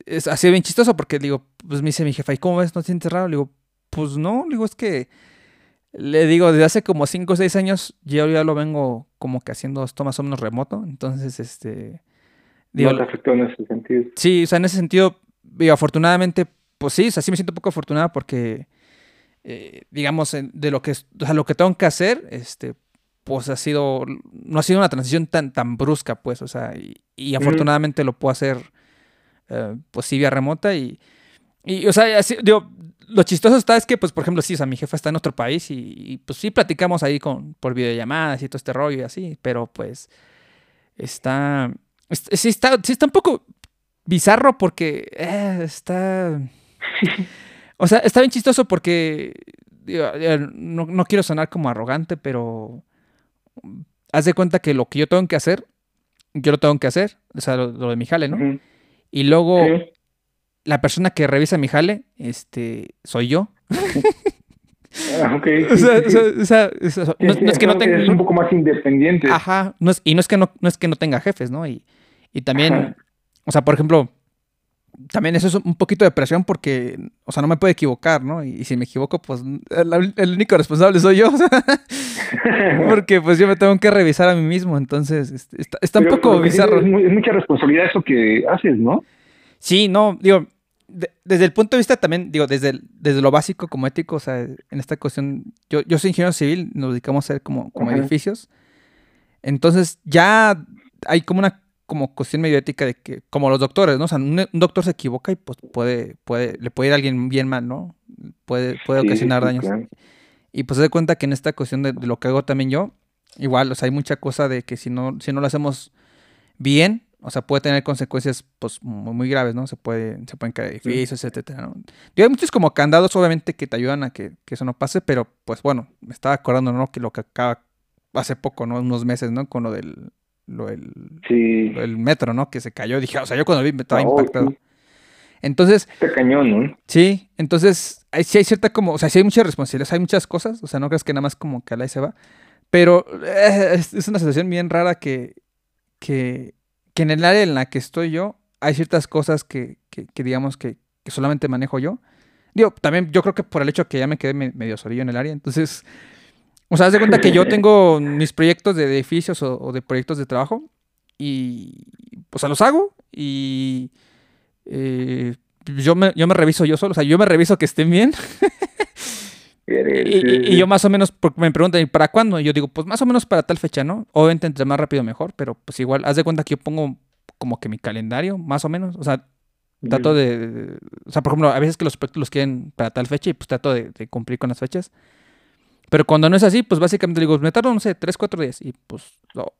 es, ha sido bien chistoso porque, digo, pues me dice mi jefa, ¿y cómo ves? ¿No te sientes raro? Le digo, pues no, digo, es que le digo, desde hace como 5 o 6 años yo ya lo vengo como que haciendo esto más o menos remoto. Entonces, este... Digo, no te afectó en ese sentido. Sí, o sea, en ese sentido, digo, afortunadamente, pues sí, o sea, sí me siento un poco afortunada porque, eh, digamos, de lo que, o sea, lo que tengo que hacer, este, pues ha sido, no ha sido una transición tan, tan brusca, pues, o sea, y, afortunadamente lo puedo hacer, eh, pues sí, vía remota y, y o sea, así, digo, lo chistoso está es que, pues, por ejemplo, sí, o sea, mi jefa está en otro país y, pues sí platicamos ahí con, por videollamadas y todo este rollo y así, pero pues está, sí está, sí está un poco bizarro porque eh, está, o sea, está bien chistoso porque, no, no quiero sonar como arrogante, pero haz de cuenta que lo que yo tengo que hacer yo lo tengo que hacer, o sea, lo, de mi jale, ¿no? Y luego la persona que revisa mi jale, este, soy yo. Ah, ok. O sea, no, es que no tenga... Es un poco más independiente. Ajá, no es, y no es que no, no es que no tenga jefes, ¿no? Y, y también, o sea, por ejemplo, también eso es un poquito de presión porque, o sea, no me puedo equivocar, ¿no? Y, si me equivoco, pues el, único responsable soy yo. porque pues yo me tengo que revisar a mí mismo, entonces este, está, está un poco bizarro. Es, mucha responsabilidad eso que haces, ¿no? Sí, no, digo, desde el punto de vista también, digo, desde, desde lo básico como ético, o sea, en esta cuestión, yo, yo soy ingeniero civil, nos dedicamos a hacer como, como edificios. Entonces ya hay como una como cuestión medio ética de que, como los doctores, ¿no? O sea, un, doctor se equivoca y pues puede, puede, le puede ir a alguien bien mal, ¿no? Puede, puede ocasionar daños. Y pues se da cuenta que en esta cuestión de, lo que hago también yo, igual, o sea, hay mucha cosa de que si no, si no lo hacemos bien, o sea, puede tener consecuencias pues muy, graves, ¿no? Se puede, se pueden caer edificios, etcétera, ¿no? Y hay muchos como candados, obviamente, que te ayudan a que, eso no pase, pero pues bueno, me estaba acordando, ¿no? Que lo que acaba hace poco, ¿no? Unos meses, ¿no? Con lo del, lo del, el metro, ¿no? Que se cayó. Dije, o sea, yo cuando vi me estaba oh, impactado. Entonces. Este cañón, ¿no? Sí, entonces, hay, sí hay cierta como, o sea, sí hay muchas responsabilidades, hay muchas cosas, o sea, no crees que nada más como que a la se va, pero eh, es, es, una situación bien rara que, que que en el área en la que estoy yo hay ciertas cosas que, digamos que, solamente manejo yo. Digo, también yo creo que por el hecho que ya me quedé medio sorillo en el área, entonces, o sea, haz de cuenta que yo tengo mis proyectos de edificios o, de proyectos de trabajo y, o sea, los hago y eh, yo, me, yo me reviso yo solo, o sea, yo me reviso que estén bien. Y, yo más o menos, porque me preguntan, ¿y para cuándo? Y yo digo, pues más o menos para tal fecha, ¿no? Obviamente entre más rápido mejor, pero pues igual, haz de cuenta que yo pongo como que mi calendario, más o menos. O sea, trato de, o sea, por ejemplo, a veces que los proyectos los quieren para tal fecha y pues trato de, cumplir con las fechas. Pero cuando no es así, pues básicamente digo, me tardo, no sé, tres, cuatro días. Y pues,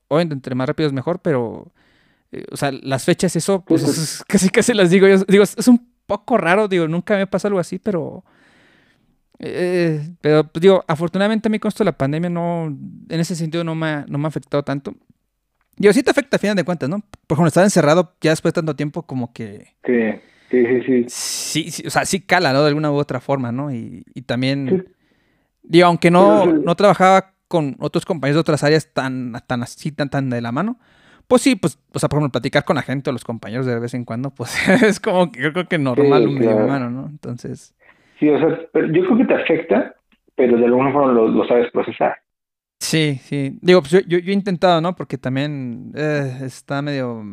obviamente entre más rápido es mejor, pero, eh, o sea, las fechas, eso, pues, pues casi, casi las digo yo. Digo, es un poco raro, digo, nunca me pasa algo así, pero eh, pero pues, digo, afortunadamente a mí con esto de la pandemia no, en ese sentido no me, ha, no me ha afectado tanto. Digo, sí te afecta a final de cuentas, ¿no? Por ejemplo, estar encerrado ya después de tanto tiempo como que... Sí, sí, sí. Sí, sí o sea, sí cala, ¿no? De alguna u otra forma, ¿no? Y, y también... Digo, aunque no, no trabajaba con otros compañeros de otras áreas tan, tan así, tan, tan de la mano, pues sí, pues, o sea, por ejemplo, platicar con la gente o los compañeros de vez en cuando, pues es como que yo creo que normal un medio humano, ¿no? Entonces... Sí, o sea, yo creo que te afecta, pero de alguna forma lo, sabes procesar. Sí, sí. Digo, pues yo, yo, he intentado, ¿no? Porque también eh, está medio...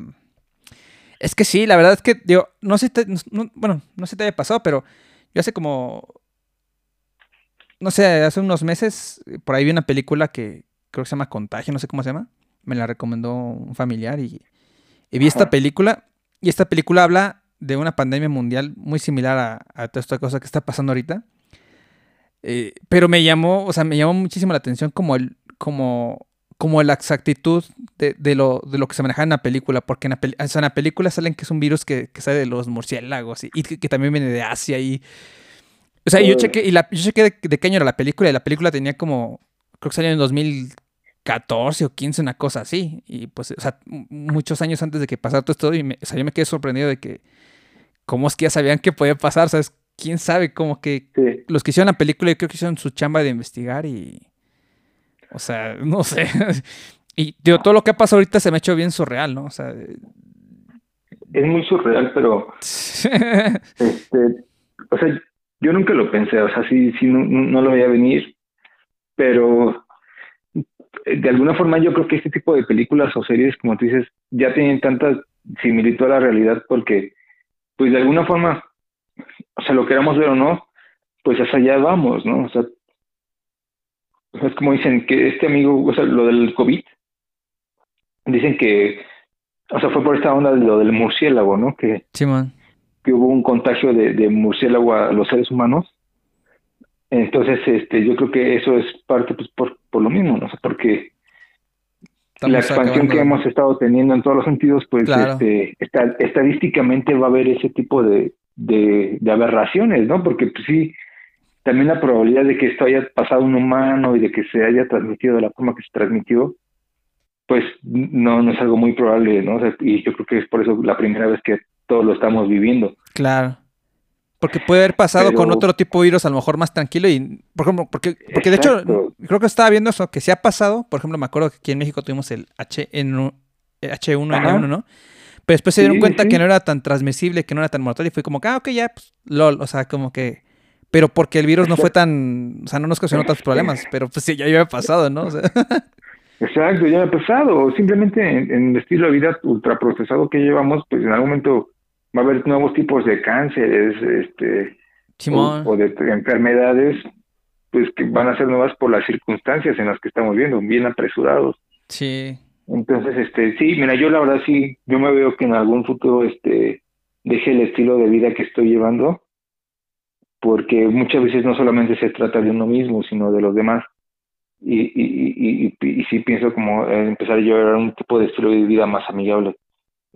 Es que sí, la verdad es que, digo, no sé, te, bueno, no sé si te haya pasado, pero yo hace como, no sé, hace unos meses, por ahí vi una película que creo que se llama Contagio, no sé cómo se llama. Me la recomendó un familiar y, y vi esta película. Y esta película habla de una pandemia mundial muy similar a, toda esta cosa que está pasando ahorita. Eh, pero me llamó, o sea, me llamó muchísimo la atención como el, como, como la exactitud de, lo, de lo que se maneja en la película, porque en la, película salen que es un virus que, sale de los murciélagos y, que, también viene de Asia y... O sea, yo chequé, y la, yo chequé de, de, qué año era la película y la película tenía como, creo que salió en 2014 o 15, una cosa así. Y pues, o sea, muchos años antes de que pasara todo esto, y me, o sea, yo me quedé sorprendido de que, ¿cómo es que ya sabían que podía pasar? ¿Sabes? ¿Quién sabe? Como que los que hicieron la película yo creo que hicieron su chamba de investigar y... O sea, no sé. y digo, todo lo que ha pasado ahorita se me ha hecho bien surreal, ¿no? O sea... Es muy surreal, pero... este, o sea, yo nunca lo pensé, o sea, sí, sí, no, no lo veía venir, pero de alguna forma yo creo que este tipo de películas o series, como tú dices, ya tienen tanta similitud a la realidad porque pues de alguna forma, o sea, lo queramos ver o no, pues hasta allá vamos, ¿no? O sea, es como dicen que este amigo, o sea, lo del COVID, dicen que, o sea, fue por esta onda de lo del murciélago, ¿no? Que, que hubo un contagio de, de murciélago a los seres humanos. Entonces, este, yo creo que eso es parte, pues, por, por lo mismo, ¿no? O sea, porque la expansión que hemos estado teniendo en todos los sentidos, pues este, estadísticamente va a haber ese tipo de, de, aberraciones, ¿no? Porque pues, sí, también la probabilidad de que esto haya pasado un humano y de que se haya transmitido de la forma que se transmitió, pues no, no es algo muy probable, ¿no? y yo creo que es por eso la primera vez que todos lo estamos viviendo. Claro. Porque puede haber pasado con otro tipo de virus a lo mejor más tranquilo y, por ejemplo, porque, porque de hecho, creo que estaba viendo eso, que se ha pasado, por ejemplo, me acuerdo que aquí en México tuvimos el HN, H1N1, ¿no? Pero después se dieron cuenta que no era tan transmisible, que no era tan mortal y fue como que, ah, ok, ya, pues, lol, o sea, como que... Pero porque el virus no fue tan, o sea, no nos causó otros problemas, pero pues sí, ya había pasado, ¿no? Exacto, ya había pasado. Simplemente en, el estilo de vida ultraprocesado que llevamos, pues en algún momento va a haber nuevos tipos de cánceres, este, o, de enfermedades, pues que van a ser nuevas por las circunstancias en las que estamos viendo, bien apresurados. Sí. Entonces, este, sí, mira, yo la verdad sí, yo me veo que en algún futuro, este, deje el estilo de vida que estoy llevando, porque muchas veces no solamente se trata de uno mismo, sino de los demás. Y, y, y, y, sí pienso como empezar a llevar un tipo de estilo de vida más amigable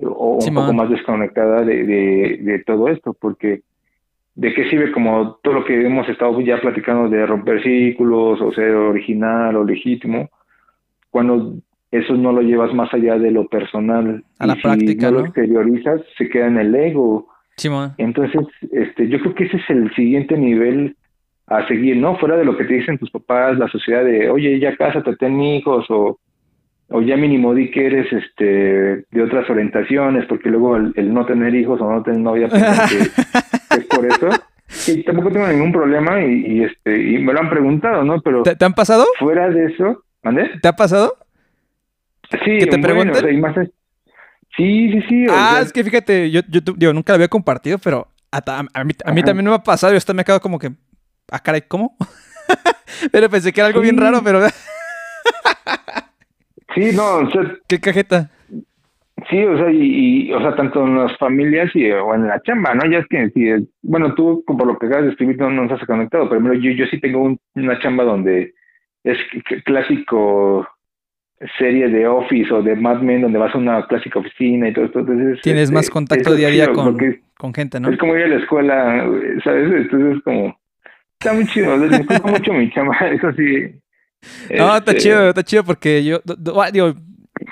o un poco más desconectada de, de, de, todo esto, porque ¿de qué sirve como todo lo que hemos estado ya platicando de romper círculos o ser original o legítimo, cuando eso no lo llevas más allá de lo personal. A la si práctica, no, lo exteriorizas, se queda en el ego. Entonces, este, yo creo que ese es el siguiente nivel a seguir, ¿no? Fuera de lo que te dicen tus papás, la sociedad de, oye, ya cásate, ten hijos, o, o ya mínimo di que eres este, de otras orientaciones, porque luego el, no tener hijos o no tener novia, pues, es por eso. Y tampoco tengo ningún problema y, este y me lo han preguntado, ¿no? Pero ¿Te, han pasado? Fuera de eso, ¿mande? ¿Te ha pasado? Sí, ¿Que te pregunten? Sí, sí, sí. Ah, es que fíjate, yo, yo, nunca lo había compartido, pero a, mí, a mí también me ha pasado y esto me ha quedado como que, ah, caray, ¿cómo? pero pensé que era algo bien raro, pero... sí, no, o sea... ¿Qué cajeta? Sí, o sea, y, o sea, tanto en las familias y o en la chamba, ¿no? Ya es que, si, bueno, tú, por lo que acabas de escribir, no, nos has conectado, pero yo, yo sí tengo una chamba donde es clásico serie de Office o de Mad Men donde vas a una clásica oficina y todo esto. Entonces, Tienes este, más contacto día a día con, con gente, ¿no? Es como ir a la escuela, ¿sabes? Entonces es como... Está muy chido, me gusta mucho mi chama, eso sí. No, está este, chido, está chido porque yo, digo,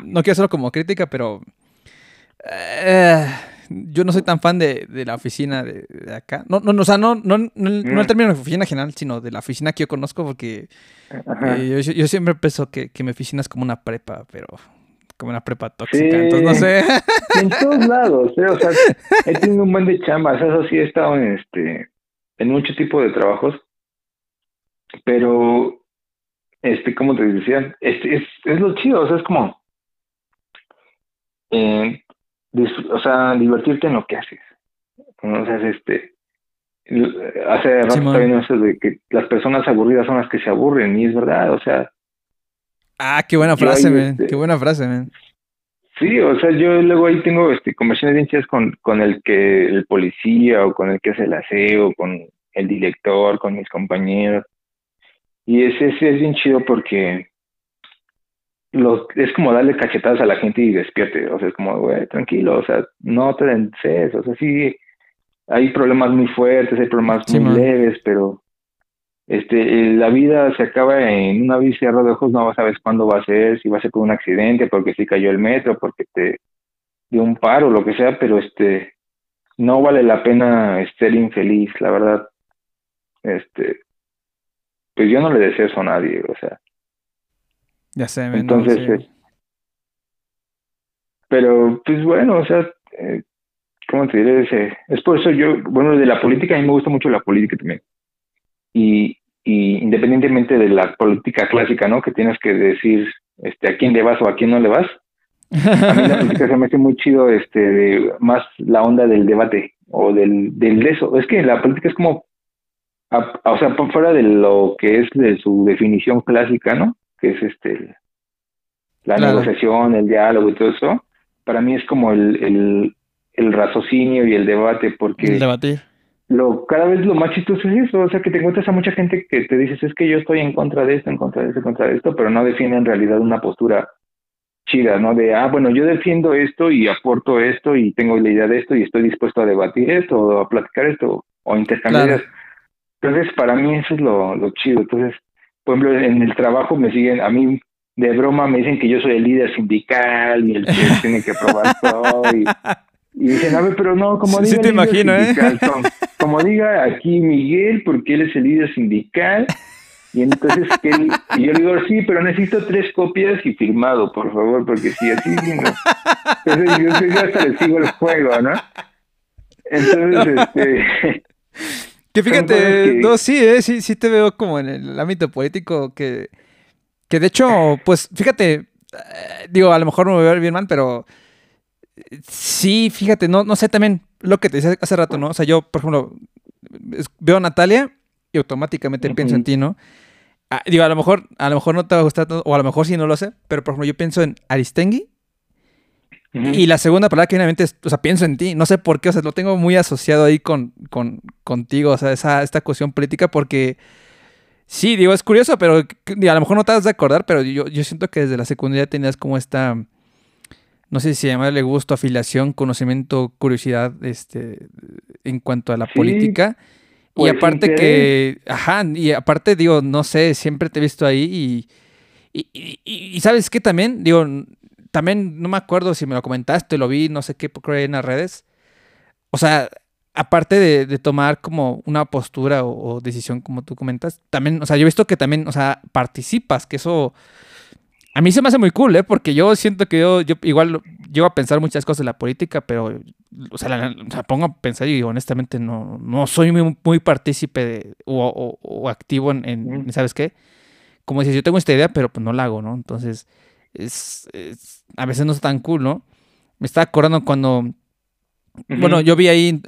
no quiero hacerlo como crítica, pero... Eh, yo no soy tan fan de, de la oficina de, acá. No, no, o sea, no, no, no, el término de oficina general, sino de la oficina que yo conozco, porque eh, yo, yo, siempre pienso que, que mi oficina es como una prepa, pero como una prepa tóxica, entonces no sé. En todos lados, ¿eh? o sea, he tenido un buen de chambas, eso sí he estado en este, en mucho tipo de trabajos, pero, este, como te decía, es, es, es lo chido, o sea, es como, eh, o sea, divertirte en lo que haces. O sea, este, hace rato también eso de que las personas aburridas son las que se aburren, y es verdad, o sea. Ah, qué buena frase, man. Este qué buena frase, man. Sí, o sea, yo luego ahí tengo este conversaciones bien con, con el que, el policía, o con el que hace el aseo, con el director, con mis compañeros. Y ese, ese es bien chido porque es como darle cachetadas a la gente y despierte, o sea, es como, güey, tranquilo, o sea, no te denses, o sea, sí, hay problemas muy fuertes, hay problemas muy leves, pero este, la vida se acaba en una vista de ojos, no sabes cuándo va a ser, si va a ser por un accidente, porque si cayó el metro, porque te dio un paro, lo que sea, pero este, no vale la pena ser infeliz, la verdad, este, pues yo no le deseo eso a nadie, o sea, ya sé, Entonces, eh, pero pues bueno, o sea, eh, ¿cómo te diré? Es, por eso yo, bueno, de la política, a mí me gusta mucho la política también. Y, y independientemente de la política clásica, ¿no? Que tienes que decir este, a quién le vas o a quién no le vas. A mí la política se me hace muy chido, este, más la onda del debate o del, del eso. Es que la política es como, o sea, fuera de lo que es de su definición clásica, ¿no? que es este la negociación, el diálogo y todo eso, para mí es como el, el, el raciocinio y el debate, porque el debatir. Lo, cada vez lo más chistoso es eso, o sea, que te encuentras a mucha gente que te dices, es que yo estoy en contra de esto, en contra de esto, en contra de esto, pero no defiende en realidad una postura chida, ¿no? De, ah, bueno, yo defiendo esto y aporto esto y tengo la idea de esto y estoy dispuesto a debatir esto o a platicar esto o intercambiar. Entonces, para mí eso es lo, lo chido. Entonces, por ejemplo, en el trabajo me siguen, a mí de broma me dicen que yo soy el líder sindical y el que tiene que probar todo. Y, dicen, a ver, pero no, como diga. Sí, te imagino, ¿eh? como diga aquí Miguel, porque él es el líder sindical. Y entonces que él, y yo le digo, sí, pero necesito tres copias y firmado, por favor, porque si así no. Entonces yo, hasta le sigo el juego, ¿no? Entonces, este. Que fíjate, no, sí, eh, sí, sí te veo como en el ámbito político que que de hecho, pues fíjate, eh, digo, a lo mejor me voy a ver bien mal, pero sí, fíjate, no, no sé también lo que te decía hace rato, ¿no? O sea, yo, por ejemplo, veo a Natalia y automáticamente pienso en ti, ¿no? Ah, digo, a lo mejor, a lo mejor no te va a gustar, o a lo mejor sí no lo sé, pero por ejemplo, yo pienso en Y la segunda palabra que viene a mente es, o sea, pienso en ti. No sé por qué, o sea, lo tengo muy asociado ahí con, con contigo, o sea, esa, esta cuestión política, porque Sí, digo, es curioso, pero a lo mejor no te vas a acordar, pero yo, yo siento que desde la secundaria tenías como esta, no sé si llamarle gusto, afiliación, conocimiento, curiosidad, este, en cuanto a la política. y pues, aparte que, ajá, y aparte digo, no sé, siempre te he visto ahí y, y, y, sabes qué también, digo, también no me acuerdo si me lo comentaste, lo vi, no sé qué, creo en las redes. O sea, aparte de, tomar como una postura o, decisión como tú comentas, también, o sea, yo he visto que también, o sea, participas, que eso a mí se me hace muy cool, ¿eh? Porque yo siento que yo, yo igual llego a pensar muchas cosas de la política, pero, o sea, la, pongo a pensar y honestamente no, no soy muy, muy partícipe o, activo en, ¿sabes qué? Como dices, yo tengo esta idea, pero pues no la hago, ¿no? Entonces, es, a veces no es tan cool, ¿no? Me estaba acordando cuando bueno, yo vi ahí,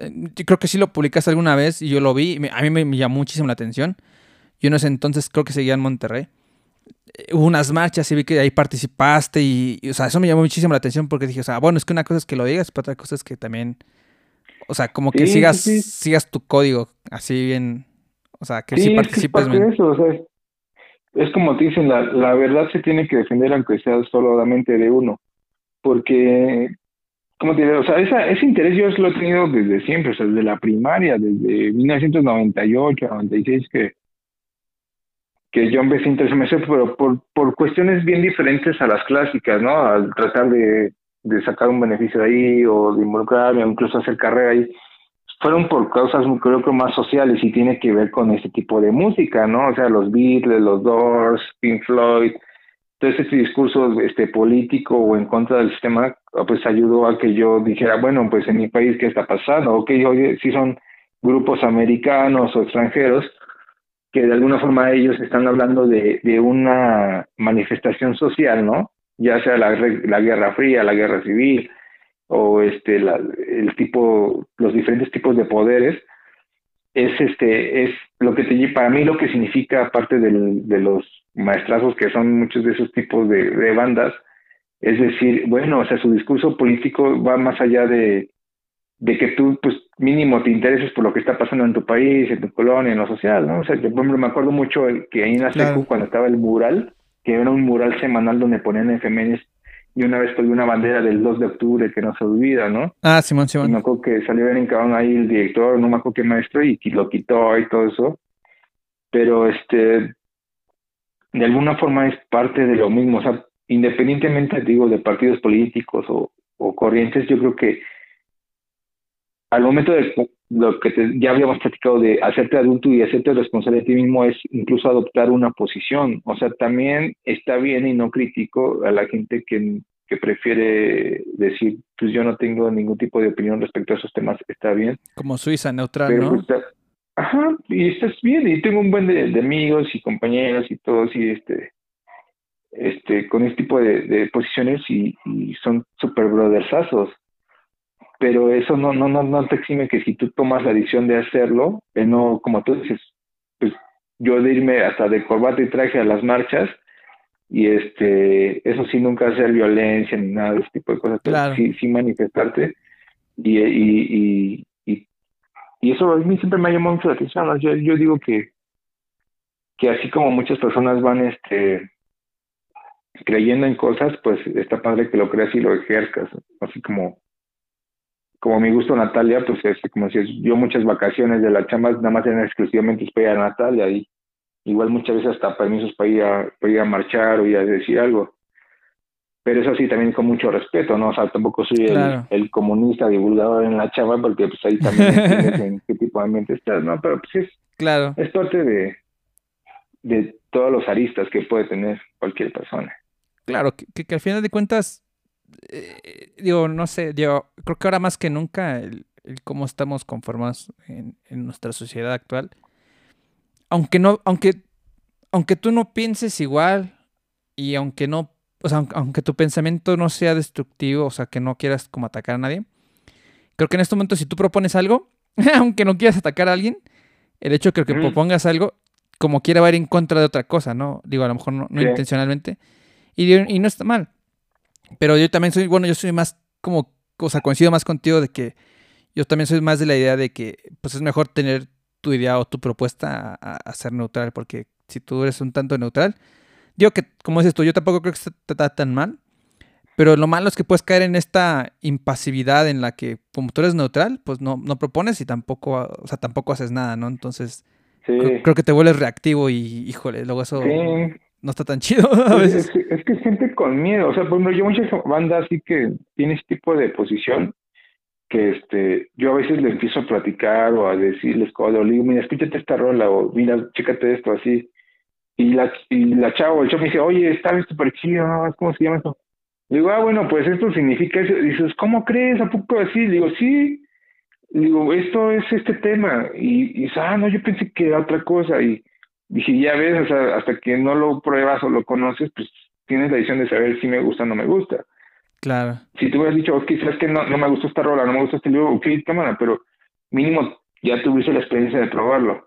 creo que sí lo publicaste alguna vez y yo lo vi, a mí me, llamó muchísimo la atención. Yo en ese entonces creo que seguía en Monterrey. Eh, hubo unas marchas y vi que ahí participaste y, o sea, eso me llamó muchísimo la atención porque dije, o sea, bueno, es que una cosa es que lo digas, pero otra cosa es que también, o sea, como que sigas, sigas tu código así bien, o sea, que sí, participes. Es, eso, o sea, es como te dicen, la, la verdad se tiene que defender aunque sea solamente de uno, porque ¿cómo te digo? O sea, ese interés yo lo he tenido desde siempre, o sea, desde la primaria, desde 1998, 96, que, que yo empecé a interesarme, pero por, por cuestiones bien diferentes a las clásicas, ¿no? Al tratar de, de sacar un beneficio de ahí o de involucrarme o incluso hacer carrera ahí, fueron por causas creo que más sociales y tiene que ver con ese tipo de música, ¿no? O sea, los Beatles, los Doors, Pink Floyd, todo ese discurso este, político o en contra del sistema, pues ayudó a que yo dijera, bueno, pues en mi país, ¿qué está pasando? Ok, oye, si son grupos americanos o extranjeros, que de alguna forma ellos están hablando de, una manifestación social, ¿no? Ya sea la Guerra Fría, la Guerra Civil, o este, la, el tipo, los diferentes tipos de poderes, es este, es lo que te para mí lo que significa, aparte del, de los maestrazos que son muchos de esos tipos de, bandas, es decir, bueno, o sea, su discurso político va más allá de, de que tú, pues, mínimo te intereses por lo que está pasando en tu país, en tu colonia, en lo social, ¿no? O sea, yo, por ejemplo, me acuerdo mucho que ahí en la cuando estaba el mural, que era un mural semanal donde ponían efemérides, y una vez colgué una bandera del 2 de octubre que no se olvida, ¿no? Ah, Simón, Simón. Y me acuerdo que salió en cabrón ahí el director, no me acuerdo qué maestro, y, lo quitó y todo eso. Pero, este, de alguna forma es parte de lo mismo. O sea, independientemente, digo, de partidos políticos o, corrientes, yo creo que al momento de lo que ya habíamos platicado de hacerte adulto y hacerte responsable de ti mismo es incluso adoptar una posición. O sea, también está bien y no critico a la gente que, que prefiere decir, pues yo no tengo ningún tipo de opinión respecto a esos temas, está bien. Como Suiza neutral, ¿no? Pues, Ajá, y estás bien, y tengo un buen de, amigos y compañeros y todos, y este, este, con este tipo de, posiciones y, son super brothersazos. Pero eso no, no, no, no te exime que si tú tomas la decisión de hacerlo, eh, no, como tú dices, pues yo de irme hasta de corbata y traje a las marchas, y este, eso sí, nunca hacer violencia ni nada de ese tipo de cosas, pero sí, sí manifestarte y, y, y eso a mí siempre me ha llamado mucho la atención. Yo, yo digo que, que así como muchas personas van este creyendo en cosas, pues está padre que lo creas y lo ejerzas. Así como como mi gusto Natalia, pues es como si yo muchas vacaciones de la chamba nada más eran exclusivamente para a Natalia y, igual muchas veces hasta permisos para ir a, para ir a marchar o ir a decir algo. Pero eso sí, también con mucho respeto, ¿no? O sea, tampoco soy el, comunista divulgador en la chava, porque pues ahí también entiendes en qué tipo de ambiente estás, ¿no? Pero pues es, claro. es parte de, de todos los aristas que puede tener cualquier persona. Claro, que, que, al final de cuentas, eh, digo, no sé, digo, creo que ahora más que nunca el, cómo estamos conformados en, nuestra sociedad actual, aunque no, aunque, aunque tú no pienses igual y aunque no, o sea, aunque tu pensamiento no sea destructivo, o sea, que no quieras como atacar a nadie, creo que en este momento si tú propones algo, aunque no quieras atacar a alguien, el hecho de que, propongas algo, como quiera va a ir en contra de otra cosa, ¿no? Digo, a lo mejor no, intencionalmente. Y, y no está mal. Pero yo también soy, bueno, yo soy más como, o sea, coincido más contigo de que yo también soy más de la idea de que pues es mejor tener tu idea o tu propuesta a, ser neutral, porque si tú eres un tanto neutral, digo que, como dices tú, yo tampoco creo que se trata tan mal, pero lo malo es que puedes caer en esta impasividad en la que, como tú eres neutral, pues no, no propones y tampoco, o sea, tampoco haces nada, ¿no? Entonces, creo, que te vuelves reactivo y, híjole, luego eso no está tan chido a veces. Es, que, siente con miedo, o sea, por ejemplo, yo muchas bandas así que tiene este tipo de posición, que este, yo a veces le empiezo a platicar o a decirles cosas, o le digo, mira, escúchate esta rola, o mira, chécate esto, así. Y la, y la chavo, el chavo me dice, oye, está súper chido, ¿cómo se llama eso? Le digo, ah, bueno, pues esto significa eso. Y dices, ¿cómo crees? ¿A poco así? Le digo, sí. Le digo, esto es este tema. Y, y dice, ah, no, yo pensé que era otra cosa. Y dije, ya ves, o sea, hasta que no lo pruebas o lo conoces, pues tienes la decisión de saber si me gusta o no me gusta. Claro. Si tú hubieras dicho, ok, sabes que no, no me gustó esta rola, no me gusta este libro, ok, cámara, pero mínimo ya tuviste la experiencia de probarlo.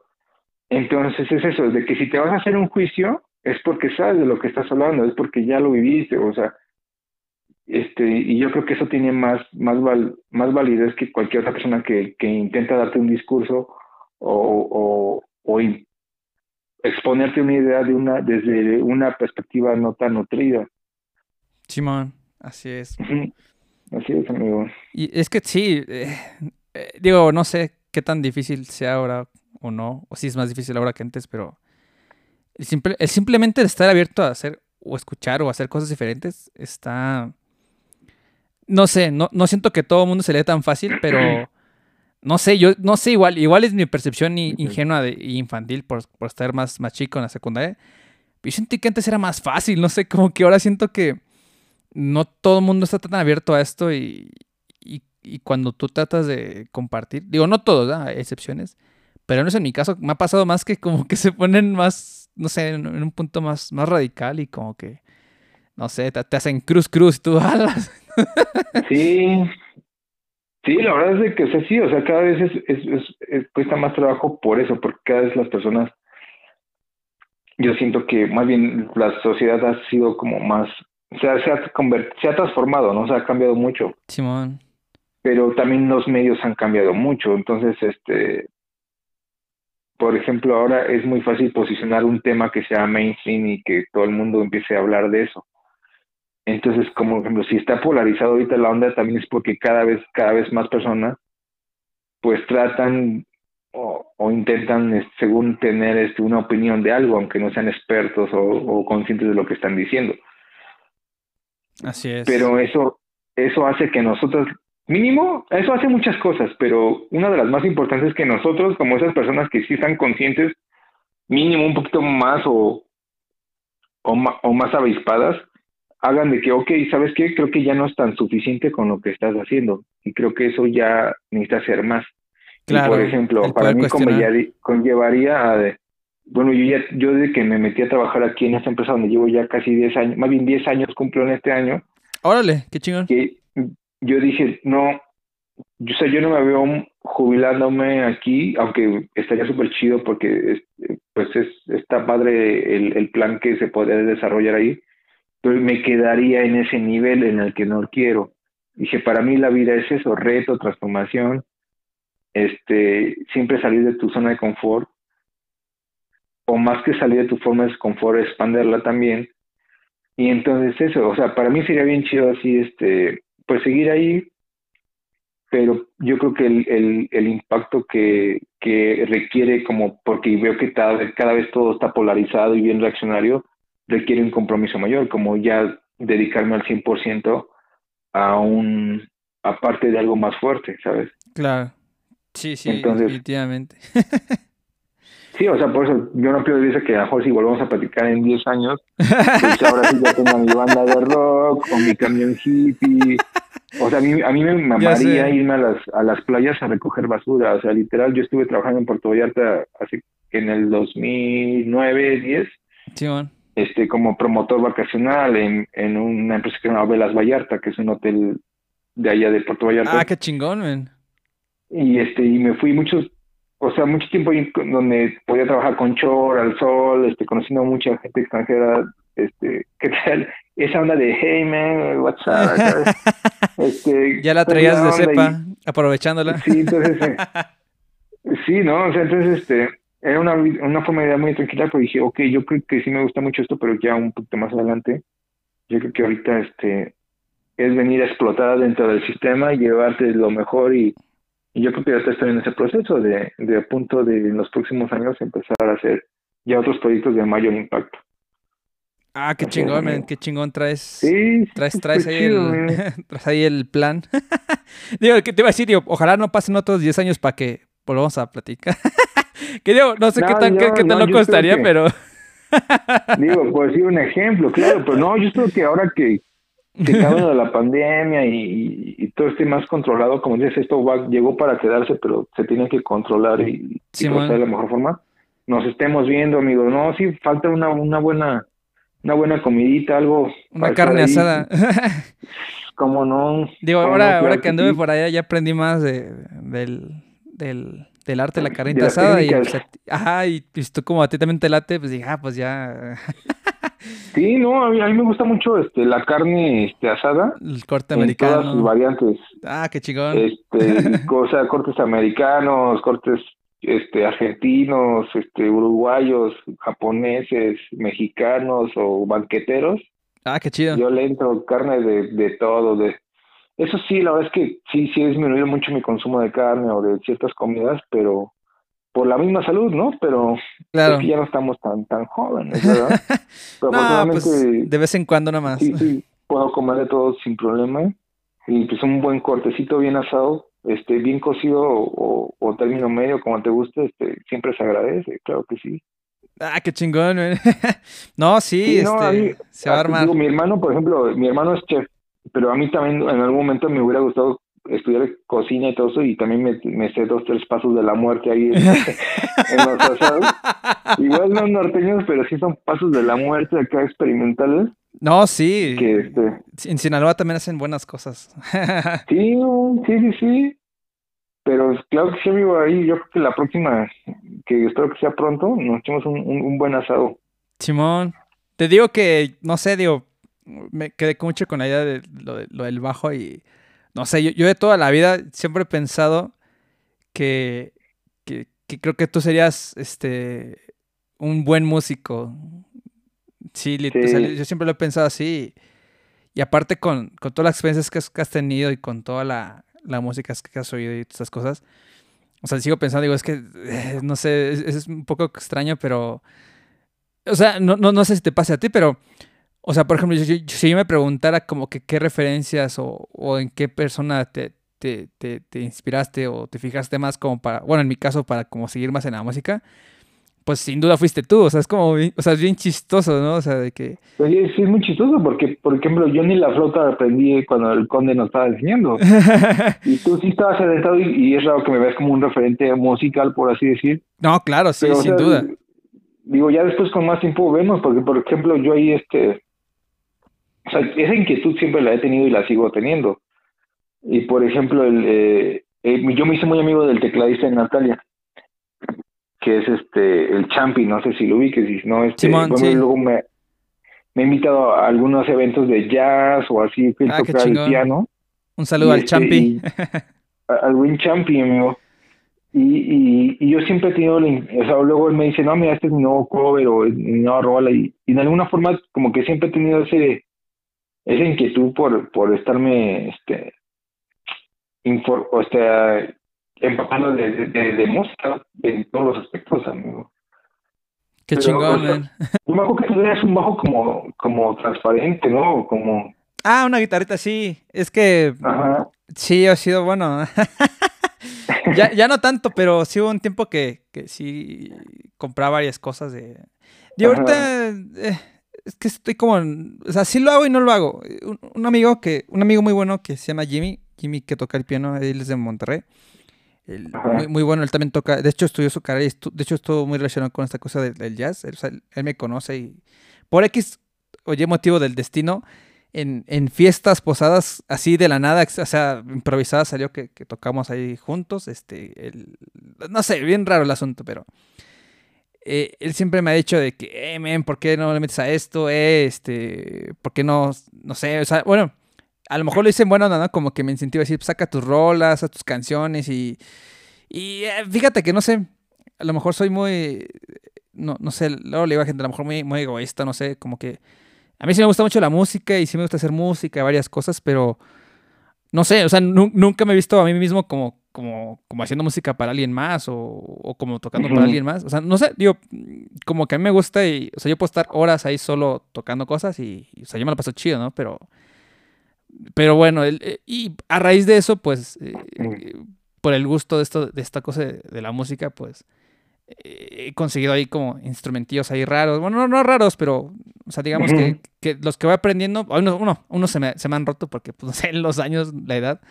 Entonces es eso, de que si te vas a hacer un juicio, es porque sabes de lo que estás hablando, es porque ya lo viviste, o sea, este, y yo creo que eso tiene más, más, val, más validez que cualquier otra persona que, que intenta darte un discurso o, o, o exponerte una idea de una, desde una perspectiva no tan nutrida. Simón. Así es. Así es, amigo. Y es que sí, eh, eh, digo, no sé qué tan difícil sea ahora o no, o si es más difícil ahora que antes, pero el, simple, el simplemente estar abierto a hacer o escuchar o hacer cosas diferentes está... No sé, no, no siento que todo el mundo se le dé tan fácil, pero no sé, yo no sé, igual, igual es mi percepción ingenua de, infantil por, por, estar más, más chico en la secundaria. Yo sentí que antes era más fácil, no sé, como que ahora siento que no todo el mundo está tan abierto a esto y, y, cuando tú tratas de compartir, digo, no todos, hay excepciones, pero no es en mi caso, me ha pasado más que como que se ponen más, no sé, en, un punto más, más radical y como que, no sé, te, hacen cruz cruz y tú alas. Sí, sí, la verdad es que o sí, o sea, cada vez es, cuesta más trabajo por eso, porque cada vez las personas yo siento que más bien la sociedad ha sido como más se ha, se ha transformado, ¿no? Se ha cambiado mucho. Simón. Pero también los medios han cambiado mucho. Entonces, este, por ejemplo, ahora es muy fácil posicionar un tema que sea mainstream y que todo el mundo empiece a hablar de eso. Entonces, como por ejemplo, si está polarizado ahorita la onda, también es porque cada vez, cada vez más personas, pues tratan o, o intentan, según tener este, una opinión de algo, aunque no sean expertos o, o conscientes de lo que están diciendo. Así es. Pero eso, eso hace que nosotros, mínimo, eso hace muchas cosas, pero una de las más importantes es que nosotros, como esas personas que sí están conscientes, mínimo un poquito más o, o, o más avispadas, hagan de que, ok, ¿sabes qué? Creo que ya no es tan suficiente con lo que estás haciendo. Y creo que eso ya necesita ser más. Claro, por ejemplo, para mí conllevaría a, bueno, yo ya, yo desde que me metí a trabajar aquí en esta empresa donde llevo ya casi 10 años, más bien 10 años cumplo en este año. Órale, qué chingón. Que yo dije, no, yo, o sea, yo no me veo jubilándome aquí, aunque estaría súper chido porque pues es, está padre el, el plan que se puede desarrollar ahí, pero me quedaría en ese nivel en el que no quiero. Dije, para mí la vida es eso, reto, transformación, este, siempre salir de tu zona de confort o más que salir de tu forma de confort, expanderla también. Y entonces eso, o sea, para mí sería bien chido así, este, pues seguir ahí pero yo creo que el, el, el impacto que, que, requiere, como porque veo que cada, cada vez todo está polarizado y bien reaccionario, requiere un compromiso mayor, como ya dedicarme al 100% a un, aparte de algo más fuerte, ¿sabes? Claro. Sí, sí, definitivamente. Sí, o sea, por eso yo no pierdo vista que a lo mejor si volvemos a platicar en 10 años, pues ahora sí ya tengo mi banda de rock o mi camión hippie. O sea, a mí, a mí me mamaría irme a las, a las playas a recoger basura. O sea, literal, yo estuve trabajando en Puerto Vallarta hace en el 2009, 10. Sí, Este, como promotor vacacional en, en una empresa que se llama Velas Vallarta, que es un hotel de allá de Puerto Vallarta. Ah, qué chingón, man. Y este, y me fui muchos o sea, mucho tiempo donde podía trabajar con Chor, al sol, este, conociendo mucha gente extranjera, este, ¿qué tal? Esa onda de, hey man, what's up? Este, ya la pues, traías de cepa, aprovechándola. Sí, entonces, eh, sí, ¿no? O sea, entonces, este, era una, una forma de vida muy tranquila, pero dije, ok, yo creo que sí me gusta mucho esto, pero ya un poquito más adelante, yo creo que ahorita, este, es venir a explotar dentro del sistema, y llevarte lo mejor y y yo creo que ya estoy en ese proceso de, de a punto de en los próximos años empezar a hacer ya otros proyectos de mayor impacto. Ah, qué chingón, man, qué chingón traes. Sí, traes, traes, ahí el, traes ahí el plan. digo, que te iba a decir, digo, ojalá no pasen otros 10 años para que volvamos a platicar. que digo, no sé qué tan, qué, tan loco estaría, pero. digo, por decir un ejemplo, claro, pero no, yo creo que ahora que, acabe de la pandemia y, todo esté más controlado, como dices, esto va, llegó para quedarse, pero se tiene que controlar y, de la mejor forma. Nos estemos viendo, amigos. No, sí, falta una, una buena una buena comidita, algo. Una carne asada. ¿Cómo no? Digo, ahora, ahora que anduve por allá ya aprendí más de, del, del, del arte de la carnita asada. Y, ajá, y pues, tú como a ti también te late, pues dije, ah, pues ya. Sí, no, a mí, me gusta mucho este la carne este, asada. El corte americano. todas sus variantes. Ah, qué chingón. Este, o sea, cortes americanos, cortes este argentinos, este uruguayos, japoneses, mexicanos o banqueteros. Ah, qué chido. Yo le entro carne de, de todo, de eso sí, la verdad es que sí, sí he disminuido mucho mi consumo de carne o de ciertas comidas, pero por la misma salud, ¿no? Pero claro. ya no estamos tan tan jóvenes, ¿verdad? no, pues de vez en cuando nomás. Sí, sí, puedo comer de todo sin problema. Y pues un buen cortecito bien asado, este, bien cocido o, o término medio, como te guste, este, siempre se agradece, claro que sí. Ah, qué chingón, No, sí, este, se va a armar. mi hermano, por ejemplo, mi hermano es chef, pero a mí también en algún momento me hubiera gustado estudiar cocina y todo eso y también me, me sé dos, tres pasos de la muerte ahí en, los asados. Igual no norteños, pero sí son pasos de la muerte acá experimentales. No, sí. Que este... En Sinaloa también hacen buenas cosas. sí, sí, sí, sí. Pero claro que sí, amigo, ahí yo creo que la próxima, que espero que sea pronto, nos echemos un, un, buen asado. Simón, te digo que, no sé, digo, me quedé mucho con la idea de lo del bajo y no sé, yo, de toda la vida siempre he pensado que, que, creo que tú serías este un buen músico. Sí, yo siempre lo he pensado así. Y aparte con, con todas las experiencias que has, tenido y con toda la, la, música que has oído y todas esas cosas. O sea, sigo pensando, digo, es que, eh, no sé, es, un poco extraño, pero... O sea, no, no, no sé si te pase a ti, pero o sea, por ejemplo, si yo me preguntara como que qué referencias o, o en qué persona te, te, te, inspiraste o te fijaste más como para, bueno, en mi caso, para como seguir más en la música, pues sin duda fuiste tú, o sea, es como, o sea, es bien chistoso, ¿no? O sea, de que... Pues sí, es muy chistoso porque, por ejemplo, yo ni la flauta aprendí cuando el conde nos estaba enseñando. y tú sí estabas adentrado y, y, es raro que me veas como un referente musical, por así decir. No, claro, sí, sin duda. Digo, ya después con más tiempo vemos, porque, por ejemplo, yo ahí, este o sea, esa inquietud siempre la he tenido y la sigo teniendo. Y por ejemplo, el, eh, eh, yo me hice muy amigo del tecladista de Natalia, que es este el Champi, no sé si lo ubiques, si no, este, luego me, me he invitado a algunos eventos de jazz o así, que ah, el piano. Un saludo al este, Champi. al buen Champi, amigo. Y, y, y, yo siempre he tenido, o sea, luego él me dice, no, mira, este es mi nuevo cover o mi nueva rola, y, y de alguna forma como que siempre he tenido ese, esa inquietud por, por estarme este, o sea, empapando de, de, música en todos los aspectos, amigo. Qué chingón, man. Yo me acuerdo que tú tenías un bajo como, como transparente, ¿no? Como... Ah, una guitarrita, sí. Es que Ajá. sí, ha sido bueno. ya, ya no tanto, pero sí hubo un tiempo que, que sí compraba varias cosas de... Y ahorita... Eh, es que estoy como... O sea, sí lo hago y no lo hago. Un, amigo que... Un amigo muy bueno que se llama Jimmy. Jimmy que toca el piano, él es de Monterrey. muy, bueno, él también toca, de hecho estudió su carrera, de hecho estuvo muy relacionado con esta cosa del, jazz, él, él, me conoce y por X oye motivo del destino, en, en, fiestas, posadas, así de la nada, o sea, improvisada salió que, que tocamos ahí juntos, este, el, no sé, bien raro el asunto, pero eh, él siempre me ha dicho de que, eh, men, ¿por qué no le metes a esto? Eh, este, ¿por qué no, no sé, o sea, bueno, a lo mejor lo dicen bueno, ¿no? Como que me incentiva a decir, saca tus rolas, a tus canciones y, y eh, fíjate que no sé, a lo mejor soy muy, no, no sé, luego le digo a gente, a lo mejor muy, muy egoísta, no sé, como que a mí sí me gusta mucho la música y sí me gusta hacer música, varias cosas, pero no sé, o sea, nunca me he visto a mí mismo como, como, como haciendo música para alguien más o, o como tocando para alguien más. O sea, no sé, digo, como que a mí me gusta y, o sea, yo puedo estar horas ahí solo tocando cosas y, o sea, yo me lo paso chido, ¿no? Pero, pero bueno, el, eh, y a raíz de eso, pues, eh, por el gusto de, esto, de esta cosa de la música, pues, he conseguido ahí como instrumentillos ahí raros. Bueno, no, raros, pero, o sea, digamos que, que, los que voy aprendiendo, uno, uno, uno se, me, se me han roto porque, pues, no sé, en los años, la edad,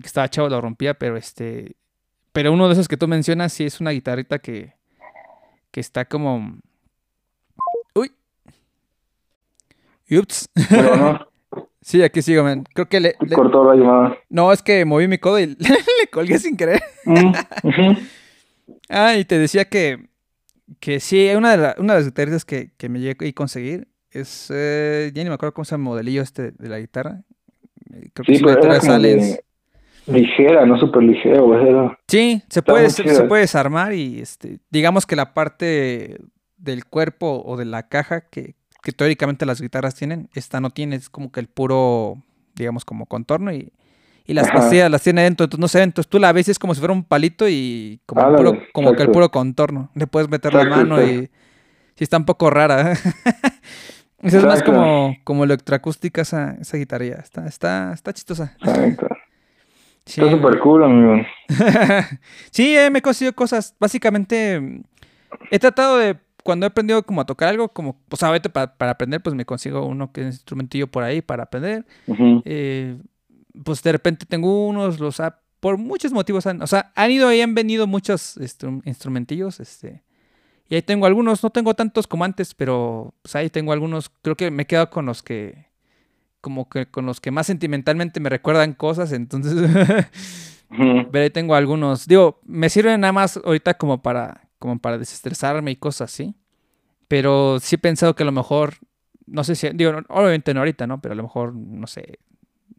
que estaba chavo lo rompía, pero este, pero uno de esos que tú mencionas sí es una guitarrita que, que está como... Uy. Ups. sí, aquí sigo, man. Creo que le... Cortó la llamada. No, es que moví mi codo y le colgué sin querer. Mm, Ah, y te decía que, que sí, una de, una de las guitarras que, que me llegué a conseguir es, eh, ya ni me acuerdo cómo se llama el modelillo este de la guitarra. Eh, creo que sí, es una guitarra de Ligera, no súper ligera, Sí, se puede, se, puede desarmar y este, digamos que la parte del cuerpo o de la caja que, que teóricamente las guitarras tienen, esta no tiene, es como que el puro, digamos, como contorno y y las pastillas las tiene dentro, entonces no sé, entonces tú la ves y es como si fuera un palito y como, puro, como que el puro contorno. Le puedes meter la mano y sí está un poco rara. esa es más como, como electroacústica esa, esa guitarrilla. Está, está, está chistosa. Sí. Está súper cool, amigo. sí, me he conseguido cosas. Básicamente, he tratado de, cuando he aprendido como a tocar algo, como, pues a para, para aprender, pues me consigo uno que es instrumentillo por ahí para aprender. eh, pues de repente tengo unos, los ha, por muchos motivos, han, o sea, han ido y han venido muchos instrumentillos, este, y ahí tengo algunos, no tengo tantos como antes, pero pues ahí tengo algunos, creo que me he quedado con los que, como que con los que más sentimentalmente me recuerdan cosas, entonces, pero ahí tengo algunos, digo, me sirven nada más ahorita como para, como para desestresarme y cosas así, pero sí he pensado que a lo mejor, no sé si, digo, obviamente no ahorita, ¿no? Pero a lo mejor, no sé,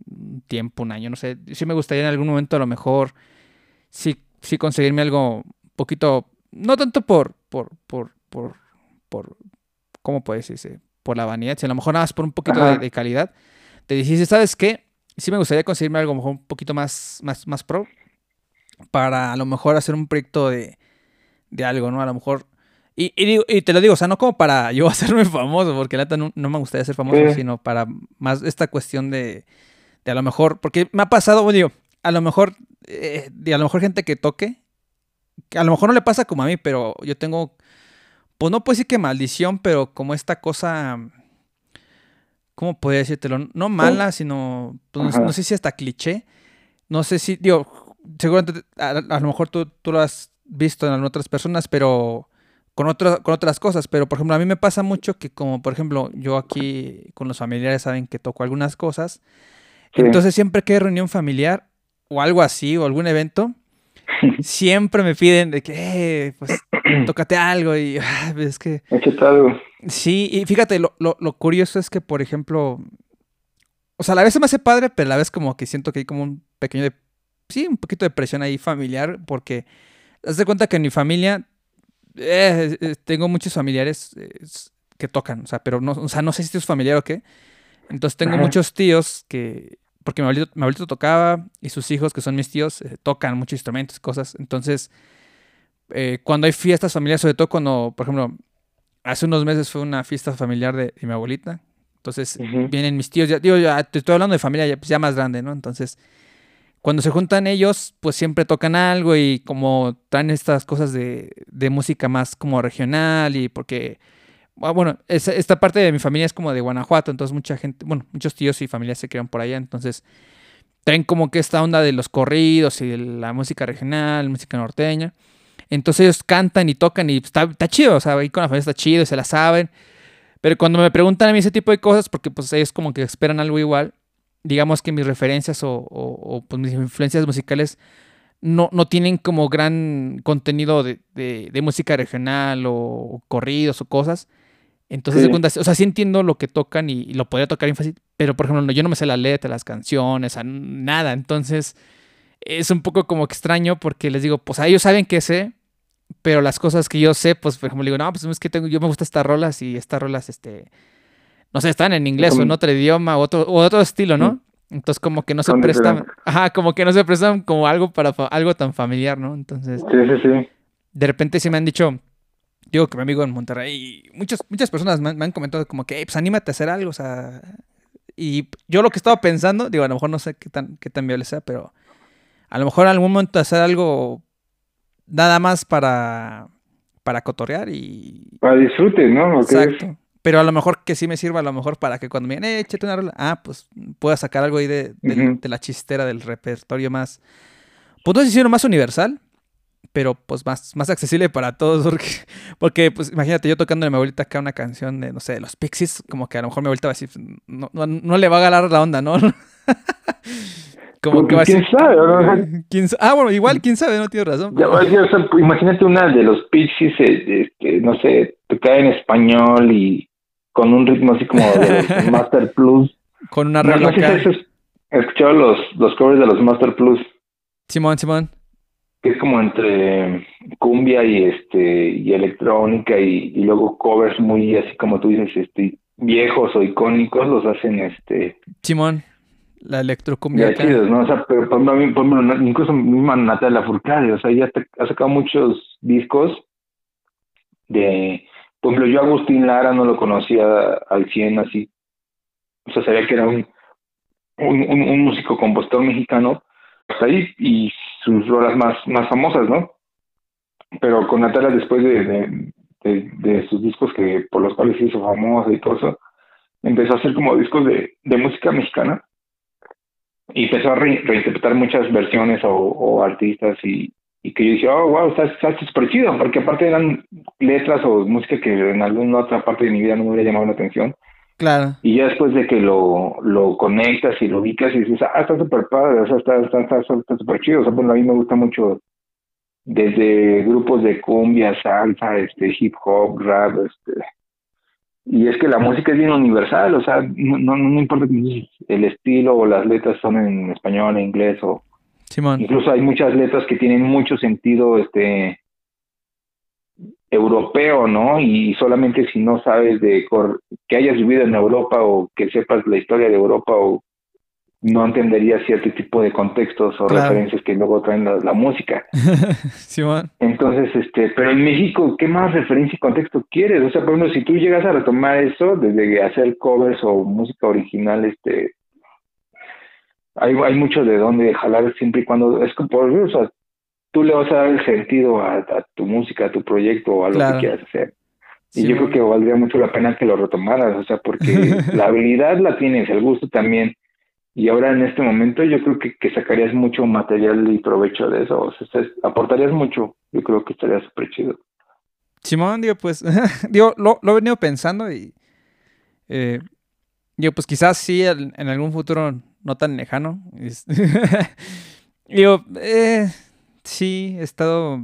un tiempo, un año, no sé. Sí me gustaría en algún momento a lo mejor sí, sí conseguirme algo un poquito, no tanto por, por, por, por, por ¿cómo puede decirse? Por la vanidad, sino a lo mejor nada más por un poquito de, calidad. Te dijiste, ¿sabes qué? Sí me gustaría conseguirme algo mejor un poquito más, más, más pro para a lo mejor hacer un proyecto de, de algo, ¿no? A lo mejor... Y, y, te lo digo, o sea, no como para yo hacerme famoso, porque la no, no me gustaría ser famoso, sino para más esta cuestión de, de a lo mejor, porque me ha pasado, bueno, digo, a lo mejor, eh, de a lo mejor gente que toque, que a lo mejor no le pasa como a mí, pero yo tengo, pues no puedo decir que maldición, pero como esta cosa, ¿cómo podría decírtelo? No mala, sino, pues, no, sé si hasta cliché, no sé si, digo, seguramente a, lo mejor tú, tú, lo has visto en otras personas, pero con, otras con otras cosas, pero por ejemplo a mí me pasa mucho que como por ejemplo yo aquí con los familiares saben que toco algunas cosas, entonces siempre que hay reunión familiar o algo así o algún evento, siempre me piden de que, eh, pues, tócate algo y es que... Échate algo. Sí, y fíjate, lo, lo, lo, curioso es que, por ejemplo, o sea, a la vez se me hace padre, pero a la vez como que siento que hay como un pequeño, de, sí, un poquito de presión ahí familiar, porque haz de cuenta que en mi familia eh, eh, tengo muchos familiares que tocan, o sea, pero no, o sea, no sé si es familiar o qué. Entonces tengo muchos tíos que, porque mi abuelito, tocaba y sus hijos, que son mis tíos, eh, tocan muchos instrumentos, cosas. Entonces, eh, cuando hay fiestas familiares, sobre todo cuando, por ejemplo, hace unos meses fue una fiesta familiar de, mi abuelita. Entonces, vienen mis tíos, ya, digo, ya te estoy hablando de familia ya, pues, ya más grande, ¿no? Entonces, cuando se juntan ellos, pues siempre tocan algo y como traen estas cosas de, de música más como regional y porque Ah, bueno, esta parte de mi familia es como de Guanajuato, entonces mucha gente, bueno, muchos tíos y familias se crean por allá, entonces traen como que esta onda de los corridos y de la música regional, música norteña. Entonces ellos cantan y tocan y está, está chido, o sea, ahí con la familia está chido y se la saben. Pero cuando me preguntan a mí ese tipo de cosas, porque pues ellos como que esperan algo igual, digamos que mis referencias o, pues, mis influencias musicales no, no, tienen como gran contenido de, de música regional o corridos o cosas. Entonces, o sea, sí entiendo lo que tocan y, lo podría tocar bien fácil, pero por ejemplo, yo no me sé la letra, las canciones, nada. Entonces, es un poco como extraño porque les digo, pues a ellos saben que sé, pero las cosas que yo sé, pues por ejemplo, digo, no, pues es que tengo, yo me gustan estas rolas y estas rolas, este, no sé, están en inglés o en otro idioma o otro, o otro estilo, ¿no? Entonces como que no se prestan, ajá, como que no se prestan como algo para algo tan familiar, ¿no? Entonces, sí, sí, sí. De repente sí me han dicho, digo que mi amigo en Monterrey, muchas, muchas personas me, han comentado como que, pues anímate a hacer algo, o sea, y yo lo que estaba pensando, digo, a lo mejor no sé qué tan, qué tan viable sea, pero a lo mejor en algún momento hacer algo nada más para, para cotorrear y... Para disfrute, ¿no? Exacto. Pero a lo mejor que sí me sirva, a lo mejor para que cuando me digan, eh, échate una rola, ah, pues pueda sacar algo ahí de, de, la chistera, del repertorio más, pues no sé si más universal, pero pues más, más accesible para todos, porque, porque, pues imagínate yo tocando a mi abuelita acá una canción de, no sé, de los Pixies, como que a lo mejor mi abuelita va a decir, no, no, le va a ganar la onda, ¿no? como que ¿Quién sabe? Ah, bueno, igual, quién sabe, no tiene razón. imagínate una de los Pixies, eh, este, no sé, tocar en español y con un ritmo así como de Master Plus. Con una regla no, escuchado los, los covers de los Master Plus. Simón, Simón es como entre cumbia y este y electrónica y, luego covers muy así como tú dices este viejos o icónicos los hacen este Simón la electrocumbia ya chidos no o sea pero por, por, incluso misma Natalia Furcade o sea ella ha sacado muchos discos de por ejemplo yo Agustín Lara no lo conocía al 100 así. O sea sabía que era un un, un músico compositor mexicano pues ahí y sus rolas más, más famosas, ¿no? Pero con Natalia, después de, de, sus discos que por los cuales se hizo famosa y todo eso, empezó a hacer como discos de, de música mexicana y empezó a reinterpretar muchas versiones o, artistas y, y, que yo dije, oh, wow, está, está súper chido, porque aparte eran letras o música que en alguna otra parte de mi vida no me hubiera llamado la atención. Claro. Y ya después de que lo, lo conectas y lo ubicas y dices, ah, está súper padre, o sea, está súper está, está, está chido. O sea, bueno, a mí me gusta mucho desde grupos de cumbia, salsa, este, hip hop, rap, este. Y es que la música es bien universal, o sea, no, no, no importa el estilo o las letras son en español, en inglés o... Simón. Incluso hay muchas letras que tienen mucho sentido, este, europeo, ¿no? Y solamente si no sabes de que hayas vivido en Europa o que sepas la historia de Europa o no entenderías cierto tipo de contextos o referencias que luego traen la, música. sí, Entonces, este, pero en México, ¿qué más referencia y contexto quieres? O sea, por ejemplo, si tú llegas a retomar eso, desde hacer covers o música original, este, hay, hay mucho de dónde jalar siempre y cuando, es como, por o sea, tú le vas a dar el sentido a, tu música, a tu proyecto o a lo que quieras hacer. Y yo creo que valdría mucho la pena que lo retomaras, o sea, porque la habilidad la tienes, el gusto también. Y ahora en este momento yo creo que, sacarías mucho material y provecho de eso, aportarías mucho, yo creo que estaría súper chido. Simón, digo, pues, digo, lo, he venido pensando y, eh, digo, pues quizás sí en, algún futuro no tan lejano. digo, eh, sí he estado,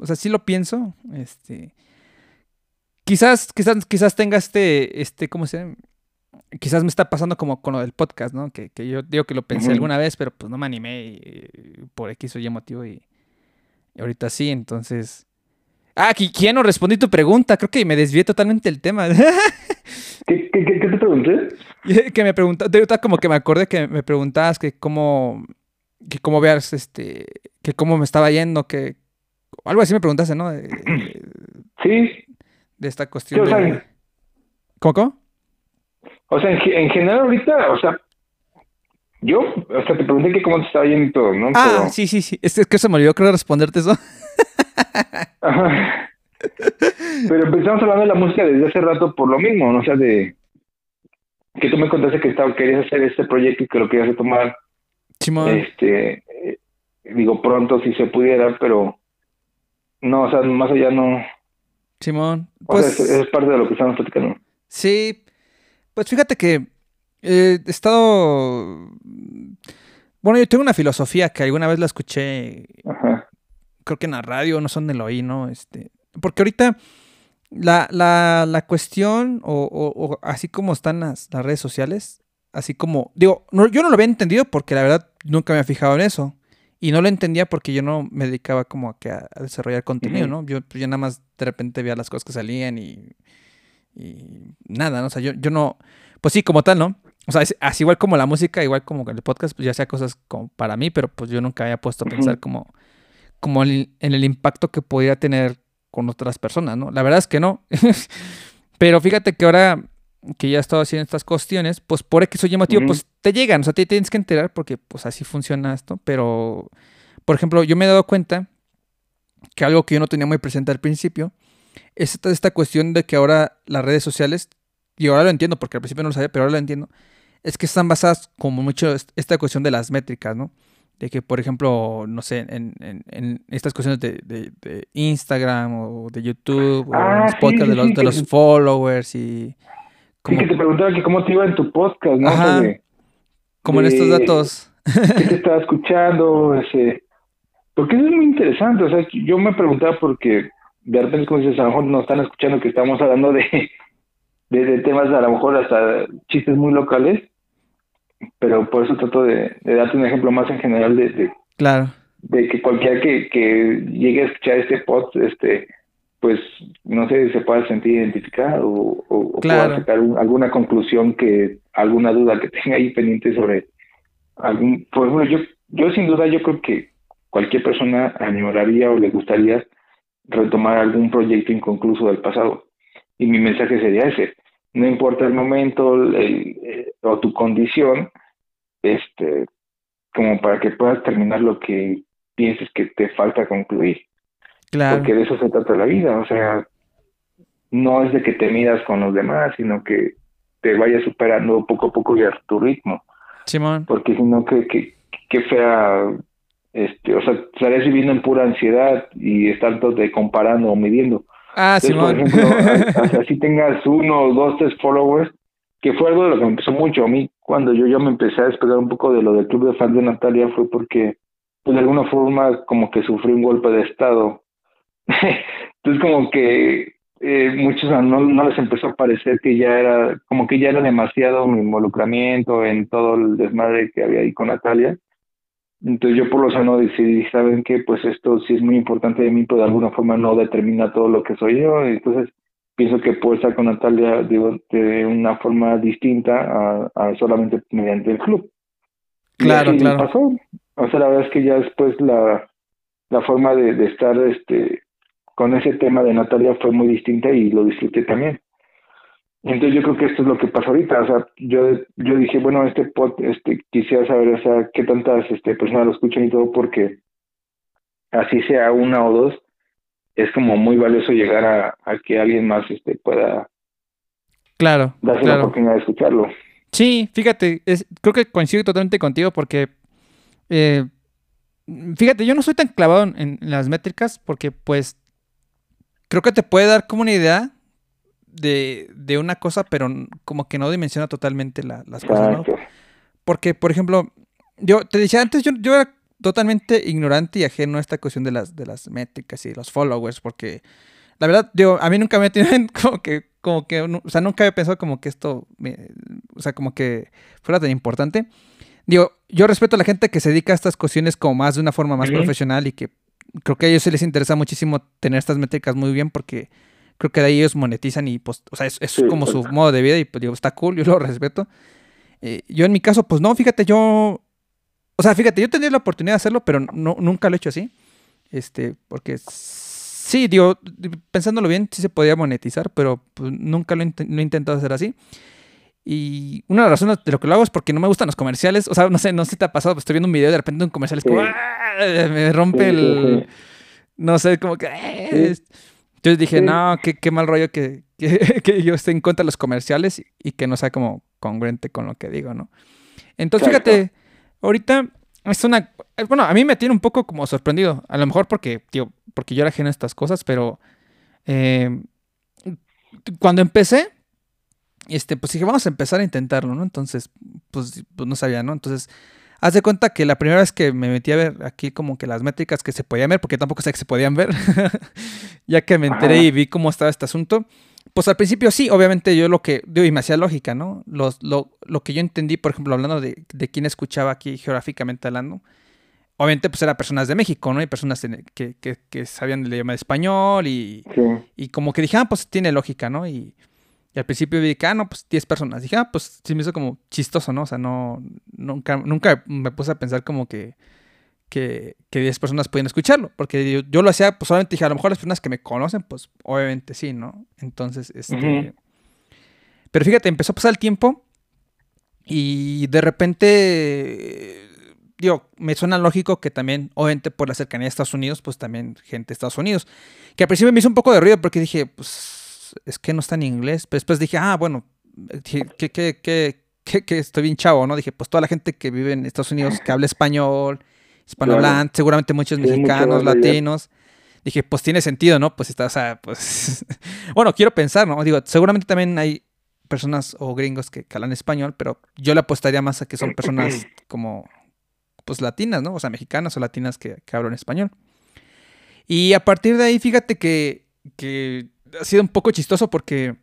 o sea, sí lo pienso, este, quizás, quizás, quizás tenga este, este, ¿cómo se llama? Quizás me está pasando como con lo del podcast, ¿no? Que, que yo digo que lo pensé alguna vez, pero pues no me animé por X o Y motivo y, ahorita sí, entonces, Ah, ¿quién no respondí tu pregunta? Creo que me desvié totalmente del tema. ¿Qué, qué, qué te pregunté? que me preguntaste, como que me acordé que me preguntabas que cómo, que cómo veas, este, que cómo me estaba yendo, que algo así me preguntaste, ¿no? sí. De esta cuestión de... ¿Cómo, O sea, en, general ahorita, o sea, yo, o sea, te pregunté que cómo te estaba yendo y todo, ¿no? Ah, sí, sí, sí. Es, que se me olvidó, creo, responderte eso. Ajá. Pero empezamos hablando de la música desde hace rato por lo mismo, ¿no? O sea, de que tú me contaste que estaba, querías hacer este proyecto y que lo querías retomar. Este, eh, digo, pronto si se pudiera, pero no, o sea, más allá no. Simón, pues. es, parte de lo que estamos platicando. Sí, pues fíjate que he estado. Bueno, yo tengo una filosofía que alguna vez la escuché. Ajá. Creo que en la radio, no son de lo oí, ¿no? Este, porque ahorita la, la, la cuestión, o, o, así como están las, las, redes sociales, así como, digo, no, yo no lo había entendido porque la verdad nunca me había fijado en eso. Y no lo entendía porque yo no me dedicaba como a, que a, desarrollar contenido, ¿no? Yo, pues, yo nada más de repente veía las cosas que salían y, y nada, ¿no? O sea, yo, yo no, pues sí, como tal, ¿no? O sea, así igual como la música, igual como el podcast, pues ya sea cosas como para mí, pero pues yo nunca había puesto a pensar como, como en el impacto que podría tener con otras personas, ¿no? La verdad es que no. Pero fíjate que ahora que ya he estado haciendo estas cuestiones, pues por X o llamativo, pues te llegan, o sea, te tienes que enterar porque pues así funciona esto. Pero, por ejemplo, yo me he dado cuenta que algo que yo no tenía muy presente al principio es esta, esta cuestión de que ahora las redes sociales, y ahora lo entiendo porque al principio no lo sabía, pero ahora lo entiendo, es que están basadas como mucho esta cuestión de las métricas, ¿no? de que, por ejemplo, no sé, en, en, estas cuestiones de, de, Instagram o de YouTube o ah, los podcasts de, los, de los followers y... Como... Sí, que te preguntaba que cómo te iba en tu podcast, ¿no? como en estos datos. ¿Qué te estaba escuchando? Ese... Porque eso es muy interesante, o sea, yo me preguntaba porque de repente, como dices, a lo mejor nos están escuchando que estamos hablando de, de temas a lo mejor hasta chistes muy locales pero por eso trato de, darte un ejemplo más en general de, claro. de que cualquiera que, que llegue a escuchar este pod, este, pues no sé, se pueda sentir identificado o, o, pueda sacar alguna conclusión que, alguna duda que tenga ahí pendiente sobre algún, por ejemplo, yo, yo sin duda yo creo que cualquier persona añoraría o le gustaría retomar algún proyecto inconcluso del pasado. Y mi mensaje sería ese, no importa el momento el, o tu condición, este, como para que puedas terminar lo que pienses que te falta concluir. Claro. Porque de eso se trata la vida, o sea, no es de que te midas con los demás, sino que te vayas superando poco a poco y a tu ritmo. Simón. Porque si no, que, que, que fea, este, o sea, estarías viviendo en pura ansiedad y estar de comparando o midiendo. Ah, sí, Por ejemplo, así tengas uno, dos, tres followers, que fue algo de lo que me empezó mucho. A mí, cuando yo ya me empecé a despegar un poco de lo del club de fans de Natalia, fue porque, pues de alguna forma, como que sufrí un golpe de estado. Entonces, como que eh, muchos no, no les empezó a parecer que ya era, como que ya era demasiado mi involucramiento en todo el desmadre que había ahí con Natalia. Entonces yo por lo sano decidí, ¿saben qué? Pues esto sí es muy importante de mí, pero de alguna forma no determina todo lo que soy yo. Entonces pienso que puedo estar con Natalia de una forma distinta a, solamente mediante el club. Claro, claro. Pasó. O sea, la verdad es que ya después la, la forma de, de estar este con ese tema de Natalia fue muy distinta y lo disfruté también. Entonces yo creo que esto es lo que pasa ahorita, o sea, yo, yo dije, bueno, este pod, este, quisiera saber, o sea, qué tantas este, personas lo escuchan y todo, porque así sea una o dos, es como muy valioso llegar a, a que alguien más este, pueda claro, darse la oportunidad de escucharlo. Sí, fíjate, es, creo que coincido totalmente contigo porque, eh, fíjate, yo no soy tan clavado en las métricas porque pues creo que te puede dar como una idea de, de una cosa, pero como que no dimensiona totalmente las cosas, ¿no? Porque, por ejemplo, yo te decía antes, yo, yo era totalmente ignorante y ajeno a esta cuestión de las, de las métricas y los followers, porque la verdad, digo, a mí nunca me tenido como que, como que, o sea, nunca había pensado como que esto, o sea, como que fuera tan importante. Digo, yo respeto a la gente que se dedica a estas cuestiones como más de una forma más profesional y que creo que a ellos se les interesa muchísimo tener estas métricas muy bien porque creo que de ahí ellos monetizan y pues, o sea, es, como su modo de vida y pues digo, está cool, yo lo respeto. Eh, yo en mi caso, pues no, fíjate, yo, o sea, fíjate, yo tendría la oportunidad de hacerlo, pero no, nunca lo he hecho así. Este, porque sí, digo, pensándolo bien, sí se podía monetizar, pero pues, nunca lo, he intentado hacer así. Y una de las razones de lo que lo hago es porque no me gustan los comerciales. O sea, no sé, no sé si te ha pasado, pues estoy viendo un video y de repente un comercial es como, ¡ah! me rompe el... No sé, como que... Eh, entonces dije, no, qué, qué, mal rollo que, que, yo esté en contra de los comerciales y, que no sea como congruente con lo que digo, ¿no? Entonces, fíjate, ahorita es una... Bueno, a mí me tiene un poco como sorprendido. A lo mejor porque, tío, porque yo era ajeno a estas cosas, pero... Eh, cuando empecé, este, pues dije, vamos a empezar a intentarlo, ¿no? Entonces, pues, pues, no sabía, ¿no? Entonces, haz de cuenta que la primera vez que me metí a ver aquí como que las métricas que se podían ver, porque tampoco sé que se podían ver, ya que me enteré y vi cómo estaba este asunto, pues al principio sí, obviamente yo lo que, digo, y me hacía lógica, ¿no? Los, lo, lo, que yo entendí, por ejemplo, hablando de, de quién escuchaba aquí geográficamente hablando, obviamente pues eran personas de México, ¿no? Y personas que, que, que sabían el idioma de español y, y como que dije, ah, pues tiene lógica, ¿no? Y, y al principio vi que, ah, no, pues 10 personas. Dije, ah, pues sí me hizo como chistoso, ¿no? O sea, no, nunca, nunca me puse a pensar como que, que, 10 personas podían escucharlo. Porque yo, lo hacía, pues solamente dije, a lo mejor las personas que me conocen, pues obviamente sí, ¿no? Entonces, este... Pero fíjate, empezó a pasar el tiempo y de repente, digo, me suena lógico que también, obviamente por la cercanía de Estados Unidos, pues también gente de Estados Unidos. Que al principio me hizo un poco de ruido porque dije, pues es que no está en inglés. Pero después dije, ah, bueno, que, que, que, estoy bien chavo, ¿no? Dije, pues toda la gente que vive en Estados Unidos, que habla español, hispanohablante, seguramente muchos mexicanos, latinos. Dije, pues tiene sentido, ¿no? Pues está, o sea, pues. bueno, quiero pensar, ¿no? Digo, seguramente también hay personas o gringos que, hablan español, pero yo le apostaría más a que son personas como, pues latinas, ¿no? O sea, mexicanas o latinas que, que hablan español. Y a partir de ahí, fíjate que, que ha sido un poco chistoso porque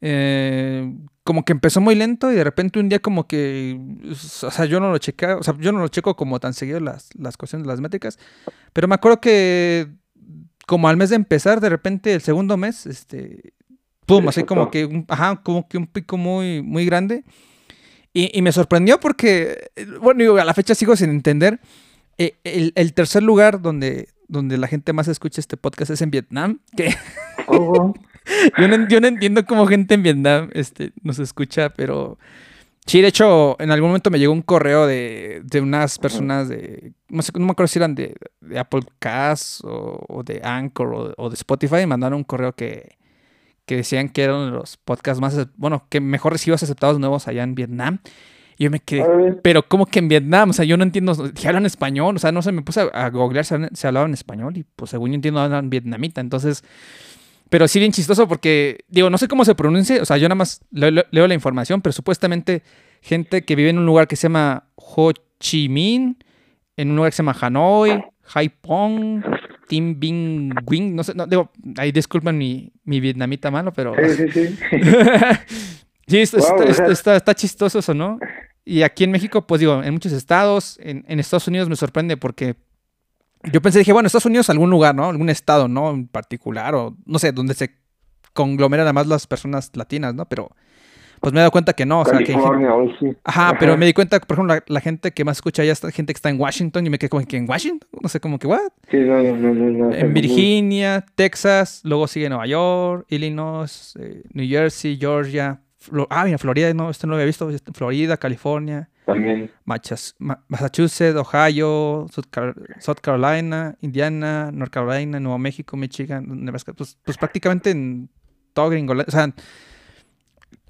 eh, como que empezó muy lento y de repente un día como que, o sea, yo no lo chequé, o sea, yo no lo checo como tan seguido las, las cuestiones las métricas, pero me acuerdo que como al mes de empezar, de repente el segundo mes, este, pum, así como que, un, ajá, como que un pico muy, muy grande. Y, me sorprendió porque, bueno, a la fecha sigo sin entender. Eh, el, el, tercer lugar donde, donde la gente más escucha este podcast es en Vietnam, que yo, no, entiendo cómo gente en Vietnam este, nos escucha, pero sí, de hecho, en algún momento me llegó un correo de, unas personas de, no, sé, no me acuerdo si eran de, Apple Cast o, de Anchor o, de Spotify, me mandaron un correo que, que decían que eran los podcasts más, bueno, que mejor recibidos aceptados nuevos allá en Vietnam. Y yo me quedé, pero ¿cómo que en Vietnam? O sea, yo no entiendo, si hablan español, o sea, no sé, me puse a, googlear si, se hablaban español y pues según yo entiendo hablan vietnamita, entonces, pero sí bien chistoso porque, digo, no sé cómo se pronuncia, o sea, yo nada más leo, la información, pero supuestamente gente que vive en un lugar que se llama Ho Chi Minh, en un lugar que se llama Hanoi, Haipong, Tim Binh Wing, no sé, no, digo, ahí disculpen mi, mi vietnamita malo, pero... Sí, sí, sí. Sí, está, chistoso eso, ¿no? Y aquí en México, pues digo, en muchos estados, en, Estados Unidos me sorprende porque yo pensé, dije, bueno, Estados Unidos algún lugar, ¿no? Algún estado, ¿no? En particular, o no sé, donde se conglomeran además las personas latinas, ¿no? Pero pues me he dado cuenta que no, o sea, que... Ajá, pero me di cuenta, por ejemplo, la, gente que más escucha ya está gente que está en Washington y me quedé como que en Washington, no sé, como que, ¿what? Sí, no, no, no, en Virginia, Texas, luego sigue Nueva York, Illinois, eh, New Jersey, Georgia, ah, mira, Florida, no, esto no lo había visto. Florida, California. También. Massachusetts, Ohio, South Carolina, Indiana, North Carolina, Nuevo México, Michigan, Nebraska. Pues, pues prácticamente en todo gringo. O sea,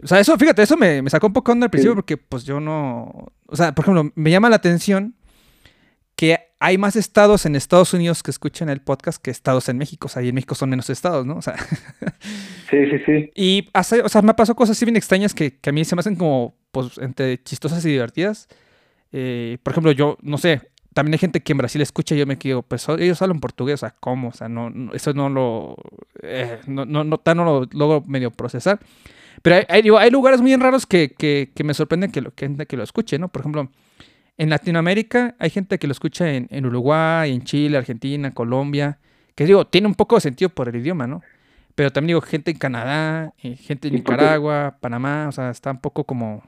o sea, eso, fíjate, eso me, sacó un poco onda al principio porque pues yo no... O sea, por ejemplo, me llama la atención que hay más estados en Estados Unidos que escuchan el podcast que estados en México. O sea, y en México son menos estados, ¿no? O sea. sí, sí, sí. Y hace, o sea, me pasado cosas así bien extrañas que, que, a mí se me hacen como, pues, entre chistosas y divertidas. Eh, por ejemplo, yo, no sé, también hay gente que en Brasil escucha y yo me quedo, pues ellos hablan portugués, o sea, ¿cómo? O sea, no, eso no lo, eh, no, no, no, no lo logro medio procesar. Pero hay, hay, hay lugares muy raros que, que, que, me sorprenden que, lo, que que lo escuche, ¿no? Por ejemplo, En Latinoamérica hay gente que lo escucha en, en Uruguay, en Chile, Argentina, Colombia, que digo, tiene un poco de sentido por el idioma, ¿no? Pero también digo, gente en Canadá, eh, gente en Nicaragua, Panamá, o sea, está un poco como...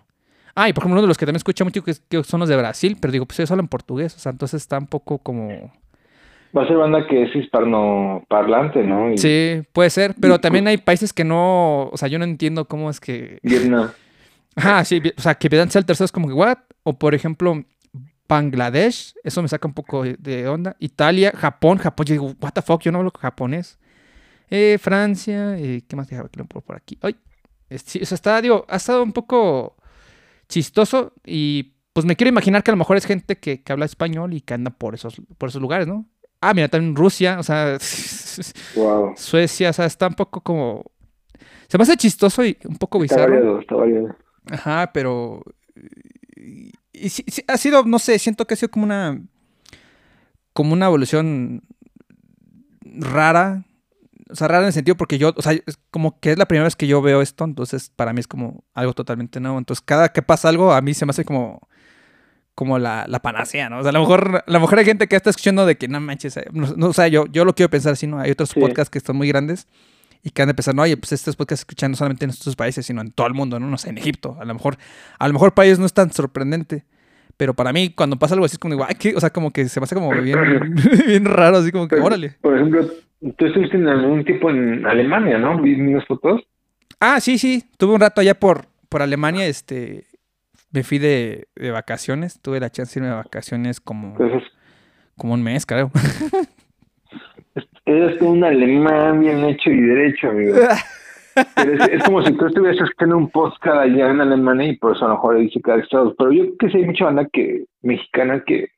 Ah, y por ejemplo, uno de los que también escucha mucho que, son los de Brasil, pero digo, pues ellos hablan portugués, o sea, entonces está un poco como... Va a ser banda que es hispanoparlante, ¿no? Sí, puede ser, pero también hay países que no, o sea, yo no entiendo cómo es que... Vietnam. Ajá, sí, o sea, que Vietnam sea el tercero es como que, ¿what? O por ejemplo, Bangladesh, eso me saca un poco de onda. Italia, Japón, Japón, yo digo, what the fuck, yo no hablo japonés. Eh, Francia, eh, ¿qué más dejaba por, por aquí? Ay, sí, o sea, está, digo, ha estado un poco chistoso y pues me quiero imaginar que a lo mejor es gente que, que habla español y que anda por esos, por esos lugares, ¿no? Ah, mira, también Rusia, o sea, Suecia, o sea, está un poco como... Se me hace chistoso y un poco bizarro. Está variado, está variado. Ajá, pero y ha sido, no sé, siento que ha sido como una. como una evolución rara. O sea, rara en el sentido porque yo, o sea, es como que es la primera vez que yo veo esto, entonces para mí es como algo totalmente nuevo. Entonces, cada que pasa algo, a mí se me hace como como la, la panacea, ¿no? O sea, a lo mejor, a lo mejor hay gente que está escuchando de que no manches, eh, no, o sea, yo, yo lo quiero pensar así, ¿no? Hay otros podcasts que están muy grandes y que han de pensar, no, oye, pues estos podcasts escuchan no solamente en estos países, sino en todo el mundo, ¿no? No sé, en Egipto. A lo mejor, a lo mejor para ellos no es tan sorprendente. Pero para mí, cuando pasa algo así, es como digo, ay, ¿qué? O sea, como que se me hace como bien, bien raro, así como que, órale. Por ejemplo, tú estuviste en algún tipo en Alemania, ¿no? ¿Vi unas fotos? Ah, sí, sí. Tuve un rato allá por, por Alemania, este. Me fui de, de vacaciones. Tuve la chance de irme de vacaciones como, como un mes, creo. Eres un alemán bien hecho y derecho, amigo. es, como si tú estuvieras escuchando un podcast allá en Alemania y por eso a lo mejor dice cada estado. Pero yo que sé, hay mucha banda que, mexicana que,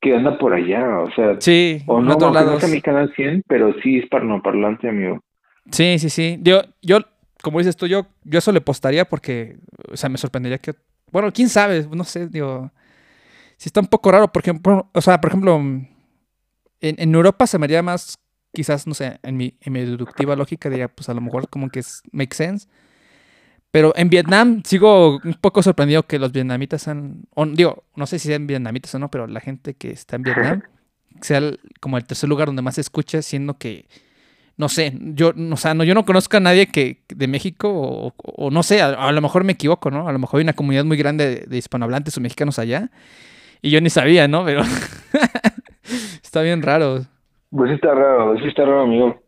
que anda por allá, o sea. Sí, o no, no, no mi canal 100, pero sí es parlante, amigo. Sí, sí, sí. Yo, yo, como dices tú, yo, yo eso le postaría porque, o sea, me sorprendería que, bueno, quién sabe, no sé, digo, si está un poco raro, por ejemplo, o sea, por ejemplo, en, Europa se me haría más, quizás, no sé, en mi, en mi deductiva lógica diría, pues a lo mejor como que es, make sense. Pero en Vietnam sigo un poco sorprendido que los vietnamitas han, digo, no sé si sean vietnamitas o no, pero la gente que está en Vietnam sea como el tercer lugar donde más se escucha, siendo que, no sé, yo, o sea, no, yo no conozco a nadie que de México o, no sé, a, lo mejor me equivoco, ¿no? A lo mejor hay una comunidad muy grande de, de hispanohablantes o mexicanos allá y yo ni sabía, ¿no? Pero está bien raro. Pues está raro, sí está raro, amigo.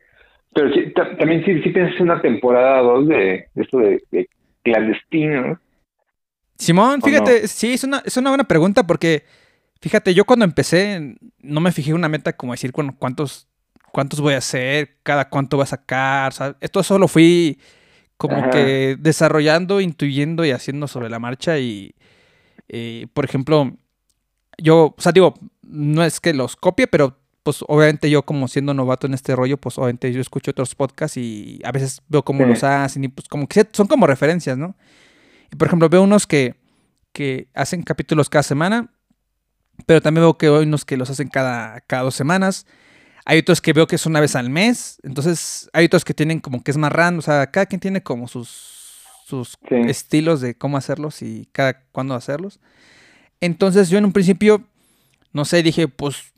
Pero sí, también sí, sí piensas en una temporada 2 de, esto de, clandestino. Simón, fíjate, sí, es una, es una buena pregunta porque, fíjate, yo cuando empecé no me fijé una meta como decir bueno, cuántos, cuántos voy a hacer, cada cuánto voy a sacar, sea, Esto solo fui como que desarrollando, intuyendo y haciendo sobre la marcha y, eh, por ejemplo, yo, o sea, digo, no es que los copie, pero pues obviamente yo como siendo novato en este rollo, pues obviamente yo escucho otros podcasts y a veces veo cómo los hacen y pues como que son como referencias, ¿no? Y por ejemplo veo unos que, que hacen capítulos cada semana, pero también veo que hay unos que los hacen cada, cada dos semanas. Hay otros que veo que es una vez al mes, entonces hay otros que tienen como que es más random, o sea, cada quien tiene como sus, sus estilos de cómo hacerlos y cada cuándo hacerlos. Entonces yo en un principio, no sé, dije, pues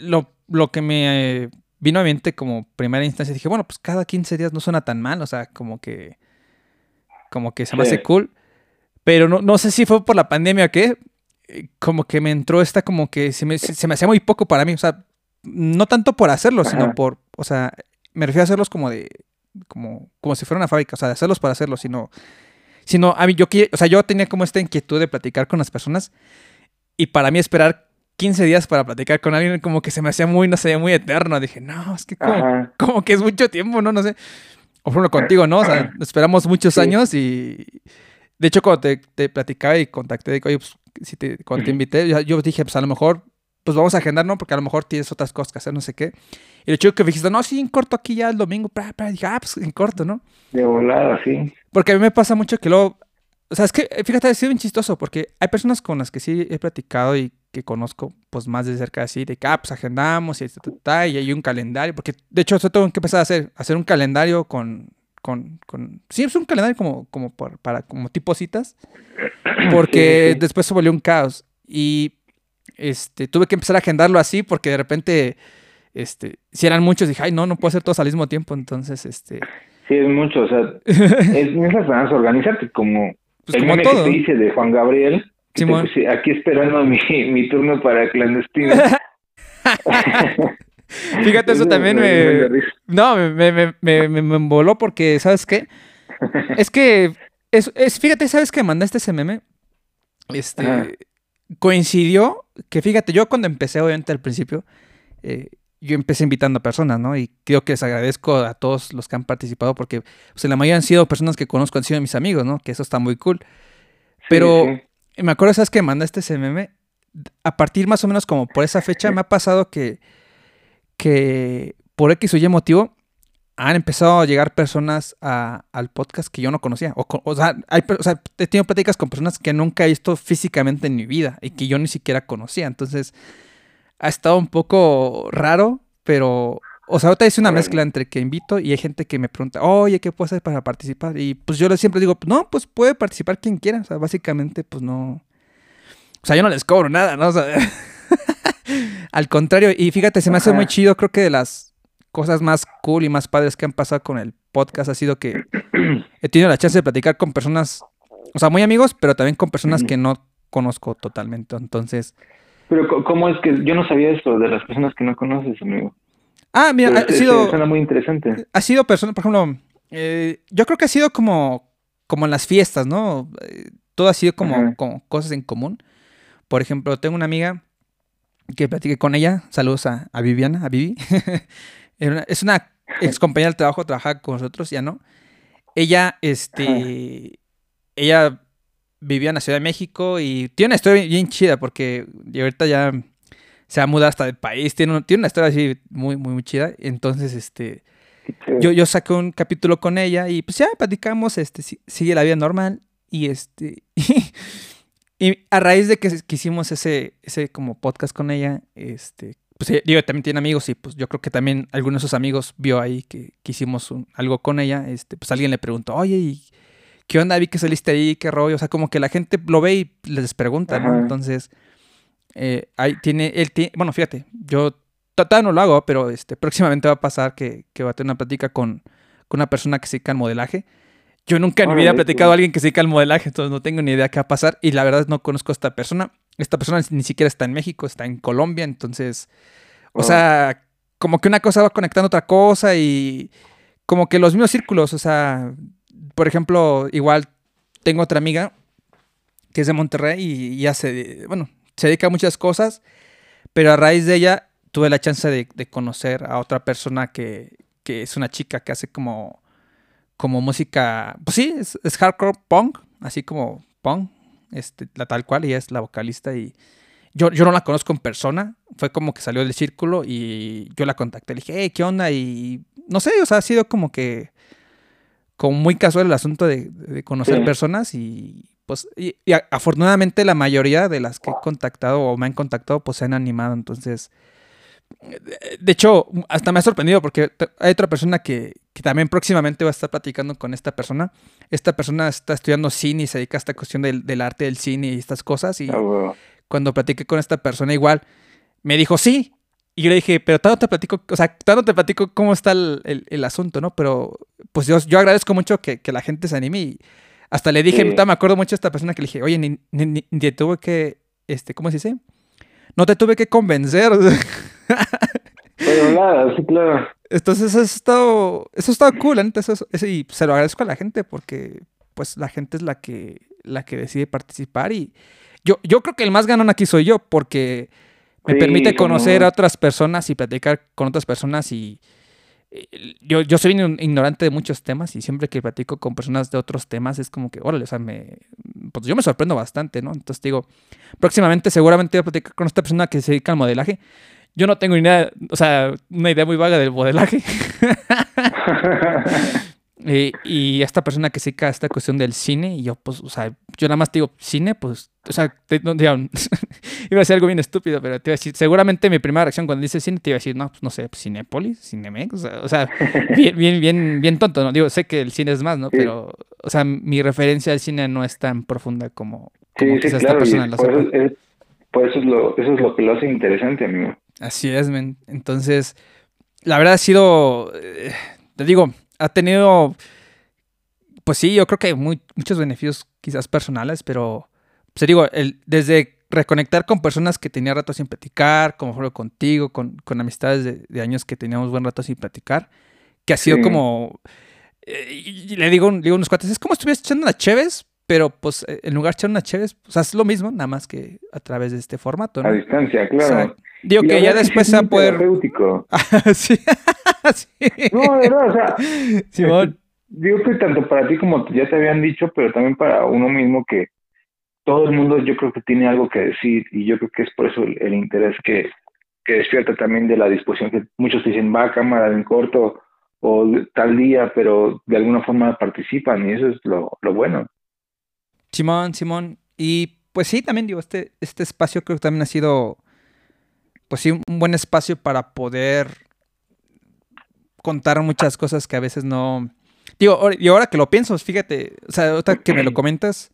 lo, lo que me eh, vino a mente como primera instancia, dije, bueno, pues cada 15 días no suena tan mal, o sea, como que, como que se me hace cool. Pero no, no sé si fue por la pandemia o qué, eh, como que me entró esta como que se me, se me hacía muy poco para mí, o sea, no tanto por hacerlo, sino por, o sea, me refiero a hacerlos como de, como, como si fuera una fábrica, o sea, de hacerlos para hacerlos, sino sino a mí yo, o sea, yo tenía como esta inquietud de platicar con las personas y para mí esperar 15 días para platicar con alguien como que se me hacía muy, no sé, muy eterno. Dije, no, es que como, que es mucho tiempo, ¿no? No sé. O por contigo, ¿no? O sea, esperamos muchos años y... De hecho, cuando te, te platicaba y contacté, de, oye, pues, si te, cuando te invité, yo, dije, pues a lo mejor, pues vamos a agendar, ¿no? Porque a lo mejor tienes otras cosas que hacer, no sé qué. Y el hecho que dijiste, no, sí, en corto aquí ya el domingo, dije, ah, pues en corto, ¿no? De volada, sí. Porque a mí me pasa mucho que luego, o sea, es que, fíjate, ha sido bien chistoso, porque hay personas con las que sí he platicado y que conozco, pues más de cerca así, de que, ah, pues agendamos y, y hay un calendario, porque de hecho eso tengo que empezar a hacer, hacer un calendario con, con, con sí, es un calendario como, como para, como tipo citas, porque después se volvió un caos. Y este, tuve que empezar a agendarlo así porque de repente, este, si eran muchos, dije, ay, no, no puedo hacer todos al mismo tiempo. Entonces, este... Sí, es mucho, o sea, es, necesitas organizarte como pues el como todo. que te dice de Juan Gabriel. Aquí esperando mi, mi turno para clandestino. Fíjate, eso también me... No, me, me, me, me, emboló porque, ¿sabes qué? Es que, es, es, fíjate, ¿sabes qué? Mandaste ese meme. Este, coincidió que, fíjate, yo cuando empecé, obviamente al principio, eh, yo empecé invitando a personas, ¿no? Y creo que les agradezco a todos los que han participado porque pues, la mayoría han sido personas que conozco, han sido mis amigos, ¿no? Que eso está muy cool. Pero me acuerdo, ¿sabes que mandaste ese meme? A partir más o menos como por esa fecha me ha pasado que, que por X o Y motivo han empezado a llegar personas al podcast que yo no conocía. O, sea, o, sea, he tenido pláticas con personas que nunca he visto físicamente en mi vida y que yo ni siquiera conocía. Entonces, ha estado un poco raro, pero, o sea, ahorita es una mezcla entre que invito y hay gente que me pregunta, oye, ¿qué puedo hacer para participar? Y pues yo siempre digo, no, pues puede participar quien quiera. O sea, básicamente, pues no. O sea, yo no les cobro nada, ¿no? O sea, al contrario, y fíjate, se me hace muy chido, creo que de las cosas más cool y más padres que han pasado con el podcast ha sido que he tenido la chance de platicar con personas, o sea, muy amigos, pero también con personas que no conozco totalmente. Entonces, pero ¿cómo es que yo no sabía eso de las personas que no conoces, amigo? Ah, mira, ha sido... Suena muy interesante. Ha sido personas, por ejemplo, eh, yo creo que ha sido como, como en las fiestas, ¿no? Eh, todo ha sido como, cosas en común. Por ejemplo, tengo una amiga que platiqué con ella. Saludos a, Viviana, a Vivi. es una ex compañera del trabajo, trabaja con nosotros, ya no. Ella, este, ella vivía en la Ciudad de México y tiene una historia bien chida porque ahorita ya se ha mudado hasta el país, tiene, tiene una historia así muy, muy, muy chida. Entonces, este, yo, yo saqué un capítulo con ella y pues ya platicamos, este, sigue la vida normal y este, y a raíz de que, hicimos ese, ese como podcast con ella, este, pues digo, también tiene amigos y pues yo creo que también algunos de sus amigos vio ahí que, que hicimos algo con ella, este, pues alguien le preguntó, oye, ¿y ¿qué onda? Vi que saliste ahí, qué rollo. O sea, como que la gente lo ve y les pregunta, ¿no? Entonces, eh, ahí tiene, él tiene, bueno, fíjate, yo todavía no lo hago, pero este, próximamente va a pasar que, que va a tener una plática con, con, una persona que se dedica al modelaje. Yo nunca en mi vida he platicado a alguien que se dedica al modelaje, entonces no tengo ni idea qué va a pasar. Y la verdad no conozco a esta persona. Esta persona ni siquiera está en México, está en Colombia, entonces, o sea, como que una cosa va conectando a otra cosa y como que los mismos círculos, o sea, por ejemplo, igual tengo otra amiga que es de Monterrey y ya se, bueno, se dedica a muchas cosas, pero a raíz de ella tuve la chance de, conocer a otra persona que, es una chica que hace como, como música, pues sí, es, hardcore punk, así como punk, este, la tal cual, y es la vocalista y yo, yo no la conozco en persona, fue como que salió del círculo y yo la contacté, le dije, hey, ¿qué onda? Y no sé, o sea, ha sido como que como muy casual el asunto de, conocer personas y pues y, afortunadamente la mayoría de las que he contactado o me han contactado pues se han animado. Entonces de hecho hasta me ha sorprendido porque hay otra persona que, también próximamente va a estar platicando con esta persona. Esta persona está estudiando cine y se dedica a esta cuestión del, arte del cine y estas cosas. Y ah, cuando platiqué con esta persona igual me dijo sí y yo le dije, pero tanto te platico, o sea, tanto te platico cómo está el, asunto, ¿no? Pero pues yo, yo agradezco mucho que, la gente se anime y hasta le dije, me acuerdo mucho a esta persona que le dije, oye, ni, ni, te tuve que, este, ¿cómo se dice? No te tuve que convencer. Pero nada, sí, claro. Entonces eso ha estado, eso ha estado cool, entonces eso, y se lo agradezco a la gente porque pues la gente es la que, la que decide participar y yo, yo creo que el más ganón aquí soy yo porque me permite conocer a otras personas y platicar con otras personas y yo, yo soy ignorante de muchos temas y siempre que platico con personas de otros temas es como que, órale, o sea, me, pues yo me sorprendo bastante, ¿no? Entonces digo, próximamente seguramente voy a platicar con esta persona que se dedica al modelaje. Yo no tengo ni idea, o sea, una idea muy vaga del modelaje. Eh, y esta persona que se dedica a esta cuestión del cine, y yo, pues, o sea, yo nada más digo, cine, pues, o sea, no, iba a decir algo bien estúpido, pero te iba a decir, seguramente mi primera reacción cuando dice cine te iba a decir, no, pues, no sé, pues, Cinépolis, Cinemex, o sea, o sea bien, bien, bien, bien tonto, ¿no? Digo, sé que el cine es más, ¿no? Pero, o sea, mi referencia al cine no es tan profunda como, como esta persona lo Pues eso es lo, eso es lo que lo hace interesante, amigo. Así es, men. Entonces, la verdad ha sido, eh, te digo, ha tenido, pues sí, yo creo que hay muchos beneficios quizás personales, pero, pues te digo, el, desde reconectar con personas que tenía rato sin platicar, como fue contigo, con, con amistades de, años que teníamos buen rato sin platicar, que ha sido como, eh, y le digo, digo unos cuates, es como si estuvieras echando una cheves, pero pues eh, en lugar de echar una cheves, pues es lo mismo, nada más que a través de este formato. A distancia, claro. digo que ya después se va a poder... sí. No, de verdad, o sea... Simón. Digo que tanto para ti como ya te habían dicho, pero también para uno mismo que todo el mundo yo creo que tiene algo que decir y yo creo que es por eso el, interés que, que, despierta también de la disposición que muchos dicen va a cámara en corto o tal día, pero de alguna forma participan y eso es lo, lo bueno. Simón, Simón. Y pues sí, también digo, este, este espacio creo que también ha sido, pues sí, un buen espacio para poder contar muchas cosas que a veces no... Digo, y ahora que lo pienso, fíjate, o sea, ahorita que me lo comentas,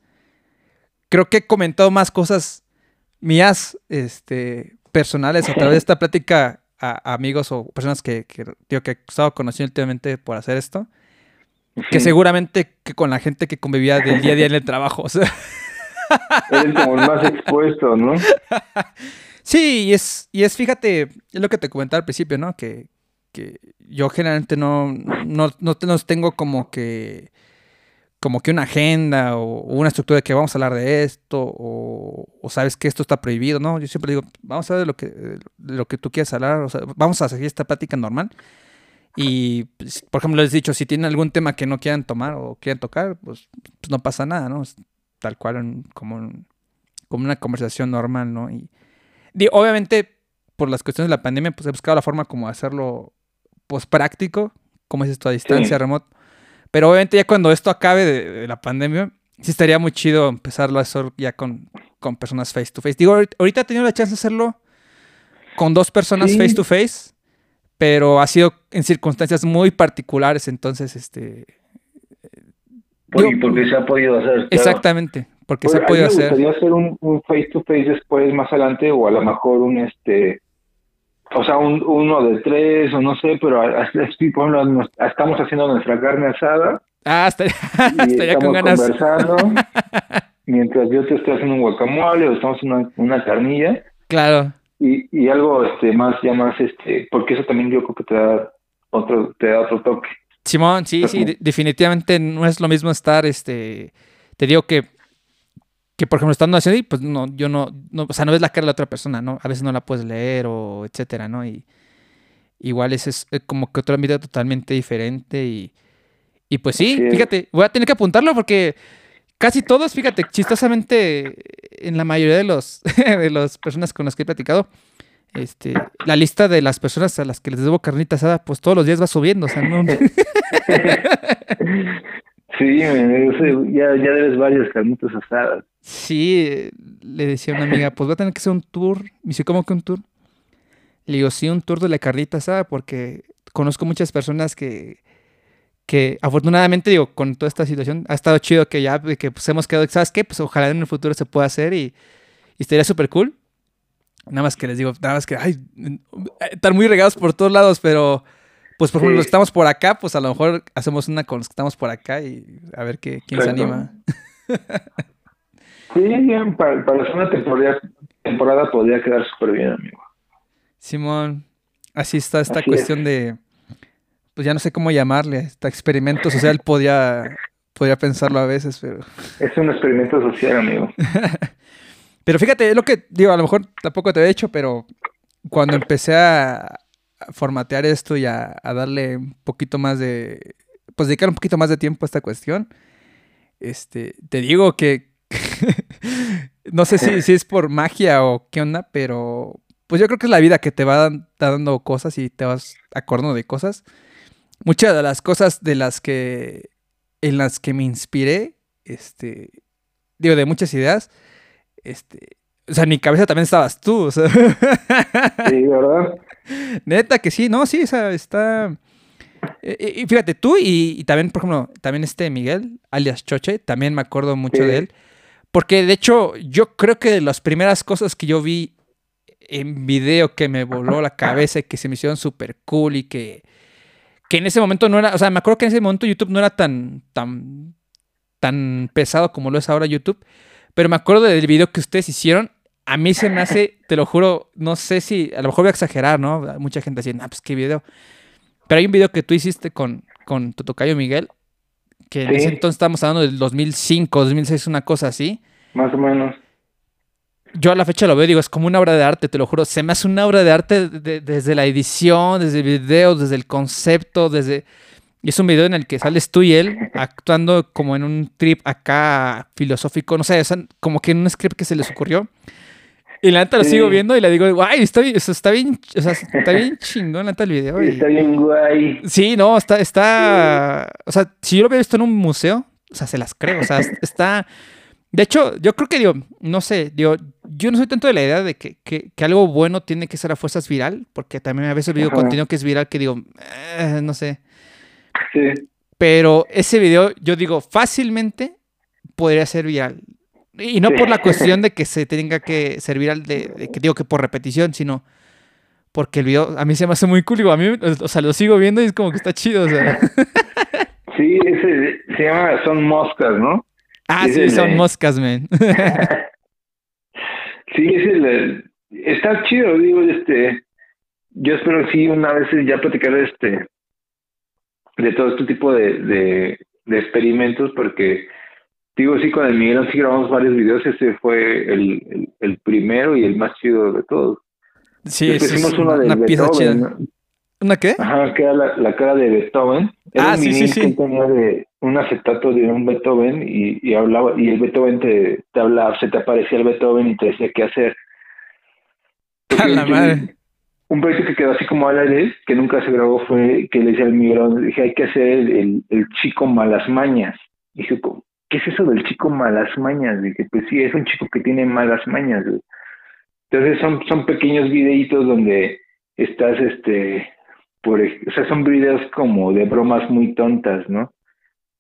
creo que he comentado más cosas mías, este, personales a través de esta plática a, amigos o personas que, que, que he estado conociendo últimamente por hacer esto, que seguramente que con la gente que convivía del día a día en el trabajo. O sea. Eres como el más expuesto, ¿no? Sí, y es, y es, fíjate, es lo que te comentaba al principio, ¿no? Que, que yo generalmente no, no, no, tengo como que como que una agenda o, una estructura de que vamos a hablar de esto o, sabes que esto está prohibido, ¿no? Yo siempre digo, vamos a ver de lo que, de lo que tú quieras hablar, o sea, vamos a seguir esta plática normal. Y, pues, por ejemplo, les he dicho, si tienen algún tema que no quieran tomar o quieran tocar, pues, pues no pasa nada, ¿no? tal cual como, como una conversación normal, ¿no? Y, obviamente, por las cuestiones de la pandemia, pues he buscado la forma como hacerlo, pues práctico, como es esto a distancia, remoto pero obviamente ya cuando esto acabe de, la pandemia, sí estaría muy chido empezarlo a hacer ya con, con personas face to face. Digo, ahorita he tenido la chance de hacerlo con dos personas face to face, pero ha sido en circunstancias muy particulares, entonces, este... Porque, porque se ha podido hacer. Exactamente, porque se ha podido hacer. Me gustaría hacer un, un face to face después, más adelante, o a lo mejor un, este o sea, un, uno de tres o no sé, pero así, por ejemplo, estamos haciendo nuestra carne asada. Ah, hasta, ya con ganas. conversando. mientras yo te estoy haciendo un guacamole o estamos haciendo una, carnilla. Claro. Y, y algo este más, ya más, este, porque eso también yo creo que te da otro, te da otro toque. Simón, sí, sí, definitivamente no es lo mismo estar, este, te digo que que por ejemplo estando así, pues no, yo no, no, o sea, no ves la cara de la otra persona, ¿no? A veces no la puedes leer o etcétera, ¿no? Y igual ese es como que otro ámbito totalmente diferente y, y pues sí, fíjate, voy a tener que apuntarlo porque casi todos, fíjate, chistosamente en la mayoría de los de las personas con las que he platicado, este, la lista de las personas a las que les debo carnita asada, pues todos los días va subiendo, o sea, no. Sí, ya, ya debes varias carnitas asadas. Sí, le decía a una amiga, pues va a tener que ser un tour. Me dice, ¿cómo que un tour? Le digo, sí, un tour de la carnita asada, porque conozco muchas personas que, que afortunadamente, digo, con toda esta situación, ha estado chido que ya, que pues hemos quedado, ¿sabes qué? Pues ojalá en el futuro se pueda hacer y, y estaría súper cool. Nada más que les digo, nada más que, ay, están muy regados por todos lados, pero pues por ejemplo, los que estamos por acá, pues a lo mejor hacemos una con los que estamos por acá y a ver qué, quién se anima. sí, bien, para, para una temporada, temporada podría quedar súper bien, amigo. Simón, así está esta cuestión de, pues ya no sé cómo llamarle, este experimento social podría, podría pensarlo a veces, pero... Es un experimento social, amigo. pero fíjate, es lo que digo, a lo mejor tampoco te he hecho, pero cuando empecé a, formatear esto y a, darle un poquito más de, pues dedicar un poquito más de tiempo a esta cuestión, este, te digo que no sé si, si, es por magia o qué onda, pero pues yo creo que es la vida que te va dando cosas y te vas acordando de cosas. Muchas de las cosas de las que en las que me inspiré, este, digo, de muchas ideas, este, o sea, en mi cabeza también estabas tú, o sea. Sí, ¿verdad? Neta que sí, no, sí, o sea, está... Eh, y fíjate, tú y, también, por ejemplo, también este Miguel, alias Choche, también me acuerdo mucho de él, Porque de hecho, yo creo que de las primeras cosas que yo vi en video que me voló la cabeza y que se me hicieron súper cool y que, que en ese momento no era, o sea, me acuerdo que en ese momento YouTube no era tan, tan, tan pesado como lo es ahora YouTube, pero me acuerdo del video que ustedes hicieron, a mí se me hace, te lo juro, no sé si, a lo mejor voy a exagerar, ¿no? Mucha gente decía, ah, pues qué video. Pero hay un video que tú hiciste con, con tu tocayo Miguel, que en ese entonces estábamos hablando del 2005, 2006, una cosa así. Más o menos yo a la fecha lo veo, digo, es como una obra de arte, te lo juro. Se me hace una obra de arte desde la edición, desde el video, desde el concepto, desde... Y es un video en el que sales tú y él actuando como en un trip acá filosófico, no sé, como que en un script que se les ocurrió. Y la neta lo sigo viendo y le digo, guay, está, está bien, o sea, está bien chingón la neta el video. Está bien guay. Sí, no, está, está, o sea, si yo lo hubiera visto en un museo, o sea, se las creo, o sea, está, de hecho, yo creo que digo, no sé, digo, yo no soy tanto de la idea de que, algo bueno tiene que ser a fuerzas viral, porque también a veces veo contenido que es viral que digo, eh, no sé. Sí. Pero ese video, yo digo, fácilmente podría ser viral. Y no por la cuestión de que se tenga que ser viral, de, que digo que por repetición, sino porque el video a mí se me hace muy cool. Digo, a mí, o sea, lo sigo viendo y es como que está chido, o sea. Sí, ese se llama Son Moscas, ¿no? Ah, sí, son moscas, man. sí, es el, está chido, digo, este, yo espero sí una vez ya platicar este de todo este tipo de, de, experimentos porque digo sí con el Miguel sí grabamos varios videos ese fue el, el, primero y el más chido de todos sí hicimos una, de pieza chida ¿Una qué? Ajá, que era la, cara de Beethoven. Era ah, un sí, sí, sí. Que tenía de un acetato de un Beethoven y, y hablaba, y el Beethoven te, te hablaba, se te aparecía el Beethoven y te decía qué hacer. A la madre. Un proyecto que quedó así como al aire, que nunca se grabó, fue que le decía al Miguel, dije, hay que hacer el, el, chico malas mañas. dije, ¿qué es eso del chico malas mañas? Dije, pues sí, es un chico que tiene malas mañas. Entonces son, son pequeños videitos donde estás este por, o sea, son videos como de bromas muy tontas, ¿no?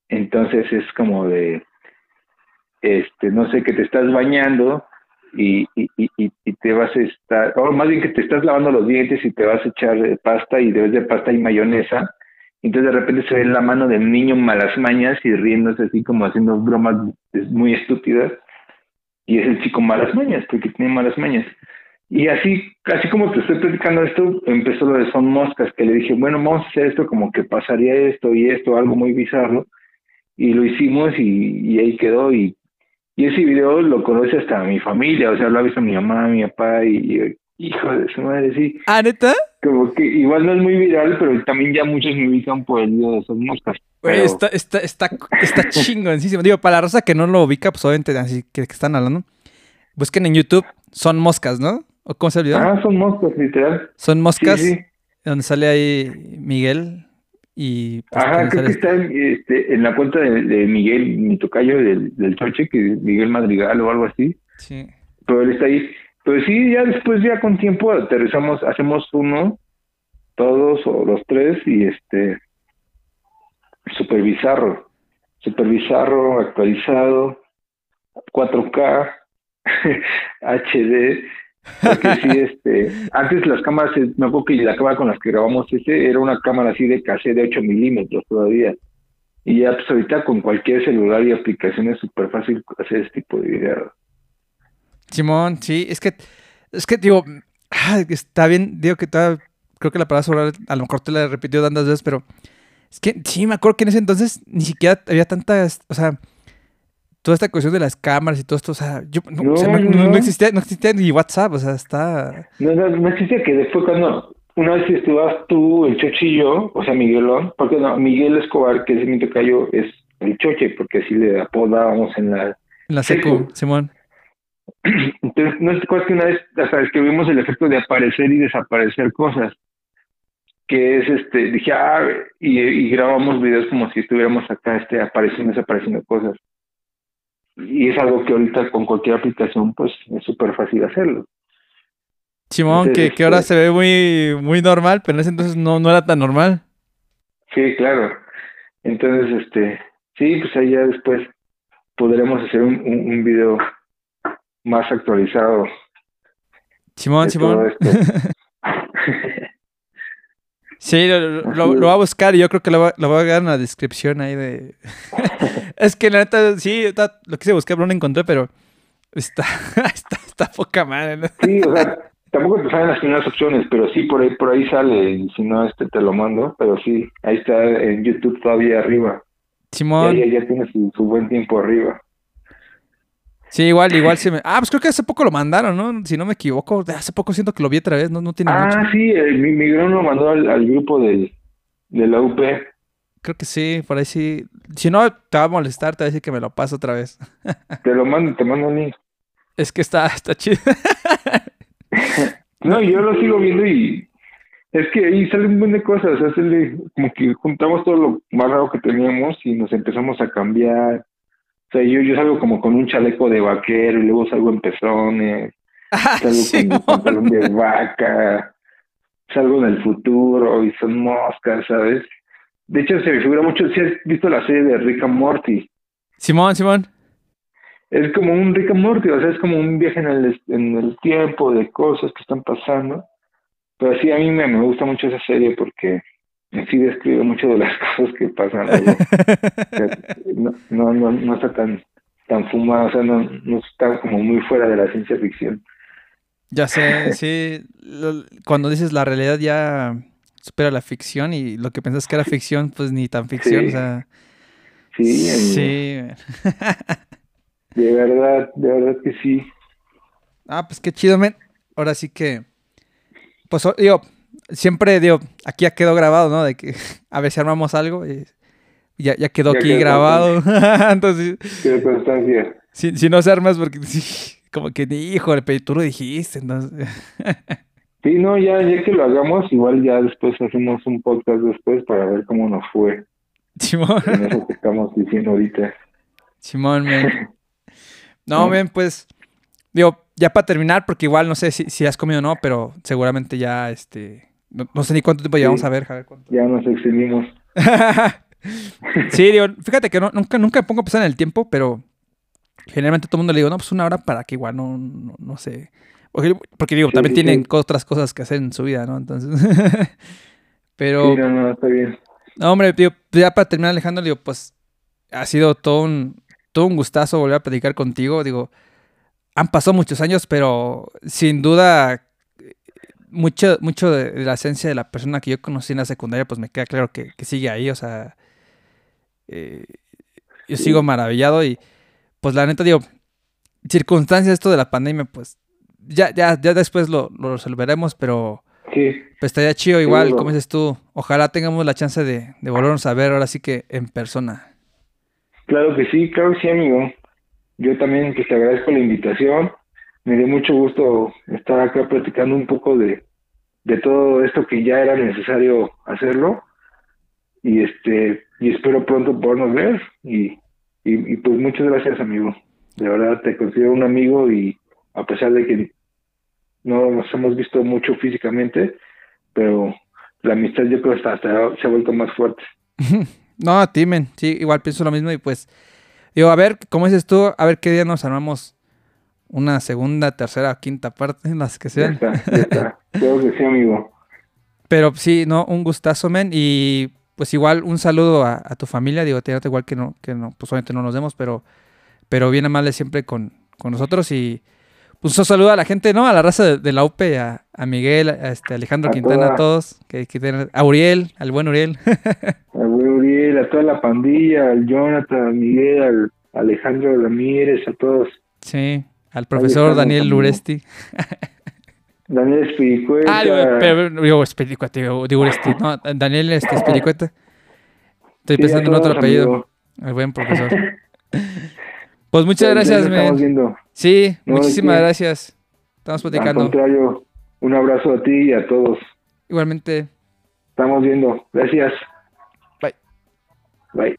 Entonces es como de, este, no sé, que te estás bañando y, te vas a estar, o más bien que te estás lavando los dientes y te vas a echar pasta y debes de pasta y mayonesa. Entonces de repente se ve la mano del niño malas mañas y riéndose así como haciendo bromas muy estúpidas. Y es el chico malas mañas, porque tiene malas mañas. Y así, así como te estoy platicando esto, empezó lo de Son Moscas, que le dije, bueno, vamos a hacer esto como que pasaría esto y esto, algo muy bizarro. Y lo hicimos y, ahí quedó. Y, y, ese video lo conoce hasta mi familia, o sea, lo ha visto mi mamá, mi papá y, hijo de su madre, sí. ¿Ah, neta? Como que igual no es muy viral, pero también ya muchos me ubican por el video de Son Moscas. está, está, está, está chingoncísimo. Digo, para la raza que no lo ubica, pues obviamente así que, que están hablando. Busquen en YouTube, son moscas, ¿no? ¿O cómo se olvidó? Ah, son moscas, literal. Son moscas. Donde sale ahí Miguel y... Pues, Ajá, creo que está este, en la cuenta de, Miguel, mi tocayo del, del Choche, que es Miguel Madrigal o algo así. Sí. Pero él está ahí. Pero sí, ya después, ya con tiempo, aterrizamos, hacemos uno, todos o los tres, y este... Super bizarro. Super bizarro, actualizado, 4K, HD porque sí, este, antes las cámaras, me acuerdo que la cámara con las que grabamos ese era una cámara así de cassette de 8 milímetros todavía. Y ya pues ahorita con cualquier celular y aplicación es súper fácil hacer este tipo de video. Simón, sí, es que, es que digo, está bien, digo que está, creo que la palabra sobre a lo mejor te la he repetido tantas veces, pero es que sí, me acuerdo que en ese entonces ni siquiera había tantas, o sea, toda esta cuestión de las cámaras y todo esto, o sea, yo, no, existía, no existía ni WhatsApp, o sea, está... No, no, no existía que después cuando una vez estuvas tú, el Choche y yo, o sea, Miguelón, porque no, Miguel Escobar, que es mi tocayo, es el Choche, porque así le apodábamos en la... En la seco, Simón. Entonces, no es cosa que una vez, hasta vimos el efecto de aparecer y desaparecer cosas, que es este, dije, ah, y, y grabamos videos como si estuviéramos acá, este, apareciendo, desapareciendo cosas y es algo que ahorita con cualquier aplicación pues es súper fácil hacerlo. Simón, que, que, ahora este se ve muy, muy normal, pero en ese entonces no, no era tan normal. Sí, claro. Entonces, este, sí, pues ahí ya después podremos hacer un, un, video más actualizado. Simón, Simón. sí, lo, lo, va a buscar y yo creo que lo va, lo va a dar en la descripción ahí de... es que la neta, sí, lo quise buscar, pero no lo encontré, pero está, está, está poca madre. Sí, o sea, tampoco te salen las primeras opciones, pero sí, por ahí, por ahí sale, y si no, este te lo mando, pero sí, ahí está en YouTube todavía arriba. Simón. Ya, ya tiene su, buen tiempo arriba. Sí, igual, igual sí me... Ah, pues creo que hace poco lo mandaron, ¿no? Si no me equivoco, hace poco siento que lo vi otra vez, no, no tiene Ah, sí, mi, mi lo mandó al, grupo del, de la UP. Creo que sí, por ahí sí. Si no, te va a molestar, te va a decir que me lo paso otra vez. te lo mando, te mando un link. Es que está, está chido. no, yo lo sigo viendo y es que ahí salen un montón de cosas, o sea, como que juntamos todo lo más raro que teníamos y nos empezamos a cambiar. O sea, yo, yo salgo como con un chaleco de vaquero y luego salgo en pezones, ah, salgo con un pantalón de vaca, salgo en el futuro y son moscas, ¿sabes? De hecho, se me figura mucho, si has visto la serie de Rick and Morty. Simón, Simón. Es como un Rick and Morty, o sea, es como un viaje en el, en el tiempo de cosas que están pasando pero sí, a mí me, gusta mucho esa serie porque sí describe mucho de las cosas que pasan. no, no, no, no está tan, tan fumada, o sea, no, no está como muy fuera de la ciencia ficción. Ya sé, sí. Cuando dices la realidad ya supera la ficción y lo que pensás que era ficción, pues ni tan ficción, o sea. Sí, sí. de verdad, de verdad que sí. Ah, pues qué chido, men. Ahora sí que pues digo, siempre digo, aquí ya quedó grabado, ¿no? De que a ver si armamos algo y ya, ya quedó aquí grabado. Entonces. Constancia. Si, si, no se armas, porque sí, como que, hijo, pero tú lo dijiste, entonces. sí, no, ya, ya que lo hagamos, igual ya después hacemos un podcast después para ver cómo nos fue. Simón. En eso que estamos diciendo ahorita. Simón, men. No, men, pues, digo, ya para terminar, porque igual no sé si, si has comido o no, pero seguramente ya, este, no, sé ni cuánto tiempo llevamos a ver, Javier. Ya nos extendimos. sí, digo, fíjate que nunca, nunca me pongo a pensar en el tiempo, pero generalmente todo el mundo le digo, no, pues una hora para que igual no, no, sé. Porque, digo, también tienen otras cosas que hacer en su vida, ¿no? Entonces. pero. Sí, no, no, está bien. No, hombre, digo, ya para terminar, Alejandro, digo, pues ha sido todo un, todo un gustazo volver a platicar contigo. Digo, han pasado muchos años, pero sin duda mucho, mucho de, la esencia de la persona que yo conocí en la secundaria, pues me queda claro que, sigue ahí, o sea, eh, yo sigo maravillado y pues la neta digo, circunstancias esto de la pandemia, pues ya, ya, ya después lo, resolveremos, pero pues estaría chido igual, como dices tú, ojalá tengamos la chance de, de volvernos a ver ahora sí que en persona. Claro que sí, claro que sí, amigo. Yo también pues, te agradezco la invitación. Me dio mucho gusto estar acá platicando un poco de, de todo esto que ya era necesario hacerlo. Y este y espero pronto podernos ver. Y, y, pues muchas gracias, amigo. De verdad te considero un amigo y a pesar de que no nos hemos visto mucho físicamente, pero la amistad yo creo que hasta, se ha vuelto más fuerte. no, a ti, men. Sí, igual pienso lo mismo y pues Digo, a ver, como dices tú, a ver qué día nos armamos una segunda, tercera, quinta parte, las que sean. Ya está, ya está. Creo que sí, amigo. Pero sí, no, un gustazo, men. Y pues igual un saludo a, tu familia. Digo, te igual que no, que no, pues obviamente no nos vemos, pero, pero bien amable siempre con, con nosotros. Y pues un saludo a la gente, ¿no? A la raza de, la UPE, a, a, Miguel, a este Alejandro Quintana, a todos. Que, que, a Uriel, al buen Uriel. al buen Uriel, a toda la pandilla, al Jonathan, a Miguel, al Alejandro Ramírez, a todos. Sí, al profesor Daniel Luresti. Daniel Espiricueta. Ah, pero digo Espiricueta, digo, digo no, Daniel este, Espiricueta. Estoy pensando en otro apellido. El buen profesor. Pues muchas gracias, estamos viendo. Sí, muchísimas gracias. Estamos platicando. Al contrario, un abrazo a ti y a todos. Igualmente. Estamos viendo. Gracias. Bye. Bye.